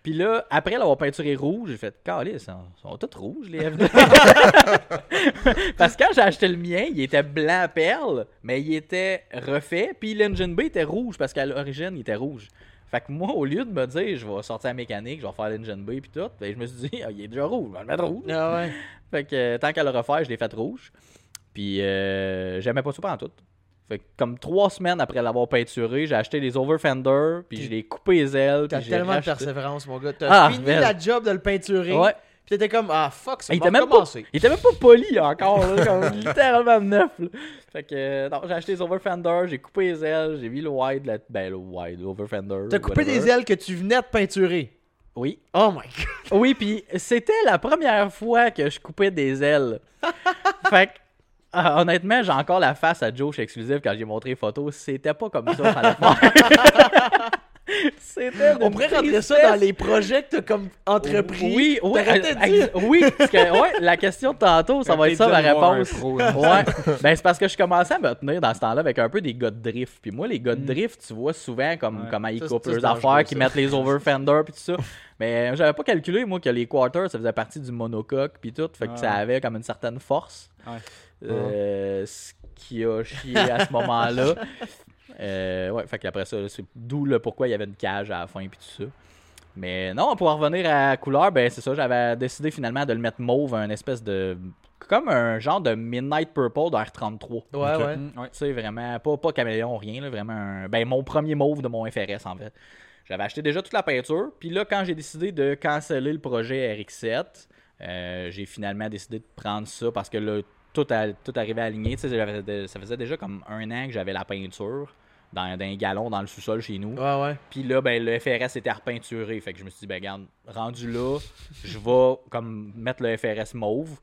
[SPEAKER 4] puis là, après l'avoir peinturé rouge, j'ai fait, calé, ils sont, sont tous rouges, les F2. Parce que quand j'ai acheté le mien, il était blanc perle, mais il était refait, puis l'engine B était rouge, parce qu'à l'origine, il était rouge. Fait que moi, au lieu de me dire, je vais sortir la mécanique, je vais faire l'engine B, puis tout, ben, je me suis dit, ah, il est déjà rouge, je vais le mettre rouge.
[SPEAKER 1] Ah, ouais.
[SPEAKER 4] Fait que euh, tant qu'à le refaire, je l'ai fait rouge. Puis euh, j'aimais pas ça en tout. Fait que comme trois semaines après l'avoir peinturé, j'ai acheté les overfenders, puis je l'ai coupé les ailes,
[SPEAKER 1] T'as
[SPEAKER 4] puis
[SPEAKER 1] tellement de persévérance, mon gars. T'as
[SPEAKER 4] Ah,
[SPEAKER 1] fini la job de le peinturer.
[SPEAKER 4] Ouais.
[SPEAKER 1] Pis t'étais comme, ah fuck,
[SPEAKER 4] même pas,
[SPEAKER 1] recommencer.
[SPEAKER 4] il était même pas poli encore, là, comme littéralement neuf. là. Fait que, euh, non, j'ai acheté les overfenders, j'ai coupé les ailes, j'ai mis le wide, ben le wide, l'overfender.
[SPEAKER 1] T'as coupé
[SPEAKER 4] whatever.
[SPEAKER 1] des ailes que tu venais de peinturer?
[SPEAKER 4] Oui.
[SPEAKER 1] Oh my god.
[SPEAKER 4] Oui, puis c'était la première fois que je coupais des ailes. fait que, ah, honnêtement, j'ai encore la face à Joe chez Exclusive quand j'ai montré les photos. C'était pas comme ça, fallait faire. C'était
[SPEAKER 1] On pourrait rentrer ça dans les projets que t'as comme entrepris.
[SPEAKER 4] Oui, oui, euh, oui, parce que, ouais, la question de tantôt, ça va être ça ma réponse. Ouais. ben c'est parce que je commençais à me tenir dans ce temps-là avec un peu des gars de drift. Puis moi, les gars de drift, tu vois souvent comme
[SPEAKER 2] Ouais.
[SPEAKER 4] comment ils
[SPEAKER 1] Ça,
[SPEAKER 4] coupent leurs affaires, qu'ils mettent les overfenders puis tout ça. Mais j'avais pas calculé, moi, que les quarters, ça faisait partie du monocoque puis tout. Fait que ça avait comme une certaine force.
[SPEAKER 2] Ouais.
[SPEAKER 4] Euh, ce qui a chié à ce moment-là. Euh, ouais, fait qu'après ça, c'est d'où le pourquoi il y avait une cage à la fin puis tout ça. Mais non, pour en revenir à la couleur, ben c'est ça, j'avais décidé finalement de le mettre mauve, un espèce de. comme un genre de Midnight Purple de R33.
[SPEAKER 1] Ouais, ouais.
[SPEAKER 2] Mm, ouais.
[SPEAKER 4] Tu sais, vraiment, pas, pas caméléon, rien, là, vraiment un- Ben, mon premier mauve de mon FRS, en fait. J'avais acheté déjà toute la peinture, puis là, quand j'ai décidé de canceller le projet RX7, euh, j'ai finalement décidé de prendre ça parce que là, tout, a, tout arrivait aligné. Tu sais, ça faisait déjà comme un an que j'avais la peinture dans, dans un galon dans le sous-sol chez nous.
[SPEAKER 1] Ouais, ouais.
[SPEAKER 4] Puis là, ben, le FRS était repeinturé. Fait que je me suis dit, ben, regarde, rendu là, je vais comme mettre le FRS mauve.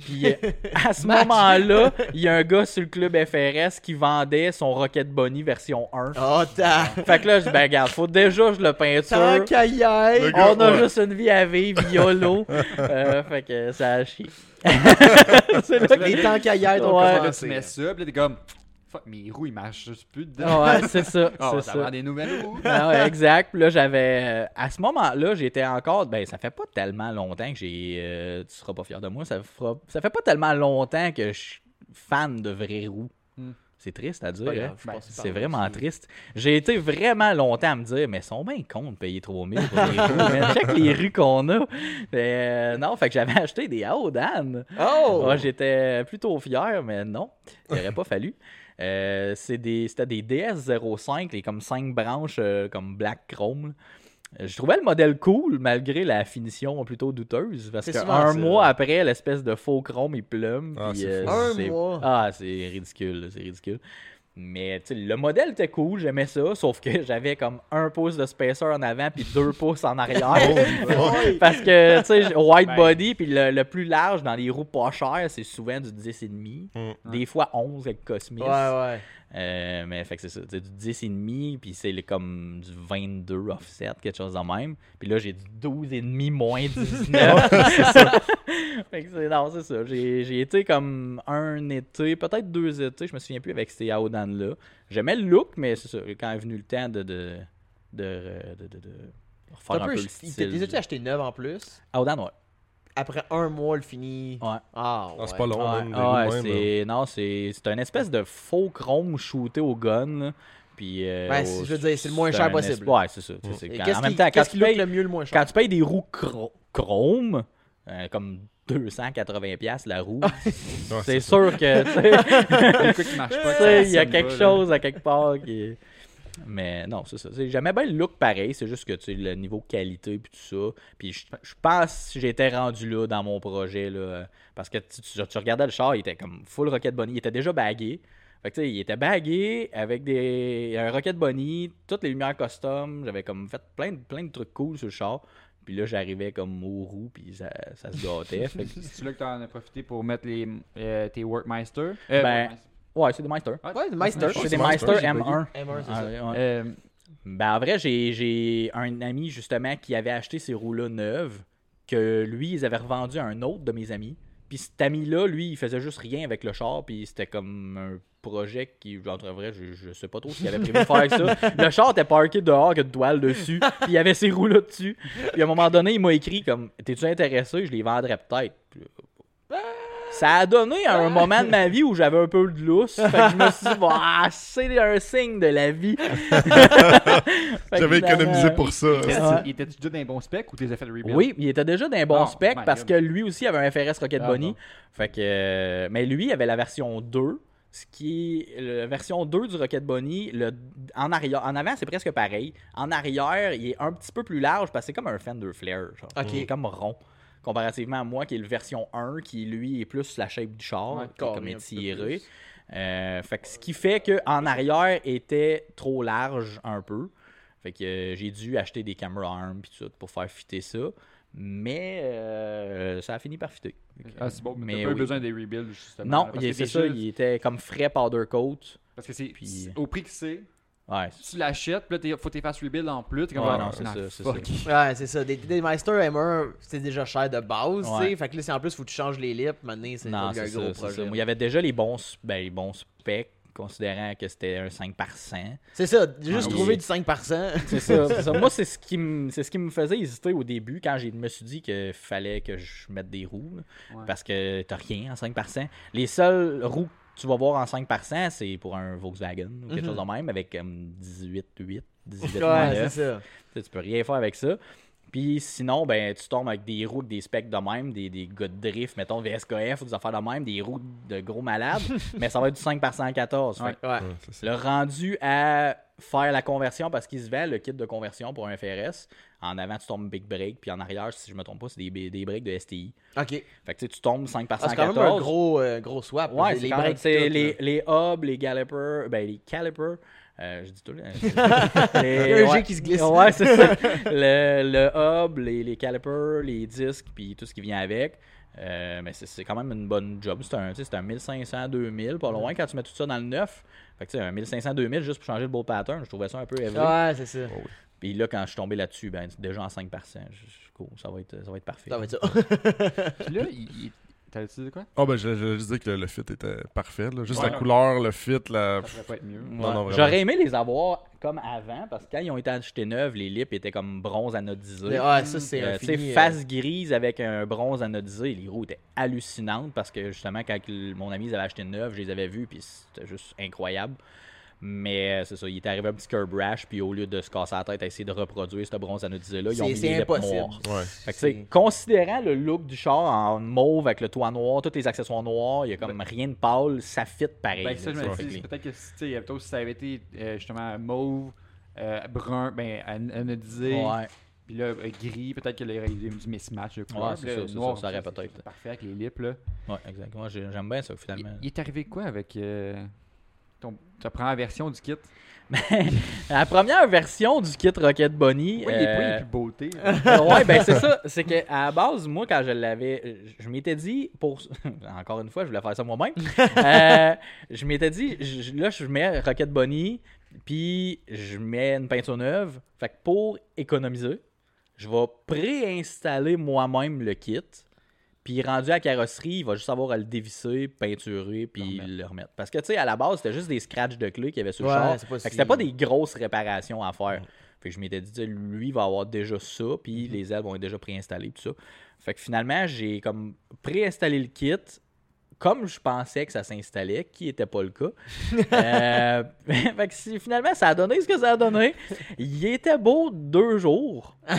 [SPEAKER 4] Puis euh, à ce moment-là, il y a un gars sur le club FRS qui vendait son Rocket Bunny version 1.
[SPEAKER 1] Oh, t'as.
[SPEAKER 4] Fait que là, je dis, ben, regarde, faut déjà que je le peinture.
[SPEAKER 1] Tant qu'à y aille.
[SPEAKER 4] On a
[SPEAKER 3] ouais.
[SPEAKER 4] juste une vie à vivre, YOLO. Euh, fait que ça a chié. C'est là que-
[SPEAKER 1] qu'à y aille, on
[SPEAKER 4] Ouais.
[SPEAKER 2] Là, tu mets ça, puis là, t'es comme, fuck, mes roues, ils marchent juste plus dedans.
[SPEAKER 4] Ouais, c'est ça.
[SPEAKER 2] Ah,
[SPEAKER 4] c'est
[SPEAKER 2] ça
[SPEAKER 4] ça.
[SPEAKER 2] des nouvelles roues.
[SPEAKER 4] Ah ouais, exact. Puis là, j'avais. euh, à ce moment-là, j'étais encore. Ben, ça fait pas tellement longtemps que j'ai. euh, tu seras pas fier de moi. Ça, fera, ça fait pas tellement longtemps que je suis fan de vraies roues.
[SPEAKER 2] Hmm.
[SPEAKER 4] C'est triste à dire. hein?
[SPEAKER 2] Ben,
[SPEAKER 4] C'est vraiment triste. J'ai été vraiment longtemps à me dire, mais ils sont bien cons de payer 3000 pour les rues. Check les rues qu'on a. Mais, euh, non, fait que j'avais acheté des Aodan.
[SPEAKER 1] Oh!
[SPEAKER 4] Ouais, j'étais plutôt fier, mais non, il aurait pas fallu. Euh, c'est des, c'était des DS05, les comme 5 branches euh, comme Black Chrome. là. Euh, Je trouvais le modèle cool malgré la finition plutôt douteuse parce
[SPEAKER 1] C'est
[SPEAKER 4] que
[SPEAKER 1] souvent
[SPEAKER 4] un
[SPEAKER 1] ça.
[SPEAKER 4] mois après l'espèce de faux chrome il plume
[SPEAKER 3] Ah, c'est
[SPEAKER 4] euh, ah c'est ridicule c'est ridicule mais le modèle était cool j'aimais ça sauf que j'avais comme un pouce de spacer en avant puis deux pouces en arrière
[SPEAKER 1] Ouais.
[SPEAKER 4] parce que, tu sais, white
[SPEAKER 2] Ben.
[SPEAKER 4] body, puis le, le plus large dans les roues pas chères, c'est souvent du 10,5.
[SPEAKER 3] Mm.
[SPEAKER 4] Des fois 11 avec Cosmos.
[SPEAKER 1] Ouais, ouais.
[SPEAKER 4] Euh, mais fait que c'est ça, c'est du 10,5, puis c'est le- comme du 22 offset, quelque chose de même. Puis là, j'ai du 12,5 moins 19. fait que c'est, non, c'est ça. J'ai, j'ai été comme un été, peut-être deux étés, je me souviens plus avec ces Aodan-là. J'aimais le look, mais c'est ça, quand est venu le temps de. de de, de, de, de refaire un
[SPEAKER 1] peu-
[SPEAKER 4] peu le
[SPEAKER 1] il-
[SPEAKER 4] style.
[SPEAKER 1] As-tu acheté neuf en plus?
[SPEAKER 4] Aodan, ouais.
[SPEAKER 1] Après un mois, le fini.
[SPEAKER 4] Ouais.
[SPEAKER 1] Ah,
[SPEAKER 3] Ah, c'est
[SPEAKER 1] ouais.
[SPEAKER 3] pas long,
[SPEAKER 4] Ouais,
[SPEAKER 3] même, là.
[SPEAKER 4] c'est non, c'est c'est un espèce de faux chrome shooté au gun. là. Puis euh,
[SPEAKER 1] Ben,
[SPEAKER 4] au-
[SPEAKER 1] c'est- je veux dire, c'est le moins cher
[SPEAKER 4] un
[SPEAKER 1] possible.
[SPEAKER 4] Ouais, c'est ça. tu sais, c'est
[SPEAKER 1] Et
[SPEAKER 4] quand-
[SPEAKER 1] Qu'est-ce
[SPEAKER 4] en même
[SPEAKER 1] qui,
[SPEAKER 4] temps, quand
[SPEAKER 1] qu'est-ce
[SPEAKER 4] tu,
[SPEAKER 1] qui look
[SPEAKER 4] payes,
[SPEAKER 1] le mieux, le moins cher?
[SPEAKER 4] quand tu payes des roues chro- chrome, euh, comme 280$ piastres la roue, c'est sûr que tu sais,
[SPEAKER 2] marche pas.
[SPEAKER 4] tu sais, il y a quelque chose à quelque part qui. Mais non, c'est ça. C'est- J'aimais bien le look pareil, c'est juste que tu sais, le niveau qualité puis tout ça. Puis je, je pense que j'étais rendu là dans mon projet là, parce que tu, tu- tu regardais le char, il était comme full Rocket Bunny, il était déjà bagué. Fait que tu sais, il était bagué avec des un Rocket Bunny, toutes les lumières custom, j'avais comme fait plein de plein de trucs cool sur le char. Puis là, j'arrivais comme aux roues, puis ça, ça se gâtait. Fait que-
[SPEAKER 2] C'est là que t'en as profité pour mettre les, euh, tes Workmeister. Euh,
[SPEAKER 4] Ben,
[SPEAKER 2] Workmeister.
[SPEAKER 4] Ouais, c'est des Meister.
[SPEAKER 1] Ouais, Meister.
[SPEAKER 4] C'est des
[SPEAKER 3] Meister,
[SPEAKER 4] Meister
[SPEAKER 3] j'ai pas
[SPEAKER 4] M1.
[SPEAKER 1] M1, c'est ça.
[SPEAKER 4] ouais, ouais.
[SPEAKER 2] Euh,
[SPEAKER 4] Ben, en vrai, j'ai, j'ai un ami justement qui avait acheté ces roues-là neuves, que lui, ils avaient revendu à un autre de mes amis. Puis cet ami-là, lui, il faisait juste rien avec le char, puis c'était comme un projet qui, entre vrai, je, je sais pas trop ce qu'il avait prévu de faire avec ça. Le char était parké dehors, avec une toile dessus, puis il y avait ces roues-là dessus. Puis à un moment donné, il m'a écrit comme T'es-tu intéressé? Je les vendrais peut-être. Ça a donné à un moment de ma vie où j'avais un peu de lousse. Fait que je me suis dit, Bah, c'est un signe de la vie.
[SPEAKER 3] J'avais économisé pour ça.
[SPEAKER 2] était-
[SPEAKER 4] Ouais.
[SPEAKER 2] Il était-tu déjà dans un bon spec ou t'es fait le rebuild?
[SPEAKER 4] Oui, il était déjà d'un bon
[SPEAKER 2] Oh,
[SPEAKER 4] spec parce
[SPEAKER 2] God.
[SPEAKER 4] que lui aussi avait un FRS Rocket
[SPEAKER 2] Ah,
[SPEAKER 4] Bunny. Fait que, euh, mais lui, il avait la version 2. ce qui est la version 2 du Rocket Bunny, le, en, arrière, en avant, c'est presque pareil. En arrière, il est un petit peu plus large parce que c'est comme un Fender Flare. Genre.
[SPEAKER 1] Ok.
[SPEAKER 4] Il est comme rond. Comparativement à moi, qui est le version 1, qui lui est plus la shape du char,
[SPEAKER 2] Ouais,
[SPEAKER 4] qui est comme étiré. Euh, fait que ce qui fait que en arrière était trop large un peu. Fait que euh, j'ai dû acheter des caméras arm puis tout pour faire fitter ça. Mais euh, ça a fini par fitter.
[SPEAKER 2] Ah, c'est bon, mais
[SPEAKER 4] Mais
[SPEAKER 2] t'as pas eu
[SPEAKER 4] oui.
[SPEAKER 2] besoin des rebuilds, justement.
[SPEAKER 4] Non, c'est ça, il était comme frais powder coat.
[SPEAKER 2] Parce que c'est
[SPEAKER 4] Puis-
[SPEAKER 2] c'est- au prix que c'est,
[SPEAKER 4] Ouais,
[SPEAKER 2] tu l'achètes, puis là, t'es- faut que tu fasses rebuild en plus. T'es comme,
[SPEAKER 4] Ouais,
[SPEAKER 2] ah,
[SPEAKER 4] non, c'est ça, c'est
[SPEAKER 2] fuck.
[SPEAKER 1] Ouais, c'est ça. Des, des Meister M1, c'était déjà cher de base, tu sais. Fait que là, c'est en plus, faut que tu changes les lips. Maintenant, c'est
[SPEAKER 4] c'est
[SPEAKER 1] un
[SPEAKER 4] ça,
[SPEAKER 1] gros
[SPEAKER 4] c'est
[SPEAKER 1] projet.
[SPEAKER 4] ça. Il y avait déjà les bons, ben, les bons specs, considérant que c'était un 5 par 100.
[SPEAKER 1] C'est ça, juste
[SPEAKER 4] Ah,
[SPEAKER 1] trouver
[SPEAKER 4] oui.
[SPEAKER 1] du 5%.
[SPEAKER 4] C'est ça, c'est ça. Moi, c'est ce, qui me- c'est ce qui me faisait hésiter au début quand je me suis dit qu'il fallait que je mette des roues. là.
[SPEAKER 2] Ouais.
[SPEAKER 4] Parce que t'as rien en 5 par 100. Les seules roues tu vas voir en 5 par 100, c'est pour un Volkswagen ou quelque
[SPEAKER 1] Mhm.
[SPEAKER 4] chose de même avec comme 18, 8, 18,
[SPEAKER 1] Ouais, c'est
[SPEAKER 4] 9.
[SPEAKER 1] ça.
[SPEAKER 4] Tu peux rien faire avec ça. Puis sinon, ben, tu tombes avec des roues des specs de même, des, des gars de drift, mettons VSKF ou des affaires de même, des roues de gros malades, mais ça va être du 5 par 114. Fait
[SPEAKER 2] Ouais.
[SPEAKER 1] Ouais.
[SPEAKER 4] Le rendu à faire la conversion parce qu'il se vend le kit de conversion pour un FRS. En avant, tu tombes Big Break, puis en arrière, si je me trompe pas, c'est des, des breaks de STI.
[SPEAKER 1] Ok.
[SPEAKER 4] Fait que tu tombes 5 par
[SPEAKER 1] Ah, c'est quand
[SPEAKER 4] 114.
[SPEAKER 1] même un gros, euh, gros swap.
[SPEAKER 4] Ouais,
[SPEAKER 1] les
[SPEAKER 4] c'est
[SPEAKER 1] breaks
[SPEAKER 4] les, les hubs, les calipers, ben les calipers, euh, je dis tout là.
[SPEAKER 1] Il y a un G qui se glisse.
[SPEAKER 4] Ouais, c'est ça. Le, le hub, les, les calipers, les disques, puis tout ce qui vient avec. Euh, mais c'est- c'est quand même une bonne job. C'est un, un 1500, 2000, pas loin quand tu mets tout ça dans le neuf. Fait que tu sais, un 1500, 2000 juste pour changer le beau pattern, je trouvais ça un peu heavy.
[SPEAKER 1] Ouais, c'est ça.
[SPEAKER 4] Puis là, quand je suis tombé là-dessus, ben, c'est déjà en 5%. Je, je- cool, ça, va être, ça va être parfait.
[SPEAKER 1] Ça va être ça.
[SPEAKER 2] Puis là, il. Dit quoi?
[SPEAKER 3] Ah, ben, je je- je juste dire que le, le fit était parfait. là. Juste
[SPEAKER 2] Ouais.
[SPEAKER 3] la couleur, le fit, la.
[SPEAKER 2] Ça pourrait pas être mieux.
[SPEAKER 4] Ouais.
[SPEAKER 3] Non, non, vraiment.
[SPEAKER 4] J'aurais aimé les avoir comme avant, parce que quand ils ont été achetés neufs, les lips étaient comme bronze anodisé.
[SPEAKER 1] Ouais, ça, c'est
[SPEAKER 4] Euh, tu sais,
[SPEAKER 1] euh,
[SPEAKER 4] face grise avec un bronze anodisé, les roues étaient hallucinantes parce que justement, quand mon ami les avait acheté neufs, je les avais vus, puis c'était juste incroyable. Mais euh, c'est ça, il est arrivé un petit curb rash, puis au lieu de se casser la tête à essayer de reproduire ce bronze anodisé-là, ils ont
[SPEAKER 1] C'est-
[SPEAKER 4] mis
[SPEAKER 1] impossible.
[SPEAKER 4] noirs.
[SPEAKER 3] Ouais.
[SPEAKER 4] Fait que, considérant le look du char en mauve avec le toit noir, tous les accessoires noirs, il y a comme rien de pâle, ça fit pareil.
[SPEAKER 2] Ben, ça, je me dis, peut-être que si, tu sais, plutôt si ça avait été euh, justement mauve, euh, brun, ben, an- anodisé,
[SPEAKER 4] Ouais.
[SPEAKER 2] puis là, euh, gris, peut-être qu'il y aurait eu du mismatch de couleurs.
[SPEAKER 4] Ouais, c'est ça,
[SPEAKER 2] noir,
[SPEAKER 4] peut-être.
[SPEAKER 2] Parfait avec les lips, là.
[SPEAKER 4] Ouais, exactement. J'ai- J'aime bien ça,
[SPEAKER 2] Il,
[SPEAKER 4] finalement.
[SPEAKER 2] il est arrivé quoi avec euh, ton, ta première version du kit?
[SPEAKER 4] La première version du kit Rocket Bunny.
[SPEAKER 2] Pourquoi il est
[SPEAKER 4] euh,
[SPEAKER 2] plus beauté
[SPEAKER 4] ouais, ben c'est ça. C'est que à la base, moi, quand je l'avais, je m'étais dit, pour encore une fois, je voulais faire ça moi-même. Euh, je m'étais dit, je- là, je mets Rocket Bunny, puis je mets une peinture neuve. Fait que pour économiser, je vais préinstaller moi-même le kit. Puis rendu à la carrosserie, il va juste avoir à le dévisser, peinturer, puis
[SPEAKER 2] Le remettre.
[SPEAKER 4] le remettre. Parce que, tu sais, à la base, c'était juste des scratchs de clés qu'il y avait sur le
[SPEAKER 1] Ouais,
[SPEAKER 4] char.
[SPEAKER 1] pas
[SPEAKER 4] Fait que
[SPEAKER 1] si-
[SPEAKER 4] c'était pas des grosses réparations à faire. Fait que je m'étais dit, lui, il va avoir déjà ça, puis
[SPEAKER 1] Mhm.
[SPEAKER 4] les ailes vont être déjà préinstallées, tout ça. Fait que finalement, j'ai comme préinstallé le kit comme je pensais que ça s'installait, qui n'était pas le cas. Euh, fait que si- finalement, ça a donné ce que ça a donné. Il était beau deux jours.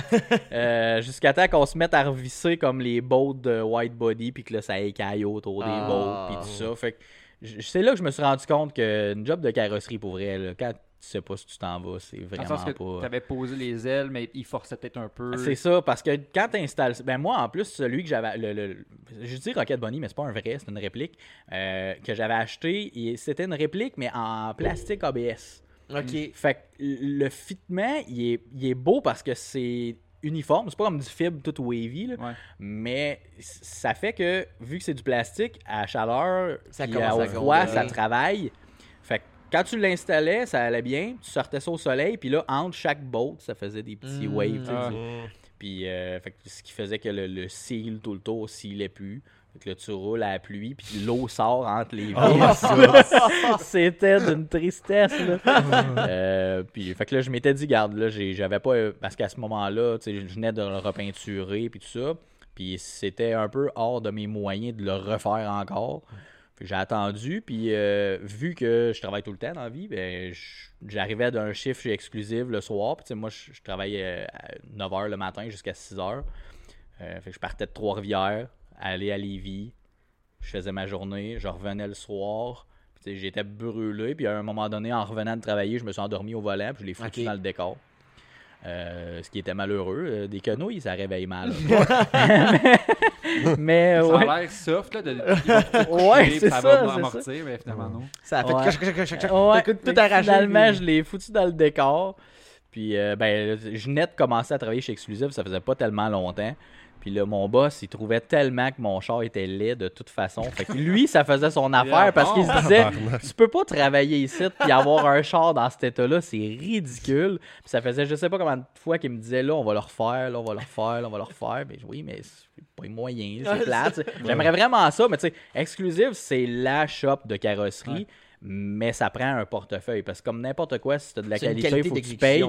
[SPEAKER 4] Euh, Jusqu'à temps qu'on se mette à revisser comme les bottes de white body, puis que là, ça écaille autour des bottes, puis tout ça. Fait que c'est là que je me suis rendu compte qu'une job de carrosserie, pour vrai, là, quand tu sais pas si tu t'en vas, c'est
[SPEAKER 2] Dans le
[SPEAKER 4] vraiment
[SPEAKER 2] sens que
[SPEAKER 4] pas...
[SPEAKER 2] tu avais posé les ailes, mais il forçait peut-être un peu.
[SPEAKER 4] C'est ça, parce que quand tu installes. Ben moi, en plus, celui que j'avais. Le, le- je dis Rocket Bunny, mais c'est pas un vrai, c'est une réplique. euh, que j'avais acheté. et C'était une réplique, mais en plastique ABS.
[SPEAKER 1] Ok.
[SPEAKER 4] Fait que le fitment, il est, il est beau parce que c'est uniforme. C'est pas comme du fibre tout wavy, là.
[SPEAKER 2] Ouais.
[SPEAKER 4] mais ça fait que, vu que c'est du plastique, à chaleur,
[SPEAKER 1] Ça
[SPEAKER 4] au
[SPEAKER 1] à
[SPEAKER 4] froid, ça travaille. Quand tu l'installais, ça allait bien. Tu sortais ça au soleil, puis là, entre chaque boat, ça faisait des petits
[SPEAKER 1] Mm.
[SPEAKER 4] waves.
[SPEAKER 2] Ah.
[SPEAKER 4] puis, euh, fait ce qui faisait que le, le seal tout le tour s'ilait plus. Fait que là, tu roules à la pluie, puis l'eau sort entre les vis. C'était d'une tristesse, là. Euh, puis, fait que là, je m'étais dit, garde, là, j'avais pas. euh, Parce qu'à ce moment-là, tu sais, je venais de le repeinturer, puis tout ça. Puis c'était un peu hors de mes moyens de le refaire encore. J'ai attendu, puis euh, vu que je travaille tout le temps dans la vie, ben, j'arrivais d'un chiffre chez Exclusive le soir. Puis moi, je, je travaillais à 9h le matin jusqu'à 6h. Euh, fait que je partais de Trois-Rivières, aller à Lévis. Je faisais ma journée, je revenais le soir. J'étais brûlé, puis à un moment donné, en revenant de travailler, je me suis endormi au volant, puis je l'ai foutu dans le décor. Euh, ce qui était malheureux. Euh, Des quenouilles, ça réveille mal. mais, mais,
[SPEAKER 2] Ça
[SPEAKER 4] ouais.
[SPEAKER 2] a l'air soft, là, de, de-
[SPEAKER 4] Ouais, c'est
[SPEAKER 2] ça,
[SPEAKER 4] ça,
[SPEAKER 2] va amortir, mais finalement, non.
[SPEAKER 1] Ça a fait
[SPEAKER 4] Ouais. Ouais,
[SPEAKER 1] tout arraché.
[SPEAKER 4] Finalement,
[SPEAKER 1] puis-
[SPEAKER 4] je l'ai foutu dans le décor. Puis, euh, ben, de commencer à travailler chez Exclusive, ça faisait pas tellement longtemps. Puis là, mon boss, il trouvait tellement que mon char était laid de toute façon. Fait que lui, ça faisait son affaire parce qu'il se disait Tu peux pas travailler ici puis avoir un char dans cet état-là, c'est ridicule. Puis ça faisait je sais pas combien de fois qu'il me disait Là, on va le refaire, là, on va le refaire, là, on va le refaire. Mais oui, mais c'est pas moyen, c'est plate. J'aimerais vraiment ça, mais tu sais, Exclusive, c'est la shop de carrosserie. Mais ça prend un portefeuille parce que comme n'importe quoi, si tu as de la qualité, il faut que tu payes.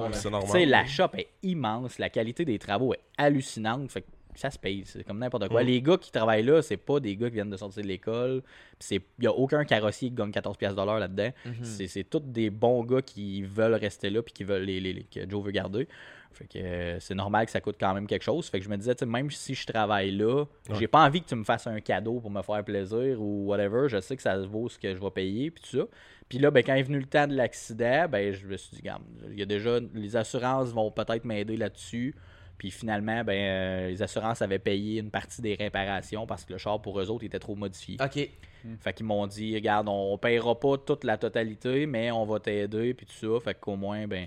[SPEAKER 4] la shop est immense, la qualité des travaux est hallucinante. Fait que ça se paye, c'est comme n'importe quoi.
[SPEAKER 3] Mm.
[SPEAKER 4] Les gars qui travaillent là, c'est pas des gars qui viennent de sortir de l'école. Il n'y a aucun carrossier qui gagne 14$ piastres de l'heure là-dedans.
[SPEAKER 1] Mhm.
[SPEAKER 4] C'est tous des bons gars qui veulent rester là puis qui veulent les, les- les- que Joe veut garder. Fait que euh, c'est normal que ça coûte quand même quelque chose. Fait que je me disais, même si je travaille là, j'ai pas envie que tu me fasses un cadeau pour me faire plaisir ou whatever. Je sais que ça vaut ce que je vais payer puis tout ça. Puis là, ben, quand est venu le temps de l'accident, ben, je me suis dit, il y a déjà, les assurances vont peut-être m'aider là-dessus. Puis finalement, ben, euh, les assurances avaient payé une partie des réparations parce que le char pour eux autres était trop modifié.
[SPEAKER 1] Ok.
[SPEAKER 4] Fait qu'ils m'ont dit, regarde, on payera pas toute la totalité, mais on va t'aider, puis tout ça. Fait qu'au moins, ben.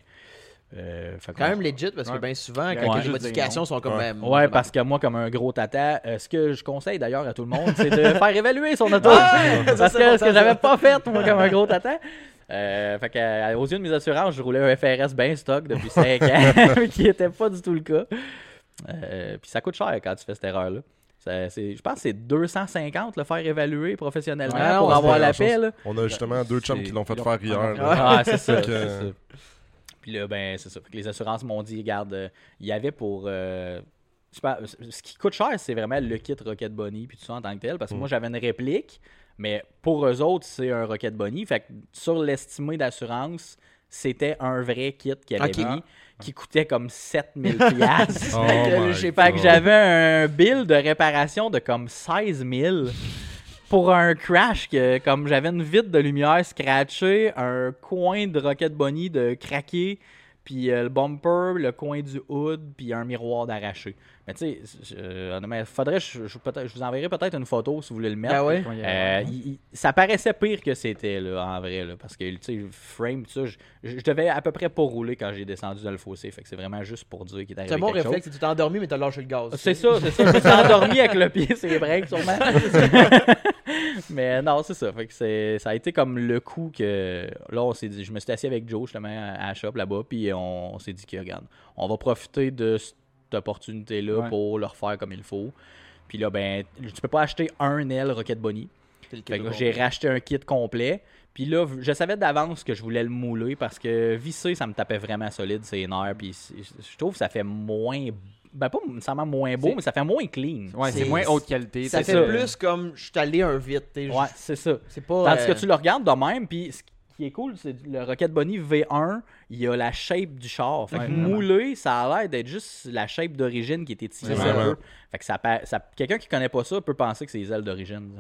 [SPEAKER 4] euh, fait
[SPEAKER 1] Quand même legit parce que
[SPEAKER 2] Ouais.
[SPEAKER 1] bien souvent,
[SPEAKER 2] Ouais,
[SPEAKER 1] quand les modifications sont comme.
[SPEAKER 3] Ouais.
[SPEAKER 1] ben,
[SPEAKER 4] Ouais, parce que moi, comme un gros tata, euh, ce que je conseille d'ailleurs à tout le monde, c'est de faire évaluer son auto.
[SPEAKER 1] Ouais, ça,
[SPEAKER 4] parce
[SPEAKER 1] c'est
[SPEAKER 4] que ce que j'avais pas fait, moi, comme un gros tata. Euh, fait que, euh, aux yeux de mes assurances, je roulais un FRS bien stock depuis 5 ans, qui était pas du tout le cas. Euh, puis ça coûte cher quand tu fais cette erreur-là. Ça, c'est- Je pense que c'est 250 le faire évaluer professionnellement pour avoir la paix. là.
[SPEAKER 3] On a justement deux chums
[SPEAKER 2] C'est-
[SPEAKER 3] qui l'ont fait faire hier.
[SPEAKER 4] Ah, c'est ça.
[SPEAKER 3] Fait que-
[SPEAKER 4] c'est ça. Puis là, ben, c'est ça. Fait que les assurances m'ont dit, regarde, euh, il y avait pour. euh, ce qui coûte cher, c'est vraiment le kit Rocket Bunny, puis tout ça en tant que tel, parce que moi, j'avais une réplique, mais pour eux autres, c'est un Rocket Bunny. Fait que sur l'estimé d'assurance, c'était un vrai kit qui avait mis, qui coûtait comme 7000 piastres.
[SPEAKER 3] Oh
[SPEAKER 4] Fait que j'avais un bill de réparation de comme 16 000 pour un crash que comme j'avais une vitre de lumière scratchée, un coin de Rocket Bunny de craqué, puis euh, le bumper, le coin du hood, puis un miroir d'arraché. Mais tu sais, euh, faudrait, je, je, vous enverrai peut-être une photo si vous voulez le mettre.
[SPEAKER 1] Ben ouais?
[SPEAKER 2] Quand il y a-
[SPEAKER 4] Euh, il- il- ça paraissait pire que c'était là, en vrai, là, parce que tu sais, le frame, ça, je, je devais à peu près pas rouler quand j'ai descendu dans le fossé. Fait que c'est vraiment juste pour dire qu'il est arrivé
[SPEAKER 1] C'est un bon
[SPEAKER 4] quelque chose.
[SPEAKER 1] réflexe, tu t'es endormi, mais t'as lâché le gaz.
[SPEAKER 4] C'est ça, c'est ça. Je suis endormi avec le pied les breaks, sûrement. Mais non, c'est ça. Fait que c'est, ça a été comme le coup que. Là, on s'est dit. Je me suis assis avec Joe, justement, à la shop là-bas. Puis on, on s'est dit que, regarde, on va profiter de cette opportunité-là
[SPEAKER 2] Ouais.
[SPEAKER 4] pour le refaire comme il faut. Puis là, ben, tu peux pas acheter un aile Rocket Bunny. J'ai racheté un kit complet. Puis là, je savais d'avance que je voulais le mouler parce que visser, ça me tapait vraiment solide, ses nerfs. Puis je trouve que ça fait moins. Ben, pas nécessairement moins beau, mais ça fait moins clean.
[SPEAKER 2] Ouais, c'est moins haute qualité.
[SPEAKER 1] Ça fait
[SPEAKER 2] ça.
[SPEAKER 1] plus comme je suis allé un vite.
[SPEAKER 4] Ouais, c'est ça.
[SPEAKER 1] C'est pas.
[SPEAKER 4] Tandis
[SPEAKER 1] euh,
[SPEAKER 4] que tu le regardes de même, puis ce qui est cool, c'est le Rocket Bunny V1, il y a la shape du char. Fait que
[SPEAKER 2] Ouais,
[SPEAKER 4] moulé, ça a l'air d'être juste la shape d'origine qui était tirée. Fait que ça, quelqu'un qui connaît pas ça peut penser que c'est les ailes d'origine.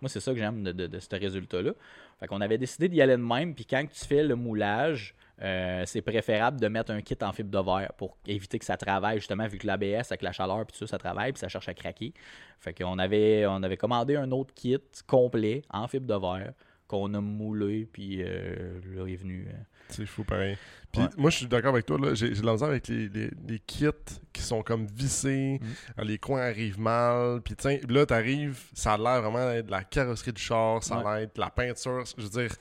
[SPEAKER 4] Moi, c'est ça que j'aime de, de- de ce résultat-là. Fait qu'on avait décidé d'y aller de même, puis quand tu fais le moulage, euh, c'est préférable de mettre un kit en fibre de verre pour éviter que ça travaille, justement, vu que l'ABS, avec la chaleur, puis tout ça, ça travaille, puis ça cherche à craquer. Fait qu'on avait, on avait commandé un autre kit complet en fibre de verre qu'on a moulé, puis euh, là, il est venu. euh,
[SPEAKER 3] C'est fou pareil. Puis
[SPEAKER 4] Ouais.
[SPEAKER 3] moi, je suis d'accord avec toi. là. J'ai de la misère avec les, les, les kits qui sont comme vissés.
[SPEAKER 4] Mm.
[SPEAKER 3] euh, Les coins arrivent mal. Puis tiens, là, t'arrives, ça a l'air vraiment d'être de la carrosserie du char. Ça a l'air de la peinture. Je veux dire,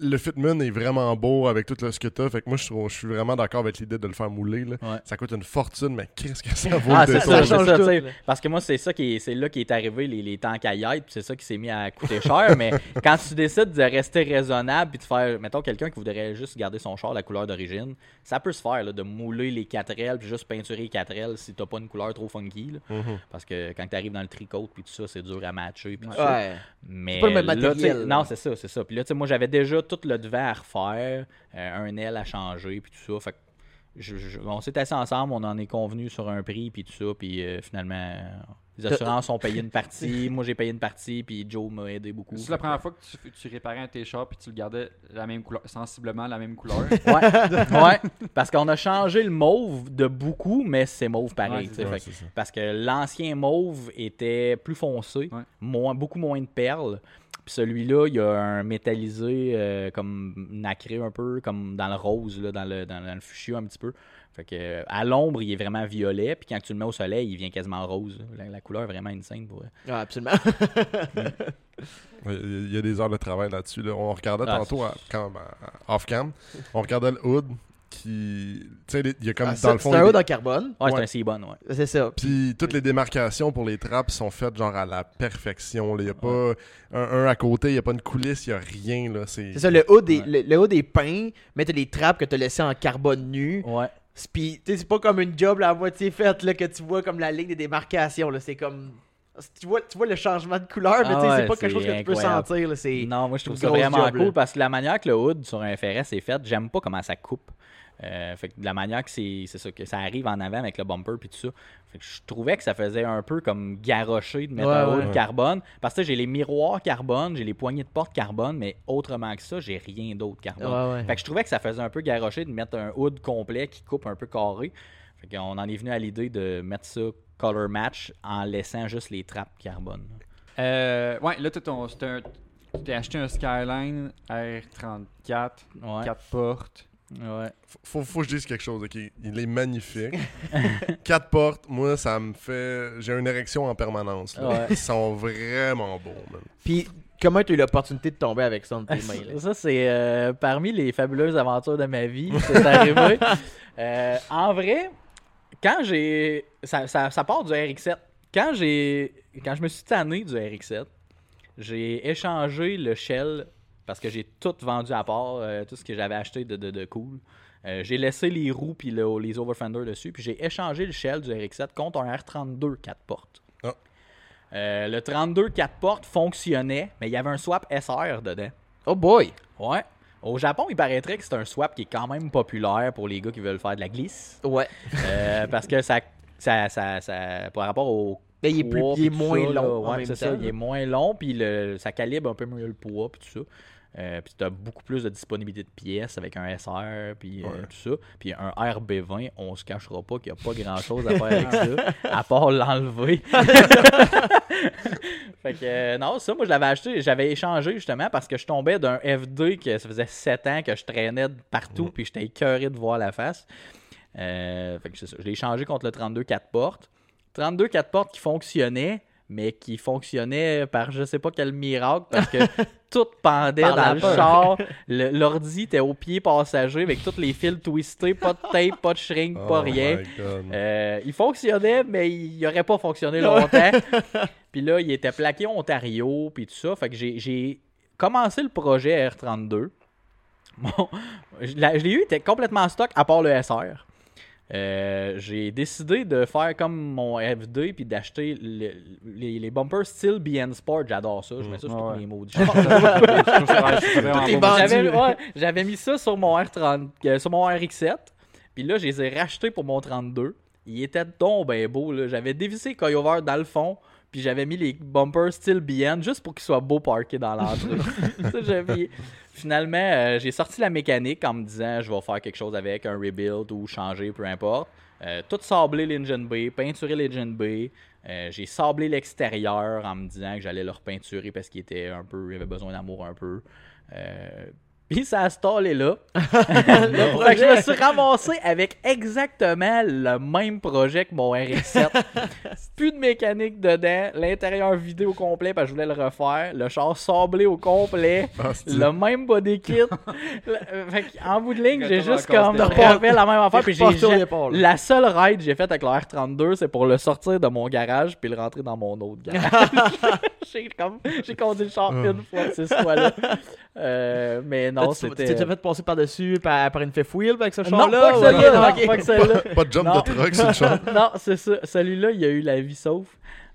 [SPEAKER 3] le Fitman est vraiment beau avec tout le, ce que t'as. Fait que moi, je, trouve- je suis vraiment d'accord avec l'idée de le faire mouler. là.
[SPEAKER 4] Ouais.
[SPEAKER 3] Ça coûte une fortune, mais qu'est-ce que ça vaut
[SPEAKER 4] Ah,
[SPEAKER 3] le
[SPEAKER 4] ça,
[SPEAKER 1] change tout.
[SPEAKER 4] Parce que moi, c'est ça qui est, c'est là qui est arrivé, les, les tanks à yacht, puis c'est ça qui s'est mis à coûter cher. mais quand tu décides de rester raisonnable, puis de faire, mettons, quelqu'un qui voudrait juste garder son char la couleur d'origine, ça peut se faire, là, de mouler les 4 ailes, puis juste peinturer les 4 ailes si t'as pas une couleur trop funky. là.
[SPEAKER 3] Mhm.
[SPEAKER 4] Parce que quand t'arrives dans le tricot, puis tout ça, c'est dur à matcher, puis tout ça.
[SPEAKER 1] Ouais.
[SPEAKER 4] Mais
[SPEAKER 1] pas le même matériel, là.
[SPEAKER 4] Non, c'est ça, c'est ça. Puis là, tu sais, moi, j'avais déjà tout le devant à refaire, euh, un aile à changer, puis tout ça. Fait que je- je- on s'est assis ensemble, on en est convenu sur un prix, puis tout ça, puis euh, finalement, euh, les assurances ont payé une partie, moi j'ai payé une partie, puis Joe m'a aidé beaucoup.
[SPEAKER 2] C'est la première fois que tu, tu réparais un t-shirt puis tu le gardais la même couleur, sensiblement la même couleur.
[SPEAKER 4] Ouais, ouais, parce qu'on a changé le mauve de beaucoup, mais c'est mauve pareil.
[SPEAKER 2] Ouais,
[SPEAKER 3] Ouais,
[SPEAKER 4] fait. Parce que l'ancien mauve était plus foncé,
[SPEAKER 2] Ouais.
[SPEAKER 4] moins, beaucoup moins de perles. Puis celui-là, il y a un métallisé euh, comme nacré un peu, comme dans le rose, là, dans, le, dans, dans le fuchsia un petit peu. Fait que euh, à l'ombre, il est vraiment violet, puis quand tu le mets au soleil, il vient quasiment rose. La, la couleur est vraiment insane pour.
[SPEAKER 1] Ah, absolument.
[SPEAKER 3] Il y a des heures de travail là-dessus. là. On regardait
[SPEAKER 4] Ah,
[SPEAKER 3] tantôt à- quand- à- off-cam. On regardait le hood qui. Tu sais, les- il y a comme
[SPEAKER 1] Ah,
[SPEAKER 3] dans le fond.
[SPEAKER 1] c'est un haut en carbone.
[SPEAKER 4] Ouais,
[SPEAKER 3] Ouais.
[SPEAKER 4] c'est un C-Bon, ouais.
[SPEAKER 1] C'est ça.
[SPEAKER 3] Puis toutes les démarcations pour les trappes sont faites genre à la perfection. Il n'y a pas un, un à côté, il n'y a pas une coulisse, il n'y a rien. là. C'est
[SPEAKER 1] C'est ça, le haut des,
[SPEAKER 4] Ouais.
[SPEAKER 1] le, le haut des peint, mais t'as les trappes que t'as laissées en carbone nu.
[SPEAKER 4] Ouais.
[SPEAKER 1] C'est- Puis, tu sais, c'est pas comme une job là, à moitié faite là, que tu vois comme la ligne des démarcations. là. C'est comme. Tu vois, tu vois le changement de couleur, mais
[SPEAKER 4] Ah
[SPEAKER 1] tu sais, c'est pas quelque chose que tu peux sentir. là. C'est.
[SPEAKER 4] Non, moi je trouve ça vraiment
[SPEAKER 1] job,
[SPEAKER 4] cool
[SPEAKER 1] là.
[SPEAKER 4] parce que la manière que le hood sur un FRS est fait, j'aime pas comment ça coupe. Euh, fait que la manière que c'est c'est ça que ça arrive en avant avec le bumper puis tout ça. Fait que je trouvais que ça faisait un peu comme garrocher de mettre
[SPEAKER 1] Ouais,
[SPEAKER 4] un
[SPEAKER 1] ouais.
[SPEAKER 4] hood carbone parce que j'ai les miroirs carbone, j'ai les poignées de porte carbone, mais autrement que ça, j'ai rien d'autre carbone.
[SPEAKER 1] Ouais, ouais.
[SPEAKER 4] Fait que je trouvais que ça faisait un peu garrocher de mettre un hood complet qui coupe un peu carré. Fait qu'on en est venu à l'idée de mettre ça color match en laissant juste les trappes carbone.
[SPEAKER 2] Euh, ouais, là, tu t'es acheté un Skyline R34,
[SPEAKER 4] Ouais.
[SPEAKER 2] 4 portes.
[SPEAKER 4] Ouais.
[SPEAKER 3] faut, faut que je dise quelque chose, ok? Il est magnifique. Quatre portes, moi, ça me fait. J'ai une érection en permanence. là.
[SPEAKER 4] Ouais.
[SPEAKER 3] Ils sont vraiment beaux, man.
[SPEAKER 1] Puis, comment tu as eu l'opportunité de tomber avec ça entre tes mains? là?
[SPEAKER 4] Ça, c'est euh, parmi les fabuleuses aventures de ma vie. C'est arrivé. Euh, en vrai, quand j'ai. Ça, ça, ça part du RX7. Quand j'ai. Quand je me suis tanné du RX7, j'ai échangé le shell parce que j'ai tout vendu à part, euh, tout ce que j'avais acheté de, de, de cool. Euh, j'ai laissé les roues puis le- les overfenders dessus, puis j'ai échangé le shell du RX7 contre un R32 4 portes.
[SPEAKER 3] Ah.
[SPEAKER 4] Euh, le 32 4 portes fonctionnait, mais il y avait un swap SR dedans.
[SPEAKER 1] Oh boy!
[SPEAKER 4] Ouais. Au Japon, il paraîtrait que c'est un swap qui est quand même populaire pour les gars qui veulent faire de la glisse.
[SPEAKER 1] Ouais.
[SPEAKER 4] Euh, parce que ça, ça, ça, ça- par rapport au
[SPEAKER 1] Mais il est, plus,
[SPEAKER 4] poids,
[SPEAKER 1] il est moins
[SPEAKER 4] ça,
[SPEAKER 1] long.
[SPEAKER 4] ouais, c'est ça, il est moins long, puis le, ça calibre un peu mieux le poids, puis tout ça. Euh, puis tu as beaucoup plus de disponibilité de pièces avec un SR, puis euh, tout ça. Puis un RB20, on se cachera pas qu'il n'y a pas grand chose à faire avec ça, à part l'enlever. fait que euh, non, ça, moi je l'avais acheté, j'avais échangé justement parce que je tombais d'un F2 que ça faisait 7 ans que je traînais de partout, puis j'étais écœuré de voir la face. Fait que c'est ça. Je l'ai échangé contre le 32 4 portes. 32 4 portes qui fonctionnait, mais qui fonctionnait par je sais pas quel miracle parce que tout pendait
[SPEAKER 1] Par
[SPEAKER 4] dans le
[SPEAKER 1] peur.
[SPEAKER 4] char. L'ordi était au pied passager avec tous les fils twistés, pas de tape, pas de shrink, pas
[SPEAKER 3] Oh
[SPEAKER 4] rien.
[SPEAKER 3] my God.
[SPEAKER 4] Euh, il fonctionnait, mais il n'aurait pas fonctionné longtemps. puis là, il était plaqué Ontario, puis tout ça. Fait que j'ai- commencé le projet R32. Bon, je la- je l'ai eu, il était complètement en stock, à part le SR. Euh, j'ai décidé de faire comme mon F2 puis d'acheter le- les, les bumpers style BN Sport. J'adore ça. Je mets ça sur
[SPEAKER 2] Ouais.
[SPEAKER 4] tous mes maudits j'avais, mis ça sur mon R30, euh, sur mon RX7. Puis là, je les ai rachetés pour mon 32. Il était donc ben beau. J'avais dévissé Coyover dans le fond. Puis j'avais mis les bumpers style BN juste pour qu'ils soient beaux parqués dans l'entrée. Finalement, euh, j'ai sorti la mécanique en me disant je vais faire quelque chose avec, un rebuild ou changer, peu importe. Euh, tout sablé l'engine B, peinturer l'engine B. Euh, j'ai sablé l'extérieur en me disant que j'allais le repeinturer parce qu'il était un peu, il avait besoin d'amour un peu. Puis ça a stallé là. Fait que je me suis ramassé avec exactement le même projet que mon RX7. Plus de mécanique dedans, l'intérieur vidé au complet parce que je voulais le refaire, le char sablé au complet,
[SPEAKER 3] Ah, c'est-
[SPEAKER 4] le même body kit. Le- fait en bout de ligne, j'ai juste comme la même affaire. Puis j'ai
[SPEAKER 1] là.
[SPEAKER 4] la seule ride que j'ai faite avec le R32, c'est pour le sortir de mon garage puis le rentrer dans mon autre garage. j'ai comme j'ai conduit le char une fois de ces fois-là. Euh, mais non,
[SPEAKER 1] Là, tu tu
[SPEAKER 4] c'était
[SPEAKER 1] t'es fait passer par-dessus par, par une fifth wheel avec ce
[SPEAKER 4] non,
[SPEAKER 1] char-là?
[SPEAKER 4] pas que
[SPEAKER 1] ou-
[SPEAKER 4] celle-là, non, pas que celle-là.
[SPEAKER 3] Pas de jump
[SPEAKER 4] Non.
[SPEAKER 3] de truck sur le
[SPEAKER 4] non, c'est ça. Celui-là, il a eu la vie sauf.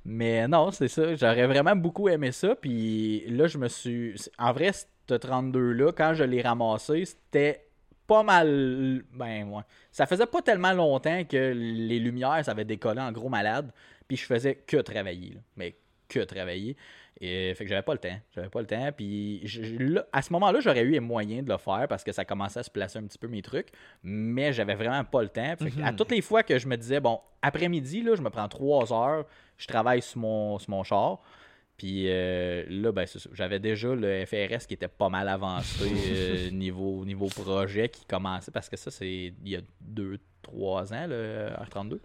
[SPEAKER 4] Mais non, c'est ça. J'aurais vraiment beaucoup aimé ça. Puis là, je me suis. En vrai, ce 32-là, quand je l'ai ramassé, c'était pas mal. Ben, ouais. Ça faisait pas tellement longtemps que les lumières, ça avait décollé en gros malade. Puis je faisais que travailler. là. Mais que travailler. Et fait que j'avais pas le temps. J'avais pas le temps. Puis je- je- là, à ce moment-là, j'aurais eu les moyens de le faire parce que ça commençait à se placer un petit peu mes trucs. Mais j'avais vraiment pas le temps. Fait que À toutes les fois que je me disais, bon, après-midi, là, je me prends trois heures, je travaille sur mon, sur mon char. Puis euh, là, ben, j'avais déjà le FRS qui était pas mal avancé euh, niveau, niveau projet qui commençait parce que ça, c'est il y a deux, trois ans, le R32.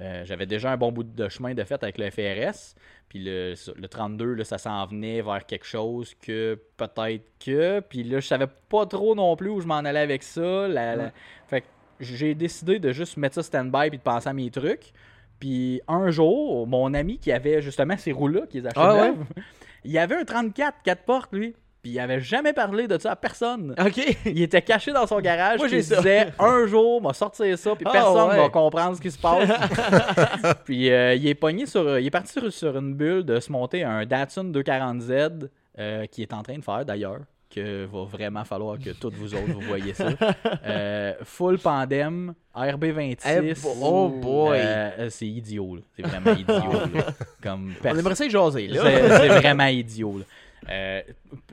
[SPEAKER 4] Euh, j'avais déjà un bon bout de chemin de fait avec le FRS. Puis le, le 32, là, ça s'en venait vers quelque chose que peut-être que. Puis là, je savais pas trop non plus où je m'en allais avec ça. La- la- Fait que j'ai décidé de juste mettre ça stand-by puis de penser à mes trucs. Puis un jour, mon ami qui avait justement ces roues-là, qui les achetait
[SPEAKER 1] Ah ouais?
[SPEAKER 4] il avait un 34, 4 portes, lui. Puis il avait jamais parlé de ça à personne.
[SPEAKER 1] Ok.
[SPEAKER 4] Il était caché dans son garage.
[SPEAKER 1] Moi, ça.
[SPEAKER 4] disait un jour, m'a sortir ça, puis
[SPEAKER 1] Ah,
[SPEAKER 4] personne
[SPEAKER 1] ouais.
[SPEAKER 4] va comprendre ce qui se passe. puis euh, il est pogné sur, il est parti sur, sur une bulle de se monter un Datsun 240Z euh, qui est en train de faire d'ailleurs. Que va vraiment falloir que toutes vous autres vous voyez ça. Euh, full Pandem, RB26.
[SPEAKER 1] Eh, oh boy.
[SPEAKER 4] Euh, c'est idiot, c'est vraiment idiot. là. Comme
[SPEAKER 1] On aimerait ça jaser, là.
[SPEAKER 4] c'est c'est vraiment idiot. là. Euh,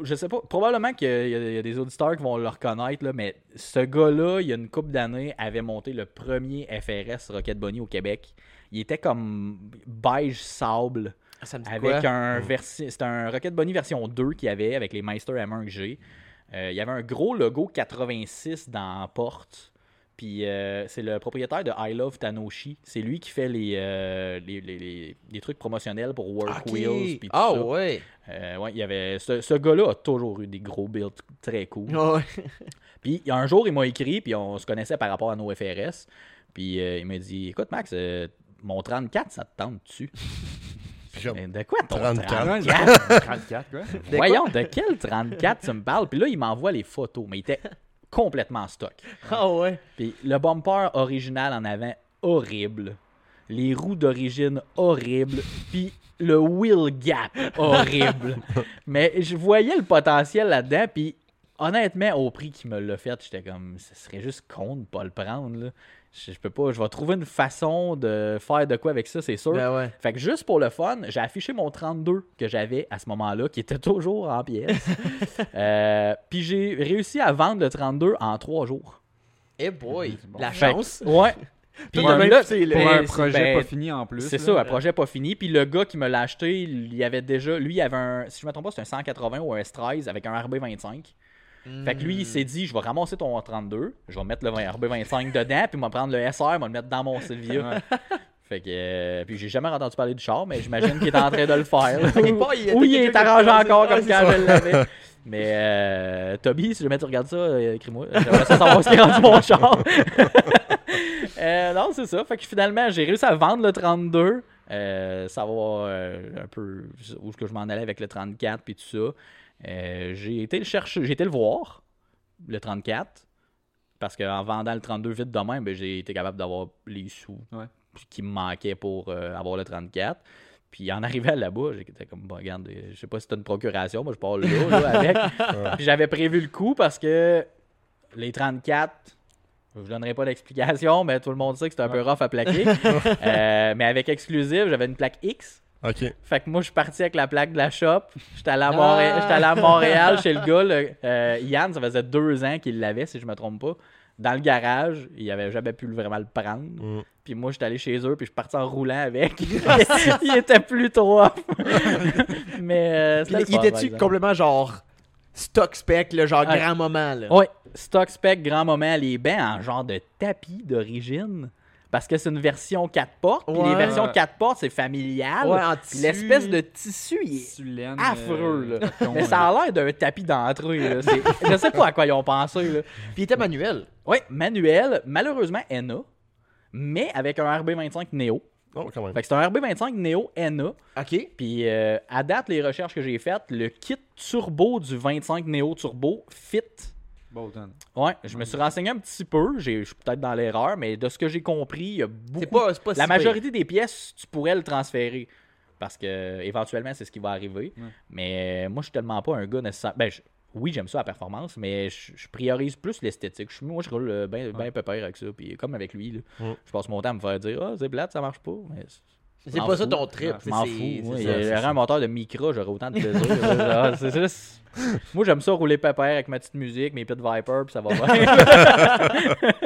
[SPEAKER 4] je sais pas, probablement qu'il y, a- il y a des auditeurs qui vont le reconnaître, là, mais ce gars-là, il y a une couple d'années, avait monté le premier FRS Rocket Bunny au Québec. Il était comme beige sable
[SPEAKER 1] Ça me dit
[SPEAKER 4] avec
[SPEAKER 1] quoi?
[SPEAKER 4] un versi- c'était un Rocket Bunny version 2 qu'il y avait avec les Meister M1 que j'ai. Euh, il y avait un gros logo 86 dans la porte. Puis euh, c'est le propriétaire de I Love Tanoshi. C'est lui qui fait les, euh, les, les- les- les trucs promotionnels pour Work. Wheels. puis tout
[SPEAKER 1] Ah
[SPEAKER 4] ça.
[SPEAKER 1] ouais.
[SPEAKER 4] Euh, ouais, il y avait ce, ce gars-là a toujours eu des gros builds très cool.
[SPEAKER 1] Ah ouais.
[SPEAKER 4] Puis il y a un jour, il m'a écrit, puis on se connaissait par rapport à nos FRS. Puis euh, il m'a dit Écoute, Max, euh, mon 34, ça te tente dessus De quoi ton
[SPEAKER 3] 34?
[SPEAKER 4] 34
[SPEAKER 2] 34, quoi?
[SPEAKER 4] Voyons, de quel 34 tu me parles? Puis là, il m'envoie les photos, mais il était complètement en stock.
[SPEAKER 1] Ah ouais.
[SPEAKER 4] Puis le bumper original en avant, horrible. Les roues d'origine, horrible. Puis le wheel gap, horrible. Mais je voyais le potentiel là-dedans. Puis honnêtement, au prix qu'il me l'a fait, j'étais comme, ce serait juste con de pas le prendre. là. Je, je peux pas, je vais trouver une façon de faire de quoi avec ça, c'est sûr.
[SPEAKER 1] Ben ouais.
[SPEAKER 4] Fait que juste pour le fun, j'ai affiché mon 32 que j'avais à ce moment-là, qui était toujours en pièces. Euh, Puis j'ai réussi à vendre le 32 en trois jours.
[SPEAKER 1] Eh boy.
[SPEAKER 2] Bon.
[SPEAKER 1] La
[SPEAKER 4] que-
[SPEAKER 1] chance.
[SPEAKER 4] Ouais. Puis
[SPEAKER 1] Pour un-
[SPEAKER 4] là,
[SPEAKER 2] Pour un
[SPEAKER 4] ben,
[SPEAKER 2] projet
[SPEAKER 4] ben,
[SPEAKER 2] pas fini en plus.
[SPEAKER 4] C'est ça, un projet pas fini. Puis le gars qui me l'a acheté, il y avait déjà. Lui, il avait un. Si je me trompe pas, c'est un 180 ou un S13 avec un RB25. Fait que lui, il s'est dit, je vais ramasser ton 32, je vais mettre le RB25 dedans, puis je vais prendre le SR, je vais le mettre dans mon Sylvia. Fait que. euh, puis j'ai jamais entendu parler du char, mais j'imagine qu'il est en train de le faire. Ou il est arrangé encore comme quand je l'avais. Mais euh, Toby, si jamais tu regardes ça, euh, écris-moi. J'aimerais ça savoir ce qui est rendu mon char. Euh, non, c'est ça. Fait que finalement, j'ai réussi à vendre le 32. Euh, savoir un peu où est-ce que je m'en allais avec le 34 puis tout ça. Euh, j'ai été le chercher, j'ai été le voir, le 34. Parce qu'en vendant le 32 vite de même, ben, j'ai été capable d'avoir les sous
[SPEAKER 2] Ouais.
[SPEAKER 4] qui me manquaient pour euh, avoir le 34. Puis en arrivant là-bas, j'étais comme, bon, regarde, euh, je sais pas si c'est une procuration, moi je parle là, là avec. Puis j'avais prévu le coup parce que les 34, je vous donnerai pas d'explication, mais tout le monde sait que c'est un peu rough à plaquer. Euh, mais avec exclusive, j'avais une plaque X.
[SPEAKER 3] Ok.
[SPEAKER 4] Fait que moi, je suis parti avec la plaque de la shop. J'étais allé à,
[SPEAKER 1] Ah!
[SPEAKER 4] Montréal- j'étais allé à Montréal chez le gars. le- euh, Yann, ça faisait deux ans qu'il l'avait, si je me trompe pas. Dans le garage, il avait jamais pu vraiment le prendre.
[SPEAKER 3] Mm.
[SPEAKER 4] Puis moi, j'étais allé chez eux, puis je suis parti en roulant avec. il était plus trop off. Mais euh,
[SPEAKER 1] Puis il était-tu complètement genre stock spec, le genre grand moment là?
[SPEAKER 4] Ouais, stock spec, grand moment, les bains en genre de tapis d'origine. Parce que c'est une version 4 portes. Puis
[SPEAKER 1] Ouais.
[SPEAKER 4] les versions 4 portes, c'est familial.
[SPEAKER 1] Ouais, en
[SPEAKER 4] Puis
[SPEAKER 1] tissu.
[SPEAKER 4] l'espèce de tissu, il est
[SPEAKER 2] laine,
[SPEAKER 4] affreux.
[SPEAKER 2] euh,
[SPEAKER 4] là. Mais ça a l'air d'un tapis d'entrée. Je sais pas à quoi ils ont pensé. Là.
[SPEAKER 1] Puis il était manuel.
[SPEAKER 4] Oui, manuel, malheureusement NA, mais avec un RB25 Neo.
[SPEAKER 3] Oh,
[SPEAKER 4] c'est un RB25 Neo NA.
[SPEAKER 1] OK.
[SPEAKER 4] Puis euh, à date, les recherches que j'ai faites, le kit turbo du 25 Neo Turbo fit.
[SPEAKER 2] Bolton.
[SPEAKER 4] Ouais, je me suis renseigné un petit peu. J'ai- Je suis peut-être dans l'erreur, mais de ce que j'ai compris, il y a beaucoup.
[SPEAKER 1] C'est pas,
[SPEAKER 4] La
[SPEAKER 1] si
[SPEAKER 4] majorité des pièces, tu pourrais le transférer. Parce que éventuellement, c'est ce qui va arriver.
[SPEAKER 2] Ouais.
[SPEAKER 4] Mais euh, moi, je suis tellement pas un gars nécessaire. Ben, je- oui, j'aime ça la performance, mais je, je priorise plus l'esthétique. Je- Moi, je roule euh, bien ben pépère avec ça. Puis comme avec lui, là, je passe mon temps à me faire dire Ah, c'est plate, ça marche pas. Mais
[SPEAKER 1] C'est pas ça ton trip.
[SPEAKER 4] je m'en
[SPEAKER 1] c'est-
[SPEAKER 4] fous. il y aurait un moteur de micro, j'aurais autant de plaisir. C'est juste- Moi, j'aime ça rouler pépère avec ma petite musique, mes Pit Viper, puis ça va bien.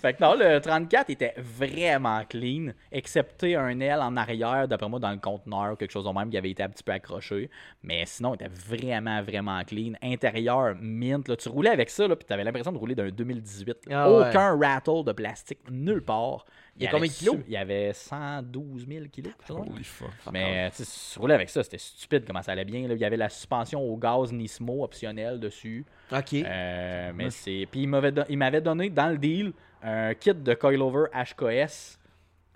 [SPEAKER 4] fait que non, le 34 était vraiment clean, excepté un aile en arrière, d'après moi, dans le conteneur, quelque chose de même qui avait été un petit peu accroché. Mais sinon, il était vraiment, vraiment clean. Intérieur, mint. Là, tu roulais avec ça, là, puis tu avais l'impression de rouler d'un 2018.
[SPEAKER 1] Ah ouais.
[SPEAKER 4] Aucun rattle de plastique, nulle part.
[SPEAKER 1] Il y combien de kilos?
[SPEAKER 4] Il y avait 112 000 kilos.
[SPEAKER 3] Holy fuck.
[SPEAKER 4] Mais tu sais, tu roulais avec ça, c'était stupide comment ça allait bien. là. Il y avait la suspension au gaz Nismo optionnelle dessus.
[SPEAKER 1] Ok.
[SPEAKER 4] Euh, mais c'est. Puis il m'avait, don- il m'avait donné dans le deal un kit de coilover HKS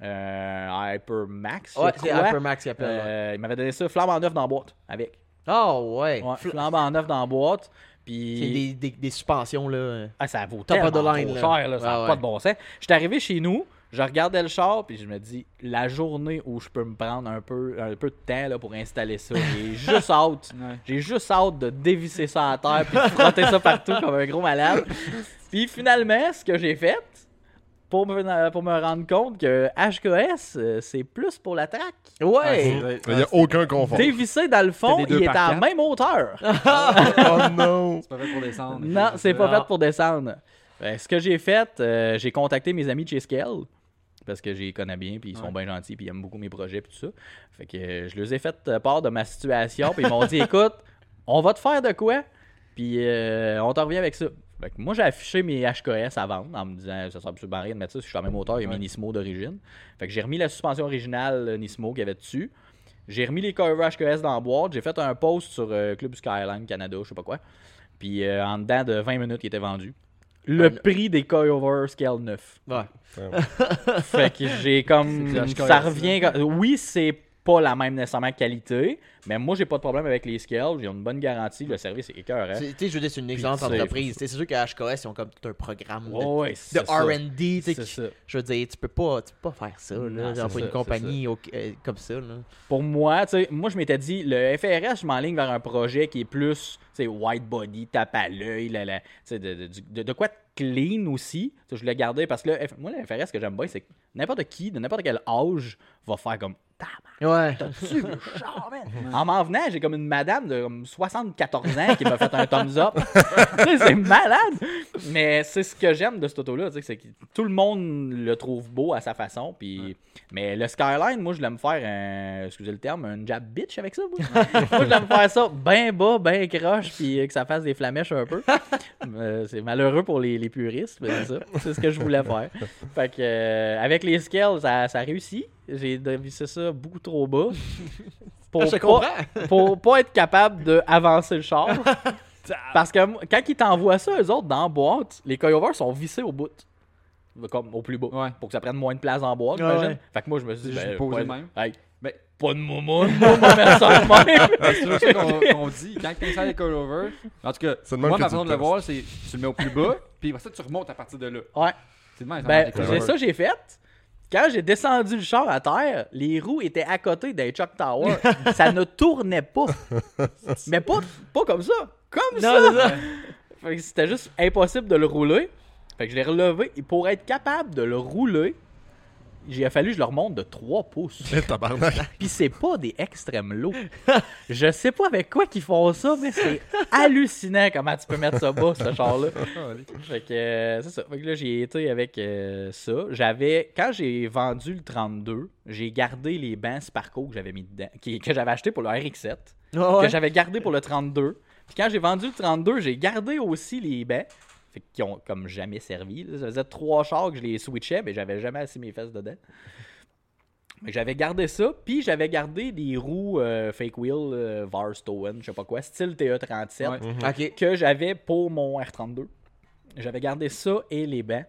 [SPEAKER 4] euh, Hyper Max.
[SPEAKER 1] ouais, c'est
[SPEAKER 4] crois.
[SPEAKER 1] Hypermax qui appelle.
[SPEAKER 4] Euh, il m'avait donné ça flambant neuf dans la boîte avec.
[SPEAKER 1] Oh, ouais.
[SPEAKER 4] Ouais,
[SPEAKER 1] Fl-
[SPEAKER 4] flambant neuf dans la boîte.
[SPEAKER 1] C'est
[SPEAKER 4] Puis.
[SPEAKER 1] des, des, des suspensions, là.
[SPEAKER 4] Ah, ça vaut
[SPEAKER 1] Top of the line,
[SPEAKER 4] trop
[SPEAKER 1] là.
[SPEAKER 4] cher, là, ça n'a
[SPEAKER 1] Ouais,
[SPEAKER 4] pas de bon sens. J'étais arrivé chez nous, je regardais le char, puis je me dis, la journée où je peux me prendre un peu, un peu de temps là, pour installer ça, j'ai juste hâte.
[SPEAKER 2] Ouais.
[SPEAKER 4] J'ai juste hâte de dévisser ça à terre, puis de frotter ça partout comme un gros malade. Puis finalement, ce que j'ai fait, pour me, pour me rendre compte que HKS, euh, c'est plus pour la track.
[SPEAKER 1] Ouais.
[SPEAKER 3] Il n'y a aucun confort.
[SPEAKER 4] Dévisser dans le fond, il est à la même hauteur.
[SPEAKER 3] oh non!
[SPEAKER 2] C'est pas fait pour descendre.
[SPEAKER 4] Non, c'est pas
[SPEAKER 1] Ah.
[SPEAKER 4] fait pour descendre. Ben, ce que j'ai fait, euh, j'ai contacté mes amis de chez Scale. Parce que je les connais bien, puis ils sont
[SPEAKER 2] Ouais.
[SPEAKER 4] bien gentils, puis ils aiment beaucoup mes projets, puis tout ça. Fait que euh, je leur ai fait euh, part de ma situation, puis ils m'ont dit écoute, on va te faire de quoi, puis euh, on t'en revient avec ça. Fait que moi, j'ai affiché mes HKS à vendre en me disant ça sert absolument à rien de mettre ça si je suis en même moteur, il y a mes. Nismo d'origine. Fait que j'ai remis la suspension originale Nismo qu'il y avait dessus. J'ai remis les cover HKS dans la boîte. J'ai fait un post sur euh, Club Skyline Canada, je sais pas quoi. Puis euh, en dedans de 20 minutes, il était vendu. Le
[SPEAKER 1] Ouais.
[SPEAKER 4] prix des cover Scale 9.
[SPEAKER 1] Ouais.
[SPEAKER 4] Fait que j'ai comme. Ça revient. Oui, c'est pas la même nécessairement qualité, mais moi, j'ai pas de problème avec les scales. J'ai une bonne garantie. Le service est écœurant.
[SPEAKER 1] Tu sais, je veux dire, c'est une excellente entreprise. C'est sûr qu'à HKS, ils ont comme tout un programme de,
[SPEAKER 4] Oh, ouais,
[SPEAKER 1] de. R&D. Je veux dire, tu peux pas, tu peux pas faire ça. Là,
[SPEAKER 4] Non,
[SPEAKER 1] pour une
[SPEAKER 4] ça,
[SPEAKER 1] compagnie au- euh, comme ça. Là.
[SPEAKER 4] Pour moi, tu sais, moi, je m'étais dit, le FRS, je m'enligne vers un projet qui est plus, tu sais, white body, tape à l'œil, de, de, de- de quoi clean aussi. Je voulais garder parce que moi, le FRS que j'aime bien, c'est que n'importe qui, de n'importe quel âge, va faire comme,
[SPEAKER 1] Ouais.
[SPEAKER 4] T'as-tu le char, man? En m'en venant, j'ai comme une madame de comme 74 ans qui m'a fait un thumbs up. C'est malade! Mais c'est ce que j'aime de cette auto-là, c'est que tout le monde le trouve beau à sa façon. Puis... Mais le Skyline, moi, je l'aime faire, un, excusez le terme, un jab bitch avec ça. Moi, moi je l'aime faire ça bien bas, bien croche, puis que ça fasse des flamèches un peu. Euh, c'est malheureux pour les, les puristes, mais c'est ça. C'est ce que je voulais faire. Fait que, euh, avec les scales, ça, ça réussit. J'ai dévissé ça beaucoup trop bas. Pour
[SPEAKER 1] Je
[SPEAKER 4] pas,
[SPEAKER 1] comprends.
[SPEAKER 4] pour pas être capable d'avancer le char. Parce que quand ils t'envoient ça, eux autres, dans la boîte, les coilovers sont vissés au bout. Comme au plus bas.
[SPEAKER 2] Ouais.
[SPEAKER 4] Pour que ça prenne moins de place en boîte,
[SPEAKER 1] Ouais,
[SPEAKER 4] j'imagine.
[SPEAKER 1] ouais.
[SPEAKER 4] Fait que moi, je me suis dit, ben,
[SPEAKER 2] de même.
[SPEAKER 4] hey,
[SPEAKER 2] Ben-
[SPEAKER 4] pas de.
[SPEAKER 2] Ah, c'est toujours ça qu'on dit. Quand tu installes les coilovers, en tout cas, moi,
[SPEAKER 3] que
[SPEAKER 2] ma
[SPEAKER 3] tu
[SPEAKER 2] façon de
[SPEAKER 3] le
[SPEAKER 2] voir, c'est tu le mets au plus bas, puis ça, tu remontes à partir de là.
[SPEAKER 4] Ouais.
[SPEAKER 2] C'est
[SPEAKER 4] Ben, ça que j'ai fait. Quand j'ai descendu le char à terre, les roues étaient à côté d'un Chuck Tower. ça ne tournait pas. Mais pas, pas comme ça. Comme
[SPEAKER 1] Non,
[SPEAKER 4] ça.
[SPEAKER 1] c'est ça.
[SPEAKER 4] Fait que c'était juste impossible de le rouler. Fait que je l'ai relevé. Et pour être capable de le rouler, il a fallu que je le remonte de 3 pouces. Puis c'est pas des extrêmes lots. Je sais pas avec quoi qu'ils font ça, mais c'est hallucinant comment tu peux mettre ça bas, ce char-là.
[SPEAKER 2] Ah, allez.
[SPEAKER 4] Fait que euh, c'est ça. Fait que là, j'ai été avec euh, ça. J'avais, quand j'ai vendu le 32, j'ai gardé les bancs Sparco que j'avais mis dedans, qui- que j'avais acheté pour le RX7,
[SPEAKER 1] Ouais?
[SPEAKER 4] que j'avais gardé pour le 32. Puis quand j'ai vendu le 32, j'ai gardé aussi les bancs. Fait qui ont comme jamais servi. là. Ça faisait trois chars que je les switchais, mais j'avais jamais assis mes fesses dedans. Mais j'avais gardé ça, puis j'avais gardé des roues euh, fake wheel euh, Varstowen, je sais pas quoi, style TE37
[SPEAKER 2] Ouais.
[SPEAKER 1] Ok.
[SPEAKER 4] que j'avais pour mon R32. J'avais gardé ça et les bancs.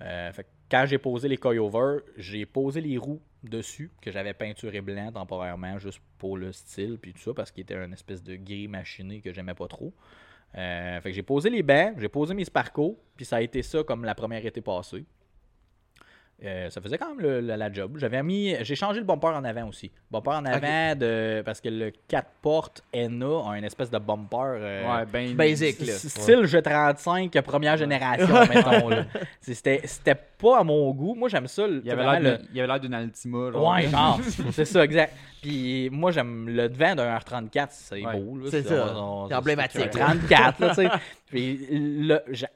[SPEAKER 4] Euh, fait que quand j'ai posé les coilovers, j'ai posé les roues dessus, que j'avais peinturé blanc temporairement, juste pour le style, puis tout ça, parce qu'il était un espèce de gris machiné que j'aimais pas trop. Euh, fait que j'ai posé les bancs, j'ai posé mes Sparco, puis ça a été ça comme la première été passée. Euh, ça faisait quand même le- la, la job. J'avais mis, j'ai changé le bumper en avant aussi. Bumper en avant de parce que le 4 portes NA a une espèce de bumper. euh,
[SPEAKER 2] Ouais, ben.
[SPEAKER 1] Basic, là.
[SPEAKER 4] Style G35 première génération, mettons. là. C'était c'était pas à mon goût. Moi, j'aime ça.
[SPEAKER 2] Il avait
[SPEAKER 4] vraiment
[SPEAKER 2] l'air
[SPEAKER 4] le-
[SPEAKER 2] d'une- il avait l'air d'une Altima. genre.
[SPEAKER 4] Ouais, genre, c'est ça, exact. Puis moi, j'aime le devant d'un R34, c'est
[SPEAKER 2] Ouais.
[SPEAKER 4] beau. là.
[SPEAKER 1] C'est ça. C'est emblématique.
[SPEAKER 4] c'est un 34, là, tu sais. Puis le, j'a-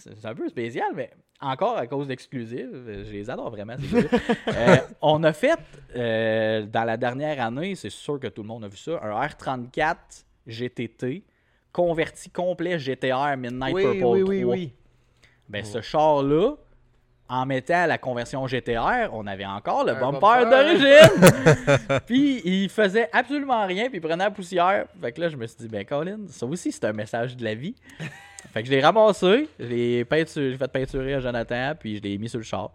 [SPEAKER 4] c'est un peu spécial, mais encore à cause d'exclusives, je les adore vraiment. ces. Euh, on a fait, euh, dans la dernière année, c'est sûr que tout le monde a vu ça, un R34 GTT converti complet GTR Midnight
[SPEAKER 1] Oui,
[SPEAKER 4] Purple
[SPEAKER 1] oui,
[SPEAKER 4] 3.
[SPEAKER 1] oui, oui.
[SPEAKER 4] Ben, ce char-là, en mettant la conversion GTR, on avait encore le bumper. d'origine. puis il faisait absolument rien, puis il prenait la poussière. Fait que là, je me suis dit, ben Colin, ça aussi, c'est un message de la vie. Fait que je l'ai ramassé, je l'ai fait peinturer à Jonathan, puis je l'ai mis sur le char.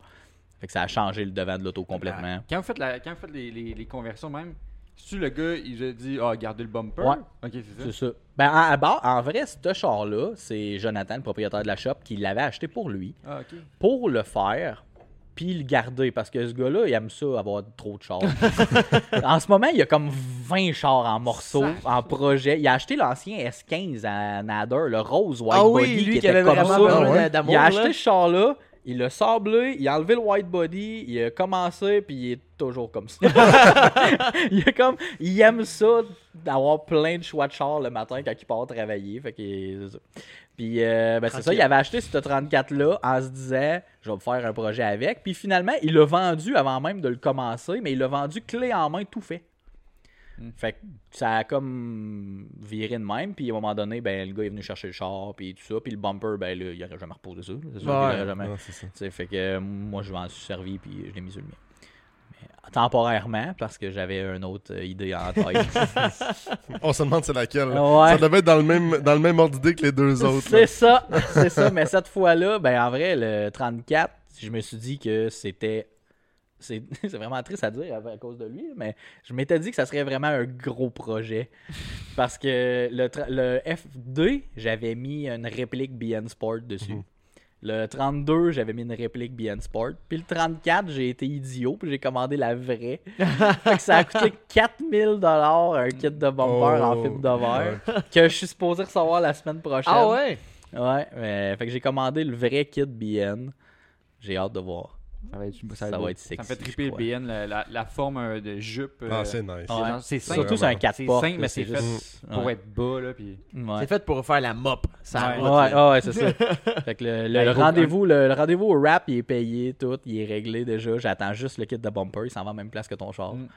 [SPEAKER 4] Fait que ça a changé le devant de l'auto complètement.
[SPEAKER 2] Quand vous faites, la, quand vous faites les, les, les conversions même, si le gars, il a dit, ah, gardez le bumper?
[SPEAKER 4] Ouais.
[SPEAKER 2] Ok, c'est ça.
[SPEAKER 4] C'est ça. Ben, en, à bord- en vrai, ce char-là, c'est Jonathan, le propriétaire de la shop, qui l'avait acheté pour lui.
[SPEAKER 2] Ah,
[SPEAKER 4] pour le faire, puis le garder. Parce que ce gars-là, il aime ça, avoir trop de chars. en ce moment, il y a comme 20 chars en morceaux, en projet. Il a acheté l'ancien S15 à Nader, le rose white
[SPEAKER 1] Ah oui,
[SPEAKER 4] body
[SPEAKER 1] lui
[SPEAKER 4] qui
[SPEAKER 1] qui
[SPEAKER 4] était
[SPEAKER 1] avait
[SPEAKER 4] comme ça. Il a acheté ce char-là, il l'a sablé, il a enlevé le white body, il a commencé, puis il est toujours comme ça. il, est comme, il aime ça d'avoir plein de choix de chars le matin quand il part travailler. Fait que. Puis euh, ben, c'est ça, il avait acheté ce 34-là en se disant je vais me faire un projet avec. Puis finalement, il l'a vendu avant même de le commencer, mais il l'a vendu clé en main tout fait. Fait que ça a comme viré de même. Puis à un moment donné, ben, le gars est venu chercher le char, puis tout ça. Puis le bumper, ben là, il aurait jamais reposé ça. C'est sûr
[SPEAKER 1] Ouais.
[SPEAKER 4] qu'il aurait jamais.
[SPEAKER 3] Ça.
[SPEAKER 4] Sais, fait que euh, moi, je m'en suis servi, puis je l'ai mis sur le mien. Mais, temporairement, parce que j'avais une autre euh, idée en tête.
[SPEAKER 3] On se demande c'est laquelle.
[SPEAKER 4] Ouais.
[SPEAKER 3] Ça devait être dans le même, dans le même ordre d'idée que les deux autres.
[SPEAKER 4] c'est ça, c'est ça. Mais cette fois-là, ben en vrai, le 34, je me suis dit que c'était. C'est vraiment triste à dire à, cause de lui, mais je m'étais dit que ça serait vraiment un gros projet. Parce que le, le F2, j'avais mis une réplique BN Sport dessus.
[SPEAKER 3] Mhm.
[SPEAKER 4] Le 32, j'avais mis une réplique BN Sport. Puis le 34, j'ai été idiot, puis j'ai commandé la vraie. fait que ça a coûté 4000 un kit de bumper en
[SPEAKER 3] Oh.
[SPEAKER 4] fibre de verre que je suis supposé recevoir la semaine prochaine.
[SPEAKER 1] Ah ouais?
[SPEAKER 4] Ouais, mais fait que j'ai commandé le vrai kit BN. J'ai hâte de voir.
[SPEAKER 2] Ça va être,
[SPEAKER 4] Ça
[SPEAKER 2] beau.
[SPEAKER 4] va être
[SPEAKER 2] Ça me
[SPEAKER 4] sexy,
[SPEAKER 2] fait triper le. BN, la, la, la forme euh, de jupe. euh,
[SPEAKER 3] Ah, c'est nice.
[SPEAKER 4] Ouais.
[SPEAKER 2] c'est simple.
[SPEAKER 4] Surtout c'est un 4
[SPEAKER 2] C'est
[SPEAKER 4] portes.
[SPEAKER 2] simple, mais c'est fait
[SPEAKER 4] juste-
[SPEAKER 2] pour
[SPEAKER 4] ouais.
[SPEAKER 2] être bas, là, puis...
[SPEAKER 4] Ouais.
[SPEAKER 1] C'est fait pour faire la mop. Ça
[SPEAKER 4] Ouais. c'est ça. fait que le, le- le
[SPEAKER 2] gros,
[SPEAKER 4] rendez-vous, le, le rendez-vous au rap, il est payé, tout, il est réglé déjà. J'attends juste le kit de bumper, il s'en va à la même place que ton char.
[SPEAKER 2] Mm.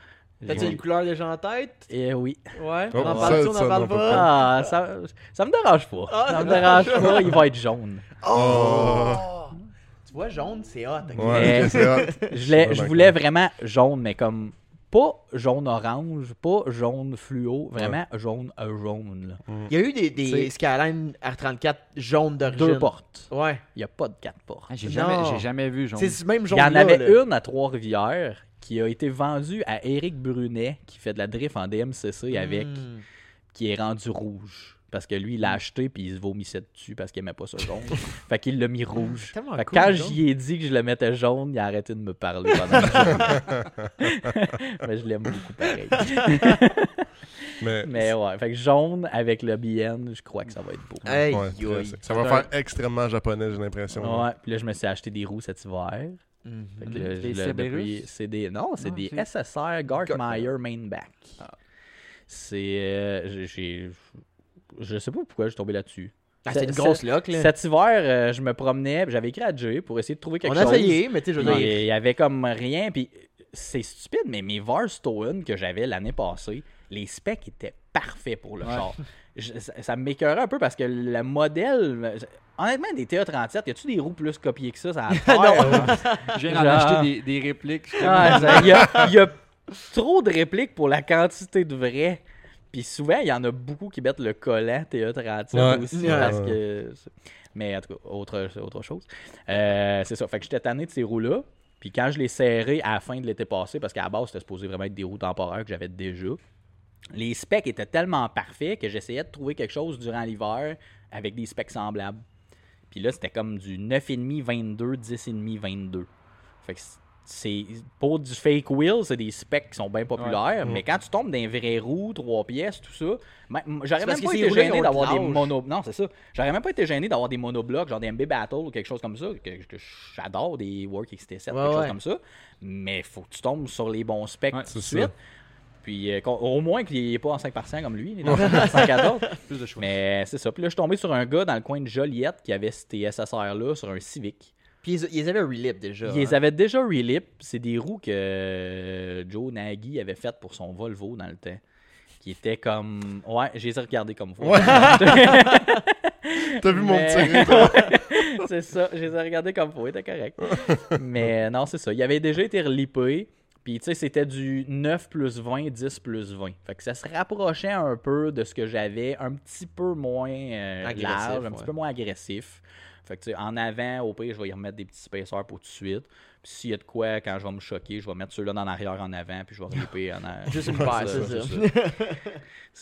[SPEAKER 1] T'as-tu une couleur déjà en tête?
[SPEAKER 4] Eh oui.
[SPEAKER 1] Ouais.
[SPEAKER 3] Oh,
[SPEAKER 1] on en
[SPEAKER 3] ça,
[SPEAKER 1] parle-tu, on
[SPEAKER 3] ça,
[SPEAKER 1] en parle pas?
[SPEAKER 4] Ah, ça, ça me dérange pas.
[SPEAKER 1] Ah,
[SPEAKER 4] ça
[SPEAKER 1] ça
[SPEAKER 4] me dérange
[SPEAKER 1] dérange
[SPEAKER 4] pas, il va être jaune.
[SPEAKER 1] Oh! Vois, jaune, c'est hot.
[SPEAKER 3] Ouais, c'est.
[SPEAKER 4] Je, voulais- je
[SPEAKER 3] vraiment
[SPEAKER 4] voulais
[SPEAKER 3] d'accord.
[SPEAKER 4] vraiment jaune, mais comme pas jaune-orange, pas jaune fluo, vraiment jaune à jaune. là.
[SPEAKER 1] Il y a eu des, des Skyline R34 jaunes d'origine.
[SPEAKER 4] Deux portes.
[SPEAKER 1] Ouais.
[SPEAKER 4] Il n'y a pas de quatre portes.
[SPEAKER 2] Ah, j'ai jamais, vu, genre.
[SPEAKER 1] C'est ce même
[SPEAKER 4] Il
[SPEAKER 1] jaune
[SPEAKER 4] y en avait une à Trois-Rivières qui a été vendue à Éric Brunet, qui fait de la drift en DMCC avec,
[SPEAKER 1] Hmm.
[SPEAKER 4] qui est rendu rouge. Parce que lui, il l'a acheté puis il se vomissait dessus parce qu'il aimait pas ça jaune. fait qu'il l'a mis rouge.
[SPEAKER 1] Tellement
[SPEAKER 4] Fait
[SPEAKER 1] cool,
[SPEAKER 4] quand j'y ai dit que je le mettais jaune, il a arrêté de me parler pendant. Mais je l'aime beaucoup pareil.
[SPEAKER 3] Mais,
[SPEAKER 4] Mais ouais, fait que jaune avec le BN, je crois que ça va être beau.
[SPEAKER 1] Hey,
[SPEAKER 3] ouais,
[SPEAKER 1] yo,
[SPEAKER 3] très- ça va faire extrêmement japonais, j'ai l'impression.
[SPEAKER 4] Ouais, puis là, je me suis acheté des roues cet hiver. Fait que là,
[SPEAKER 2] Des
[SPEAKER 4] depuis-. Non, c'est
[SPEAKER 2] Non,
[SPEAKER 4] des SSR Gartmeyer Mainback.
[SPEAKER 2] Ah.
[SPEAKER 4] C'est. euh, j'ai. Je sais pas pourquoi je suis tombé là-dessus.
[SPEAKER 1] Ah, c'est une grosse lock, là.
[SPEAKER 4] Cet hiver, euh, je me promenais, j'avais écrit à Jay pour essayer de trouver quelque
[SPEAKER 1] On a
[SPEAKER 4] chose.
[SPEAKER 1] essayé, mais tu sais, je veux
[SPEAKER 4] Puis,
[SPEAKER 1] dire.
[SPEAKER 4] Il y avait comme rien, puis c'est stupide, mais mes Varstowen que j'avais l'année passée, les specs étaient parfaits pour le
[SPEAKER 2] Ouais.
[SPEAKER 4] char. Je- ça, ça me m'écœurait un peu parce que le modèle. Honnêtement, des TA37, y a-tu des roues plus copiées que ça? Ça a
[SPEAKER 1] Non.
[SPEAKER 2] Je viens d'en
[SPEAKER 4] Genre-
[SPEAKER 2] acheter des, des répliques.
[SPEAKER 4] Ah, Il y, y a trop de répliques pour la quantité de vrais. Puis souvent, il y en a beaucoup qui mettent le collant TA37
[SPEAKER 3] Ouais.
[SPEAKER 4] aussi.
[SPEAKER 1] Ouais.
[SPEAKER 4] Parce que... Mais en tout cas, autre, autre chose. Euh, c'est ça. Fait que j'étais tanné de ces roues-là. Puis quand je les serré à la fin de l'été passé, parce qu'à la base, c'était supposé vraiment être des roues temporaires que j'avais déjà, les specs étaient tellement parfaits que j'essayais de trouver quelque chose durant l'hiver avec des specs semblables. Puis là, c'était comme du 9,5, 22, 10,5, 22. Fait que c'est pour du fake wheel, c'est des specs qui sont bien populaires,
[SPEAKER 3] Ouais.
[SPEAKER 4] mais quand tu tombes dans un vrai roue, trois pièces, tout ça, même- j'aurais même pas été gêné d'avoir
[SPEAKER 1] de
[SPEAKER 4] des
[SPEAKER 1] l'âge.
[SPEAKER 4] mono. Non, c'est ça. J'aurais même pas été gêné d'avoir des monoblocs, genre des MB Battle ou quelque chose comme ça, que, que j'adore, des Work XT7,
[SPEAKER 1] Ouais,
[SPEAKER 4] quelque chose comme ça. Mais faut que tu tombes sur les bons specs tout de suite. Puis euh, au moins qu'il n'est pas en 5% comme lui, il est dans 114.
[SPEAKER 2] Plus de choix.
[SPEAKER 4] Mais c'est ça. Puis là, je suis tombé sur un gars dans le coin de Joliette qui avait ces SSR-là sur un Civic.
[SPEAKER 1] Puis ils, ils avaient un relip déjà.
[SPEAKER 4] Ils les
[SPEAKER 1] hein.
[SPEAKER 4] avaient déjà relip. C'est des roues que euh, Joe Nagy avait faites pour son Volvo dans le temps. Qui étaient comme. Ouais, je les ai regardés comme.
[SPEAKER 3] Ouais. T'as vu mon petit
[SPEAKER 4] c'est ça, je les ai regardés comme fois, c'était correct. Mais non, c'est ça. Il avait déjà été relipé. Puis, tu sais, c'était du 9 plus 20, 10 plus 20. Fait que ça se rapprochait un peu de ce que j'avais, un petit peu moins euh,
[SPEAKER 1] Agressif,
[SPEAKER 4] large, un
[SPEAKER 1] ouais.
[SPEAKER 4] petit peu moins agressif. Fait que, en avant, au pire, je vais y remettre des petits spacers pour tout de suite. Puis, s'il y a de quoi, quand je vais me choquer, je vais mettre ceux-là en arrière, en avant, puis je vais reliper en arrière.
[SPEAKER 1] Juste une paire, c'est ça.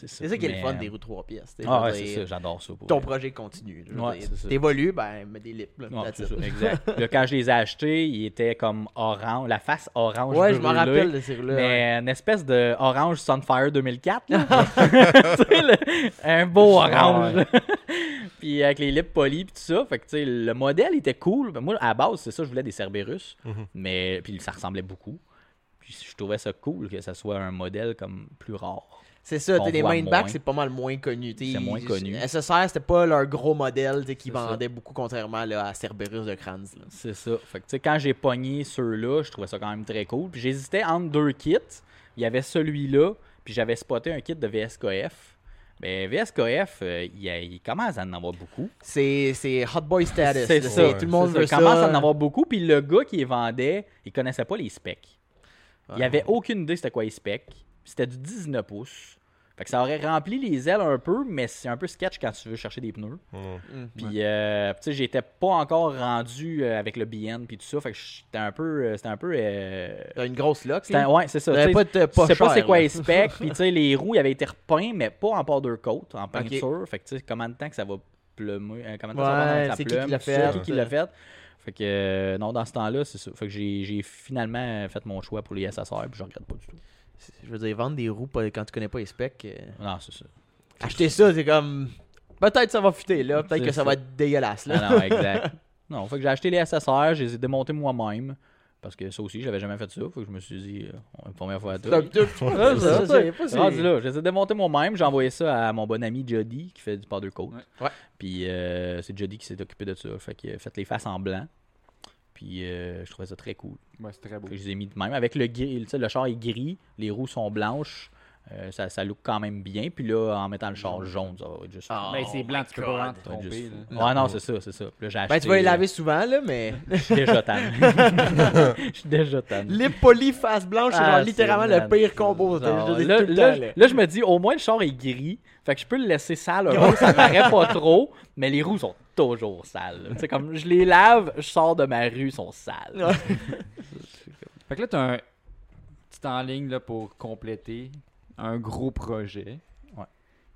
[SPEAKER 4] C'est
[SPEAKER 1] ça qui est le fun
[SPEAKER 4] euh,
[SPEAKER 1] des roues 3 pièces.
[SPEAKER 4] Ah ouais, c'est ça, j'adore ça.
[SPEAKER 1] Ton projet continue.
[SPEAKER 4] Ouais.
[SPEAKER 1] T'évolues, ben, mets des lips. Là,
[SPEAKER 4] Ouais, ça, exact. Là, quand je les ai achetés, ils étaient comme orange, la face orange.
[SPEAKER 1] Ouais, je m'en rappelle de ces roues-là. ouais.
[SPEAKER 4] Mais une espèce de orange Sunfire 2004. là. Tu sais, le- un beau orange. Puis avec les lips polis puis tout ça. Fait que tu sais, le modèle était cool. Ben, moi, à la base, c'est ça, je voulais des Cerberus.
[SPEAKER 3] Mhm.
[SPEAKER 4] Mais puis ça ressemblait beaucoup. Puis je trouvais ça cool que ça soit un modèle comme plus rare.
[SPEAKER 1] C'est ça, t'sais, les
[SPEAKER 4] moins.
[SPEAKER 1] c'est pas mal moins connu.
[SPEAKER 4] C'est moins connu.
[SPEAKER 1] SSR, c'était pas leur gros modèle qui
[SPEAKER 4] ça.
[SPEAKER 1] vendait beaucoup, contrairement là, à Cerberus de Kranz.
[SPEAKER 4] C'est ça. Fait que, tu sais, quand j'ai pogné ceux-là, je trouvais ça quand même très cool. Puis j'hésitais entre deux kits. Il y avait celui-là, puis j'avais spoté un kit de VSKF. Ben, VSKF, euh, il, commence à en avoir beaucoup.
[SPEAKER 1] C'est Hot Boy status.
[SPEAKER 4] C'est ça.
[SPEAKER 1] Tout le monde veut
[SPEAKER 4] ça. Il commence à en avoir beaucoup. Puis le gars qui les vendait, il connaissait pas les specs. Il avait aucune idée c'était quoi les specs. C'était du 19 pouces. Fait que ça aurait rempli les ailes un peu, mais c'est un peu sketch quand tu veux chercher des pneus.
[SPEAKER 3] Mhm.
[SPEAKER 1] Mm.
[SPEAKER 4] Puis, euh, tu sais, j'étais pas encore rendu euh, avec le BN puis tout ça. Fait que j'étais un peu. euh, C'était un peu. euh,
[SPEAKER 1] T'as une grosse lock.
[SPEAKER 4] c'était-
[SPEAKER 1] là?
[SPEAKER 4] ouais, c'est ça. Tu sais,
[SPEAKER 1] pas
[SPEAKER 4] c'est quoi les specs. Puis, tu sais, les roues, ils avaient été repeints, mais pas en powder coat, en peinture. Fait que, tu sais, combien de temps que ça va plumer euh, Combien de temps ça va
[SPEAKER 1] Ouais,
[SPEAKER 4] ça
[SPEAKER 1] c'est qui
[SPEAKER 4] plume,
[SPEAKER 1] qui l'a
[SPEAKER 4] ça,
[SPEAKER 1] fait,
[SPEAKER 4] Qui l'a fait. Fait que, euh, non, dans ce temps-là, c'est ça. Fait que j'ai j'ai finalement fait mon choix pour les SSR, puis je regrette pas du tout.
[SPEAKER 1] Je veux dire, vendre des roues pas- quand tu connais pas les specs. euh,
[SPEAKER 4] Non, c'est ça.
[SPEAKER 1] Acheter ça, c'est comme. Peut-être ça va fuiter là, peut-être que ça,
[SPEAKER 4] ça.
[SPEAKER 1] va être dégueulasse là.
[SPEAKER 4] Non, non, exact. non, fait que j'ai acheté les SSR, je les ai démontés moi-même. Parce que ça aussi, j'avais jamais fait ça. Fait que je me suis dit, euh, première fois à tout.
[SPEAKER 1] C'est un peu-
[SPEAKER 4] Ouais,
[SPEAKER 1] c'est
[SPEAKER 4] ça,
[SPEAKER 1] ça,
[SPEAKER 4] ça,
[SPEAKER 1] c'est pas si-
[SPEAKER 4] Rendu là, je les ai démontés moi-même. J'ai envoyé ça à mon bon ami Jody qui fait du powder coat.
[SPEAKER 2] Ouais.
[SPEAKER 1] Ouais.
[SPEAKER 4] Puis euh, c'est Jody qui s'est occupé de ça. Fait que faites les faces en blanc. Puis euh, je trouvais ça très cool.
[SPEAKER 2] Ouais, c'est très beau.
[SPEAKER 4] Que je les ai mis de même. Avec le gris, tu sais, le char est gris, les roues sont blanches. Euh, ça, ça look quand même bien. Puis là, en mettant le char jaune, ça va être juste.
[SPEAKER 1] Ah,
[SPEAKER 2] Ben, c'est
[SPEAKER 1] Oh
[SPEAKER 2] blanc, tu peux
[SPEAKER 1] God.
[SPEAKER 2] pas vraiment te tromper.
[SPEAKER 4] juste
[SPEAKER 2] là.
[SPEAKER 4] fou. Ouais, non, c'est ça, c'est ça. Puis là, j'ai acheté.
[SPEAKER 1] Ben, tu vas les laver souvent là, mais.
[SPEAKER 4] Je suis déjà tanné. Je suis déjà tanné.
[SPEAKER 1] Lip poli, face blanche, c'est
[SPEAKER 4] Ah,
[SPEAKER 1] genre littéralement
[SPEAKER 4] c'est
[SPEAKER 1] le pire combo.
[SPEAKER 4] Genre, là, là,
[SPEAKER 1] temps, là.
[SPEAKER 4] là, je me dis, au moins le char est gris. Fait que je peux le laisser sale un peu, ça paraît pas trop. Mais les roues sont toujours sales. sais, comme je les lave, je sors de ma rue, ils sont sales.
[SPEAKER 2] Fait que là, t'as un. Tu en ligne là, pour compléter un gros projet.
[SPEAKER 4] Ouais.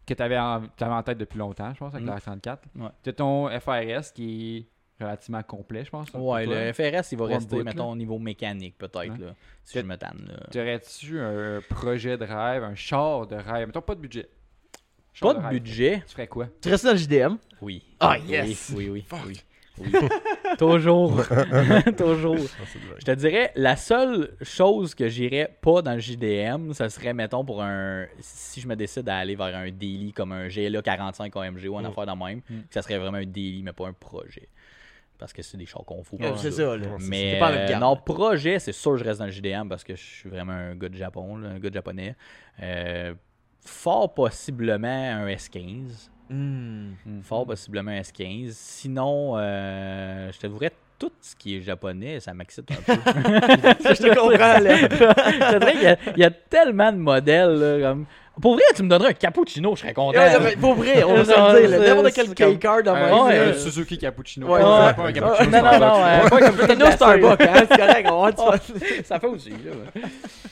[SPEAKER 2] Que t'avais en, t'avais en tête depuis longtemps, je pense, avec
[SPEAKER 4] Mm.
[SPEAKER 2] la 34.
[SPEAKER 4] Ouais.
[SPEAKER 2] T'as ton FRS qui est relativement complet, je pense. là,
[SPEAKER 4] Ouais, le FRS, il va rester,
[SPEAKER 2] bout,
[SPEAKER 4] mettons, au niveau mécanique, peut-être,
[SPEAKER 2] Ouais.
[SPEAKER 4] là, si
[SPEAKER 2] Que-
[SPEAKER 4] je me tanne. là.
[SPEAKER 2] T'aurais-tu un projet de rêve, un char de rêve? Mettons pas de budget.
[SPEAKER 4] Pas de
[SPEAKER 2] rêve.
[SPEAKER 4] budget?
[SPEAKER 2] Tu ferais quoi?
[SPEAKER 1] Tu restes dans le JDM.
[SPEAKER 4] Oui.
[SPEAKER 1] Ah,
[SPEAKER 4] Oui,
[SPEAKER 1] yes!
[SPEAKER 4] Oui, oui,
[SPEAKER 3] Fuck.
[SPEAKER 4] oui. Oui. Toujours. Toujours.
[SPEAKER 3] Ah.
[SPEAKER 4] Je te dirais, la seule chose que j'irais pas dans le JDM, ça serait, mettons, pour un. Si je me décide à aller vers un daily comme un GLA 45 OMG ou une
[SPEAKER 3] Mm.
[SPEAKER 4] affaire de même,
[SPEAKER 2] Mm.
[SPEAKER 4] ça serait vraiment un daily, mais pas un projet. Parce que c'est des chars qu'on fout.
[SPEAKER 1] Ouais, c'est
[SPEAKER 4] ça.
[SPEAKER 1] là.
[SPEAKER 4] Mais
[SPEAKER 1] pas
[SPEAKER 4] euh, non, projet, c'est sûr que je reste dans le JDM parce que je suis vraiment un gars de Japon, là, un gars de japonais. Euh, fort possiblement un S15.
[SPEAKER 1] Hmm.
[SPEAKER 4] Fort possiblement un S15. Sinon, euh, je t'avouerais tout ce qui est japonais, ça m'excite un peu.
[SPEAKER 1] Ça, je te comprends, là.
[SPEAKER 4] Dirais qu'il y a- il y, a tellement de modèles. là, comme... Pour vrai, tu me donnerais un cappuccino, je serais content.
[SPEAKER 1] Ouais, pour vrai, on va se le dire. N'importe quel K-card dans ma vie,
[SPEAKER 2] un
[SPEAKER 1] là.
[SPEAKER 2] Suzuki Cappuccino.
[SPEAKER 1] Ouais,
[SPEAKER 2] pas,
[SPEAKER 1] ouais.
[SPEAKER 2] pas un cappuccino
[SPEAKER 4] non, non, non,
[SPEAKER 1] C'est nos Starbucks, hein, c'est correct, on va
[SPEAKER 4] ça fait aussi. là.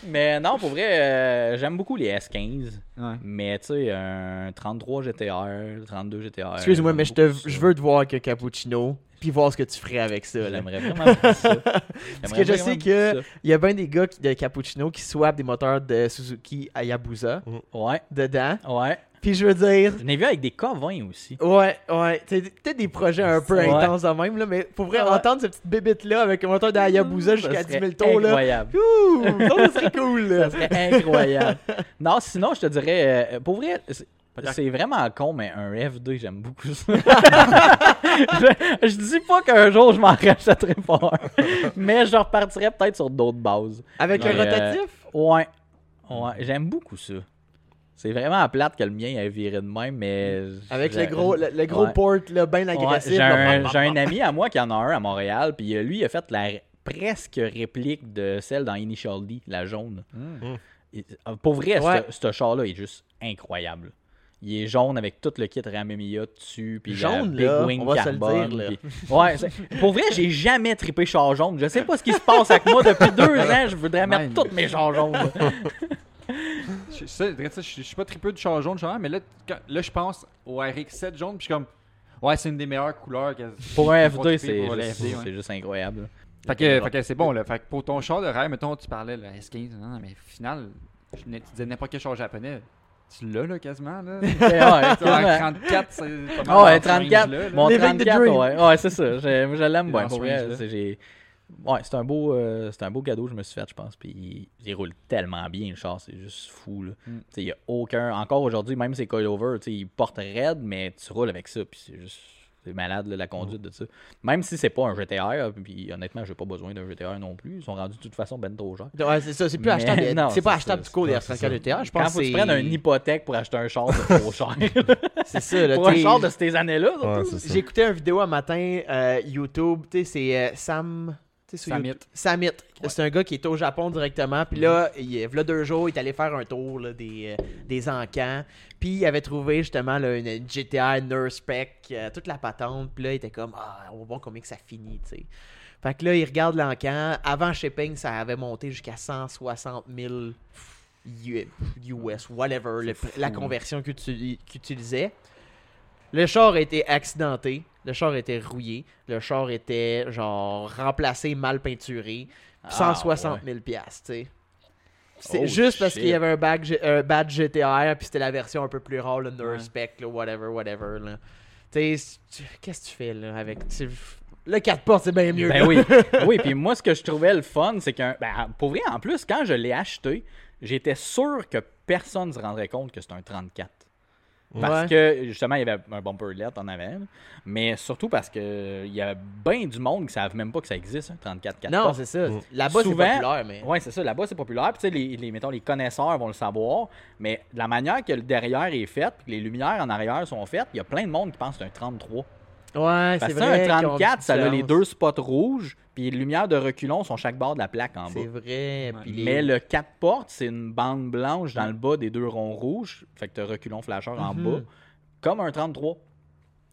[SPEAKER 4] Mais non, pour vrai, euh, j'aime beaucoup les S15.
[SPEAKER 2] Ouais.
[SPEAKER 4] Mais tu sais, un 33 GTR, 32 GTR.
[SPEAKER 1] Excuse-moi, mais je, te, je veux te voir avec un cappuccino puis voir ce que tu ferais avec ça. là.
[SPEAKER 4] J'aimerais vraiment faire ça.
[SPEAKER 1] Parce que je sais que
[SPEAKER 4] ça.
[SPEAKER 1] il y a bien des gars qui- de Cappuccino qui swappent des moteurs de Suzuki à Yabusa
[SPEAKER 4] Ouais,
[SPEAKER 1] dedans.
[SPEAKER 4] ouais.
[SPEAKER 1] Puis je veux dire,
[SPEAKER 4] Je l'ai vu avec des K20 aussi.
[SPEAKER 1] Ouais, ouais. C'est peut-être des projets un peu
[SPEAKER 4] Ouais.
[SPEAKER 1] intenses de même, là, mais pour vrai,
[SPEAKER 4] Ouais.
[SPEAKER 1] entendre cette petite bébite-là avec un moteur de Hayabusa jusqu'à
[SPEAKER 4] Ça
[SPEAKER 1] 10
[SPEAKER 4] serait
[SPEAKER 1] 000 tours, là.
[SPEAKER 4] Incroyable.
[SPEAKER 1] Ouh, ça serait cool, là.
[SPEAKER 4] Ça serait incroyable. non, sinon, je te dirais, euh, pour vrai, c'est- c'est vraiment con, mais un F2, j'aime beaucoup ça. je, je dis pas qu'un jour je m'en rachèterai pas un, mais je repartirais peut-être sur d'autres bases.
[SPEAKER 1] Avec
[SPEAKER 4] Mais,
[SPEAKER 1] un rotatif?
[SPEAKER 4] Ouais. Ouais, j'aime beaucoup ça. C'est vraiment plate que le mien ait viré de même, mais.
[SPEAKER 1] Avec le gros, le, le gros
[SPEAKER 4] Ouais.
[SPEAKER 1] port, là, bien
[SPEAKER 4] Ouais,
[SPEAKER 1] agressif.
[SPEAKER 4] j'ai, un, j'ai un ami à moi qui en a un à Montréal, puis euh, lui, il a fait la presque réplique de celle dans Initial D, la jaune.
[SPEAKER 2] Hmm.
[SPEAKER 4] Et, euh, pour vrai,
[SPEAKER 1] Ouais.
[SPEAKER 4] ce ce char-là est juste incroyable. Il est jaune avec tout le kit Ramemia dessus, puis
[SPEAKER 1] Jaune,
[SPEAKER 4] Big
[SPEAKER 1] là,
[SPEAKER 4] Wing
[SPEAKER 1] on va se le
[SPEAKER 4] carbone,
[SPEAKER 1] dire, là.
[SPEAKER 4] puis- Ouais, pour vrai, j'ai jamais trippé char jaune. Je sais pas ce qui se passe avec moi depuis deux ans. Je voudrais mettre
[SPEAKER 2] Man.
[SPEAKER 4] tous mes chars jaunes.
[SPEAKER 2] Je, ça, je suis pas très peu de char jaune, justement, mais là, quand- là, je pense au RX7 jaune, puis je suis comme, ouais, c'est une des meilleures couleurs. que-
[SPEAKER 4] Pour un
[SPEAKER 2] pour
[SPEAKER 4] F2,
[SPEAKER 2] triper
[SPEAKER 4] c'est juste,
[SPEAKER 2] FD, ouais.
[SPEAKER 4] c'est juste incroyable.
[SPEAKER 2] Fait que, fait que c'est bon, là. Fait que pour ton char de rêve, mettons, tu parlais, le S15, non, non, mais au final, tu disais n'importe quel char japonais. Tu l'as, là, quasiment, là?
[SPEAKER 4] Ouais, ouais,
[SPEAKER 2] Tu vois,
[SPEAKER 4] quasiment.
[SPEAKER 2] 34, c'est pas mal
[SPEAKER 4] Ah
[SPEAKER 2] dans
[SPEAKER 4] ouais,
[SPEAKER 2] ce
[SPEAKER 4] 34.
[SPEAKER 2] range-là, là.
[SPEAKER 4] Mon
[SPEAKER 1] Living the
[SPEAKER 4] 34,
[SPEAKER 1] dream.
[SPEAKER 4] ouais. Ouais, c'est ça. Je, je l'aime
[SPEAKER 2] C'est
[SPEAKER 4] bien. Pour vrai, j'ai- Ouais, c'est un beau euh, c'est un beau cadeau que je me suis fait, je pense. Puis il, il roule tellement bien le char, c'est juste fou là.
[SPEAKER 2] Mm.
[SPEAKER 4] Tu sais, Il y a aucun encore aujourd'hui, même ses coilovers, tu sais, il porte raide, mais tu roules avec ça, puis c'est juste c'est malade là, la conduite de ça. Même si c'est pas un GTR, puis honnêtement, j'ai pas besoin d'un GTR non plus. Ils sont rendus de toute façon ben trop chers.
[SPEAKER 1] Ouais, c'est ça, c'est plus
[SPEAKER 4] Mais
[SPEAKER 1] achetable. C'est pas achetable du coup,
[SPEAKER 3] ça.
[SPEAKER 1] R34 GTA. Je
[SPEAKER 4] Quand
[SPEAKER 1] pense
[SPEAKER 4] faut
[SPEAKER 1] que
[SPEAKER 4] tu prennes une hypothèque pour acheter un char, c'est trop cher.
[SPEAKER 1] C'est ça, là.
[SPEAKER 4] pour un char de ces années-là.
[SPEAKER 3] Ouais,
[SPEAKER 1] écouté une vidéo un matin, euh, YouTube, tu sais, c'est euh, Sam.
[SPEAKER 2] Samit.
[SPEAKER 1] Samit. C'est un gars qui est au Japon directement. Puis là, il, il y a deux jours, il est allé faire un tour là, des, euh, des encans. Puis il avait trouvé justement là, une GTA Nurse Spec, euh, toute la patente. Puis là, il était comme, ah, on va voir combien que ça finit, tu sais. Fait que là, il regarde l'encan. Avant shipping, ça avait monté jusqu'à 160 000 U- US, whatever, le- la conversion qu'il utilisait. Le char a été accidenté, le char était rouillé, le char était genre remplacé, mal peinturé,
[SPEAKER 4] Ah,
[SPEAKER 1] 160 000 piastres, tu sais. C'est
[SPEAKER 4] Oh,
[SPEAKER 1] juste parce qu'il y avait un, bag, G- un badge GTR, puis c'était la version un peu plus rare, le
[SPEAKER 2] Ouais.
[SPEAKER 1] Spec, là, whatever, whatever. là. Tu sais, tu- qu'est-ce que tu fais là avec. tu- Le 4 portes, c'est bien mieux.
[SPEAKER 4] Ben oui. oui, puis moi, ce que je trouvais le fun, c'est qu'un. Ben, pour vrai, en plus, quand je l'ai acheté, j'étais sûr que personne ne se rendrait compte que c'est un 34. Parce
[SPEAKER 1] Ouais.
[SPEAKER 4] que, justement, il y avait un bumper LED en avant. Mais surtout parce que il y a bien du monde qui ne savent même pas que ça existe, un 34 4
[SPEAKER 1] Non, c'est ça.
[SPEAKER 3] Mm.
[SPEAKER 1] Là-bas, c'est populaire, mais.
[SPEAKER 4] Ouais, c'est ça. Là-bas, c'est populaire. Puis, tu sais, les, les, mettons, les connaisseurs vont le savoir. Mais la manière que le derrière est fait, puis que les lumières en arrière sont faites, il y a plein de monde qui pense que c'est un 33.
[SPEAKER 1] Ouais, c'est vrai.
[SPEAKER 4] un
[SPEAKER 1] qu'ils ont
[SPEAKER 4] 34,
[SPEAKER 1] du
[SPEAKER 4] ça a les deux spots rouges, puis les lumières de reculons sont chaque bord de la plaque en bas.
[SPEAKER 1] C'est vrai.
[SPEAKER 2] Ouais.
[SPEAKER 1] les-
[SPEAKER 4] Mais le 4 portes, c'est une bande blanche dans le bas des deux ronds rouges. Fait que t'as reculon flasheur en
[SPEAKER 1] Mhm.
[SPEAKER 4] bas. Comme un 33.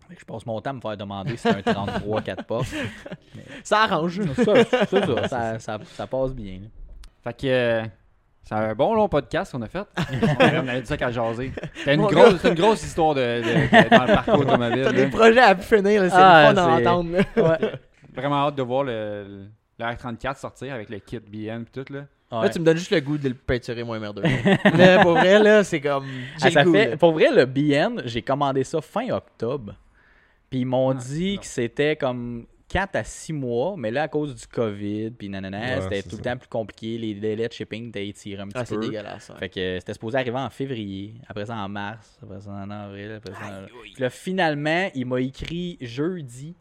[SPEAKER 4] Fait que je passe mon temps à me faire demander si c'est un 33 4 portes.
[SPEAKER 1] Ça arrange.
[SPEAKER 4] Ça, ça, ça, ça, ça- ça passe bien. là.
[SPEAKER 2] Fait que euh, c'est un bon long podcast qu'on a fait. on avait dit ça qu'à jaser. C'était une,
[SPEAKER 1] Mon
[SPEAKER 2] grosse, c'est une grosse histoire de, de- de- dans le parcours automobile.
[SPEAKER 1] T'as des
[SPEAKER 2] là.
[SPEAKER 1] projets à pu finir, là, c'est
[SPEAKER 4] Ah,
[SPEAKER 1] le fun à
[SPEAKER 4] c'est-
[SPEAKER 1] entendre. là.
[SPEAKER 2] Vraiment hâte de voir le, le, le R34 sortir avec le kit BN et tout. Là.
[SPEAKER 1] Là,
[SPEAKER 4] Ouais.
[SPEAKER 1] tu me donnes juste le goût de le peinturer moins merdeux. là, pour vrai, là, c'est comme. J'ai
[SPEAKER 4] Ah, ça
[SPEAKER 1] le goût,
[SPEAKER 4] fait,
[SPEAKER 1] là.
[SPEAKER 4] pour vrai, le BN, j'ai commandé ça fin octobre. Puis ils m'ont
[SPEAKER 2] Ah,
[SPEAKER 4] dit
[SPEAKER 2] non.
[SPEAKER 4] que c'était comme 4 à 6 mois, mais là, à cause du COVID, puis nanana,
[SPEAKER 3] Ouais,
[SPEAKER 4] c'était
[SPEAKER 3] c'est
[SPEAKER 4] tout le temps plus compliqué. Les délais de shipping étaient étirés un petit
[SPEAKER 1] Ah, c'est dégueulasse. ouais.
[SPEAKER 4] Fait que euh, c'était supposé arriver en février, après ça en mars, après ça en avril, après ça en... Puis là, finalement, il m'a écrit jeudi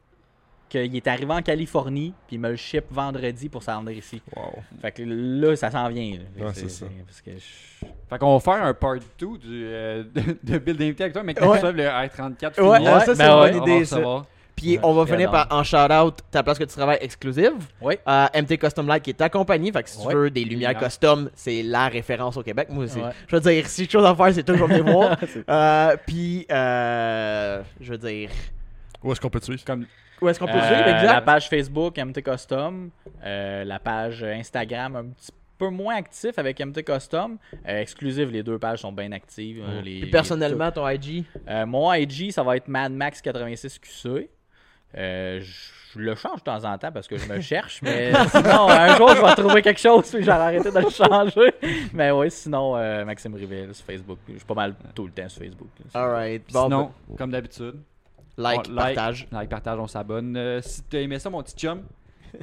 [SPEAKER 4] qu'il est arrivé en Californie, puis il me le ship vendredi pour s'en venir ici.
[SPEAKER 3] Wow.
[SPEAKER 4] Fait que là, ça s'en vient. là.
[SPEAKER 3] Ouais,
[SPEAKER 4] C'est-
[SPEAKER 3] c'est ça.
[SPEAKER 4] Parce que je-
[SPEAKER 2] Fait qu'on va faire un part 2 du, euh, de, de Build avec toi, mais quand
[SPEAKER 1] Ouais.
[SPEAKER 2] tu le R34
[SPEAKER 1] Ouais,
[SPEAKER 2] fini,
[SPEAKER 1] ah, ça, c'est
[SPEAKER 4] ben
[SPEAKER 1] une
[SPEAKER 4] ouais,
[SPEAKER 1] bonne idée, ça. Puis
[SPEAKER 4] Ouais,
[SPEAKER 1] on va finir par en shout-out ta place que tu travailles exclusive.
[SPEAKER 4] Oui.
[SPEAKER 1] Euh, MT Custom Light qui est ta compagnie. Fait que si tu veux des lumières
[SPEAKER 2] Lumière.
[SPEAKER 1] custom, c'est la référence au Québec. Moi aussi.
[SPEAKER 4] Ouais.
[SPEAKER 1] Je veux dire, si quelque chose à faire, c'est toujours venir voir. Euh, Puis, euh, je veux dire,
[SPEAKER 3] Où est-ce qu'on peut te suivre?
[SPEAKER 2] Comme,
[SPEAKER 1] où est-ce qu'on peut
[SPEAKER 4] Euh,
[SPEAKER 1] suivre
[SPEAKER 4] La
[SPEAKER 1] exact?
[SPEAKER 4] page Facebook MT Custom, euh, la page Instagram un petit peu moins actif avec MT Custom. Euh, exclusive, les deux pages sont bien actives. les-
[SPEAKER 1] Puis personnellement, ton IG.
[SPEAKER 4] les- Euh, mon IG, ça va être MadMax86QC. Euh, je le change de temps en temps parce que je me cherche, mais sinon, un jour, je vais trouver quelque chose puis j'aurai arrêté de le changer. Mais oui, sinon, euh, Maxime Rivet là, sur Facebook. Je suis pas mal tout le temps sur Facebook.
[SPEAKER 1] Alright. Bon,
[SPEAKER 2] Sinon, comme d'habitude,
[SPEAKER 1] ben, like,
[SPEAKER 2] on-
[SPEAKER 1] partage.
[SPEAKER 2] Like, partage, on s'abonne. Euh, si t'as aimé ça, mon petit chum.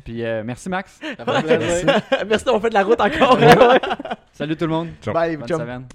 [SPEAKER 2] Puis euh, merci Max.
[SPEAKER 4] Ça fait plaisir.
[SPEAKER 1] Merci d'avoir fait de la route encore.
[SPEAKER 2] Salut tout le monde.
[SPEAKER 3] Ciao.
[SPEAKER 1] Bye,
[SPEAKER 2] Bonne
[SPEAKER 1] chum.
[SPEAKER 2] semaine.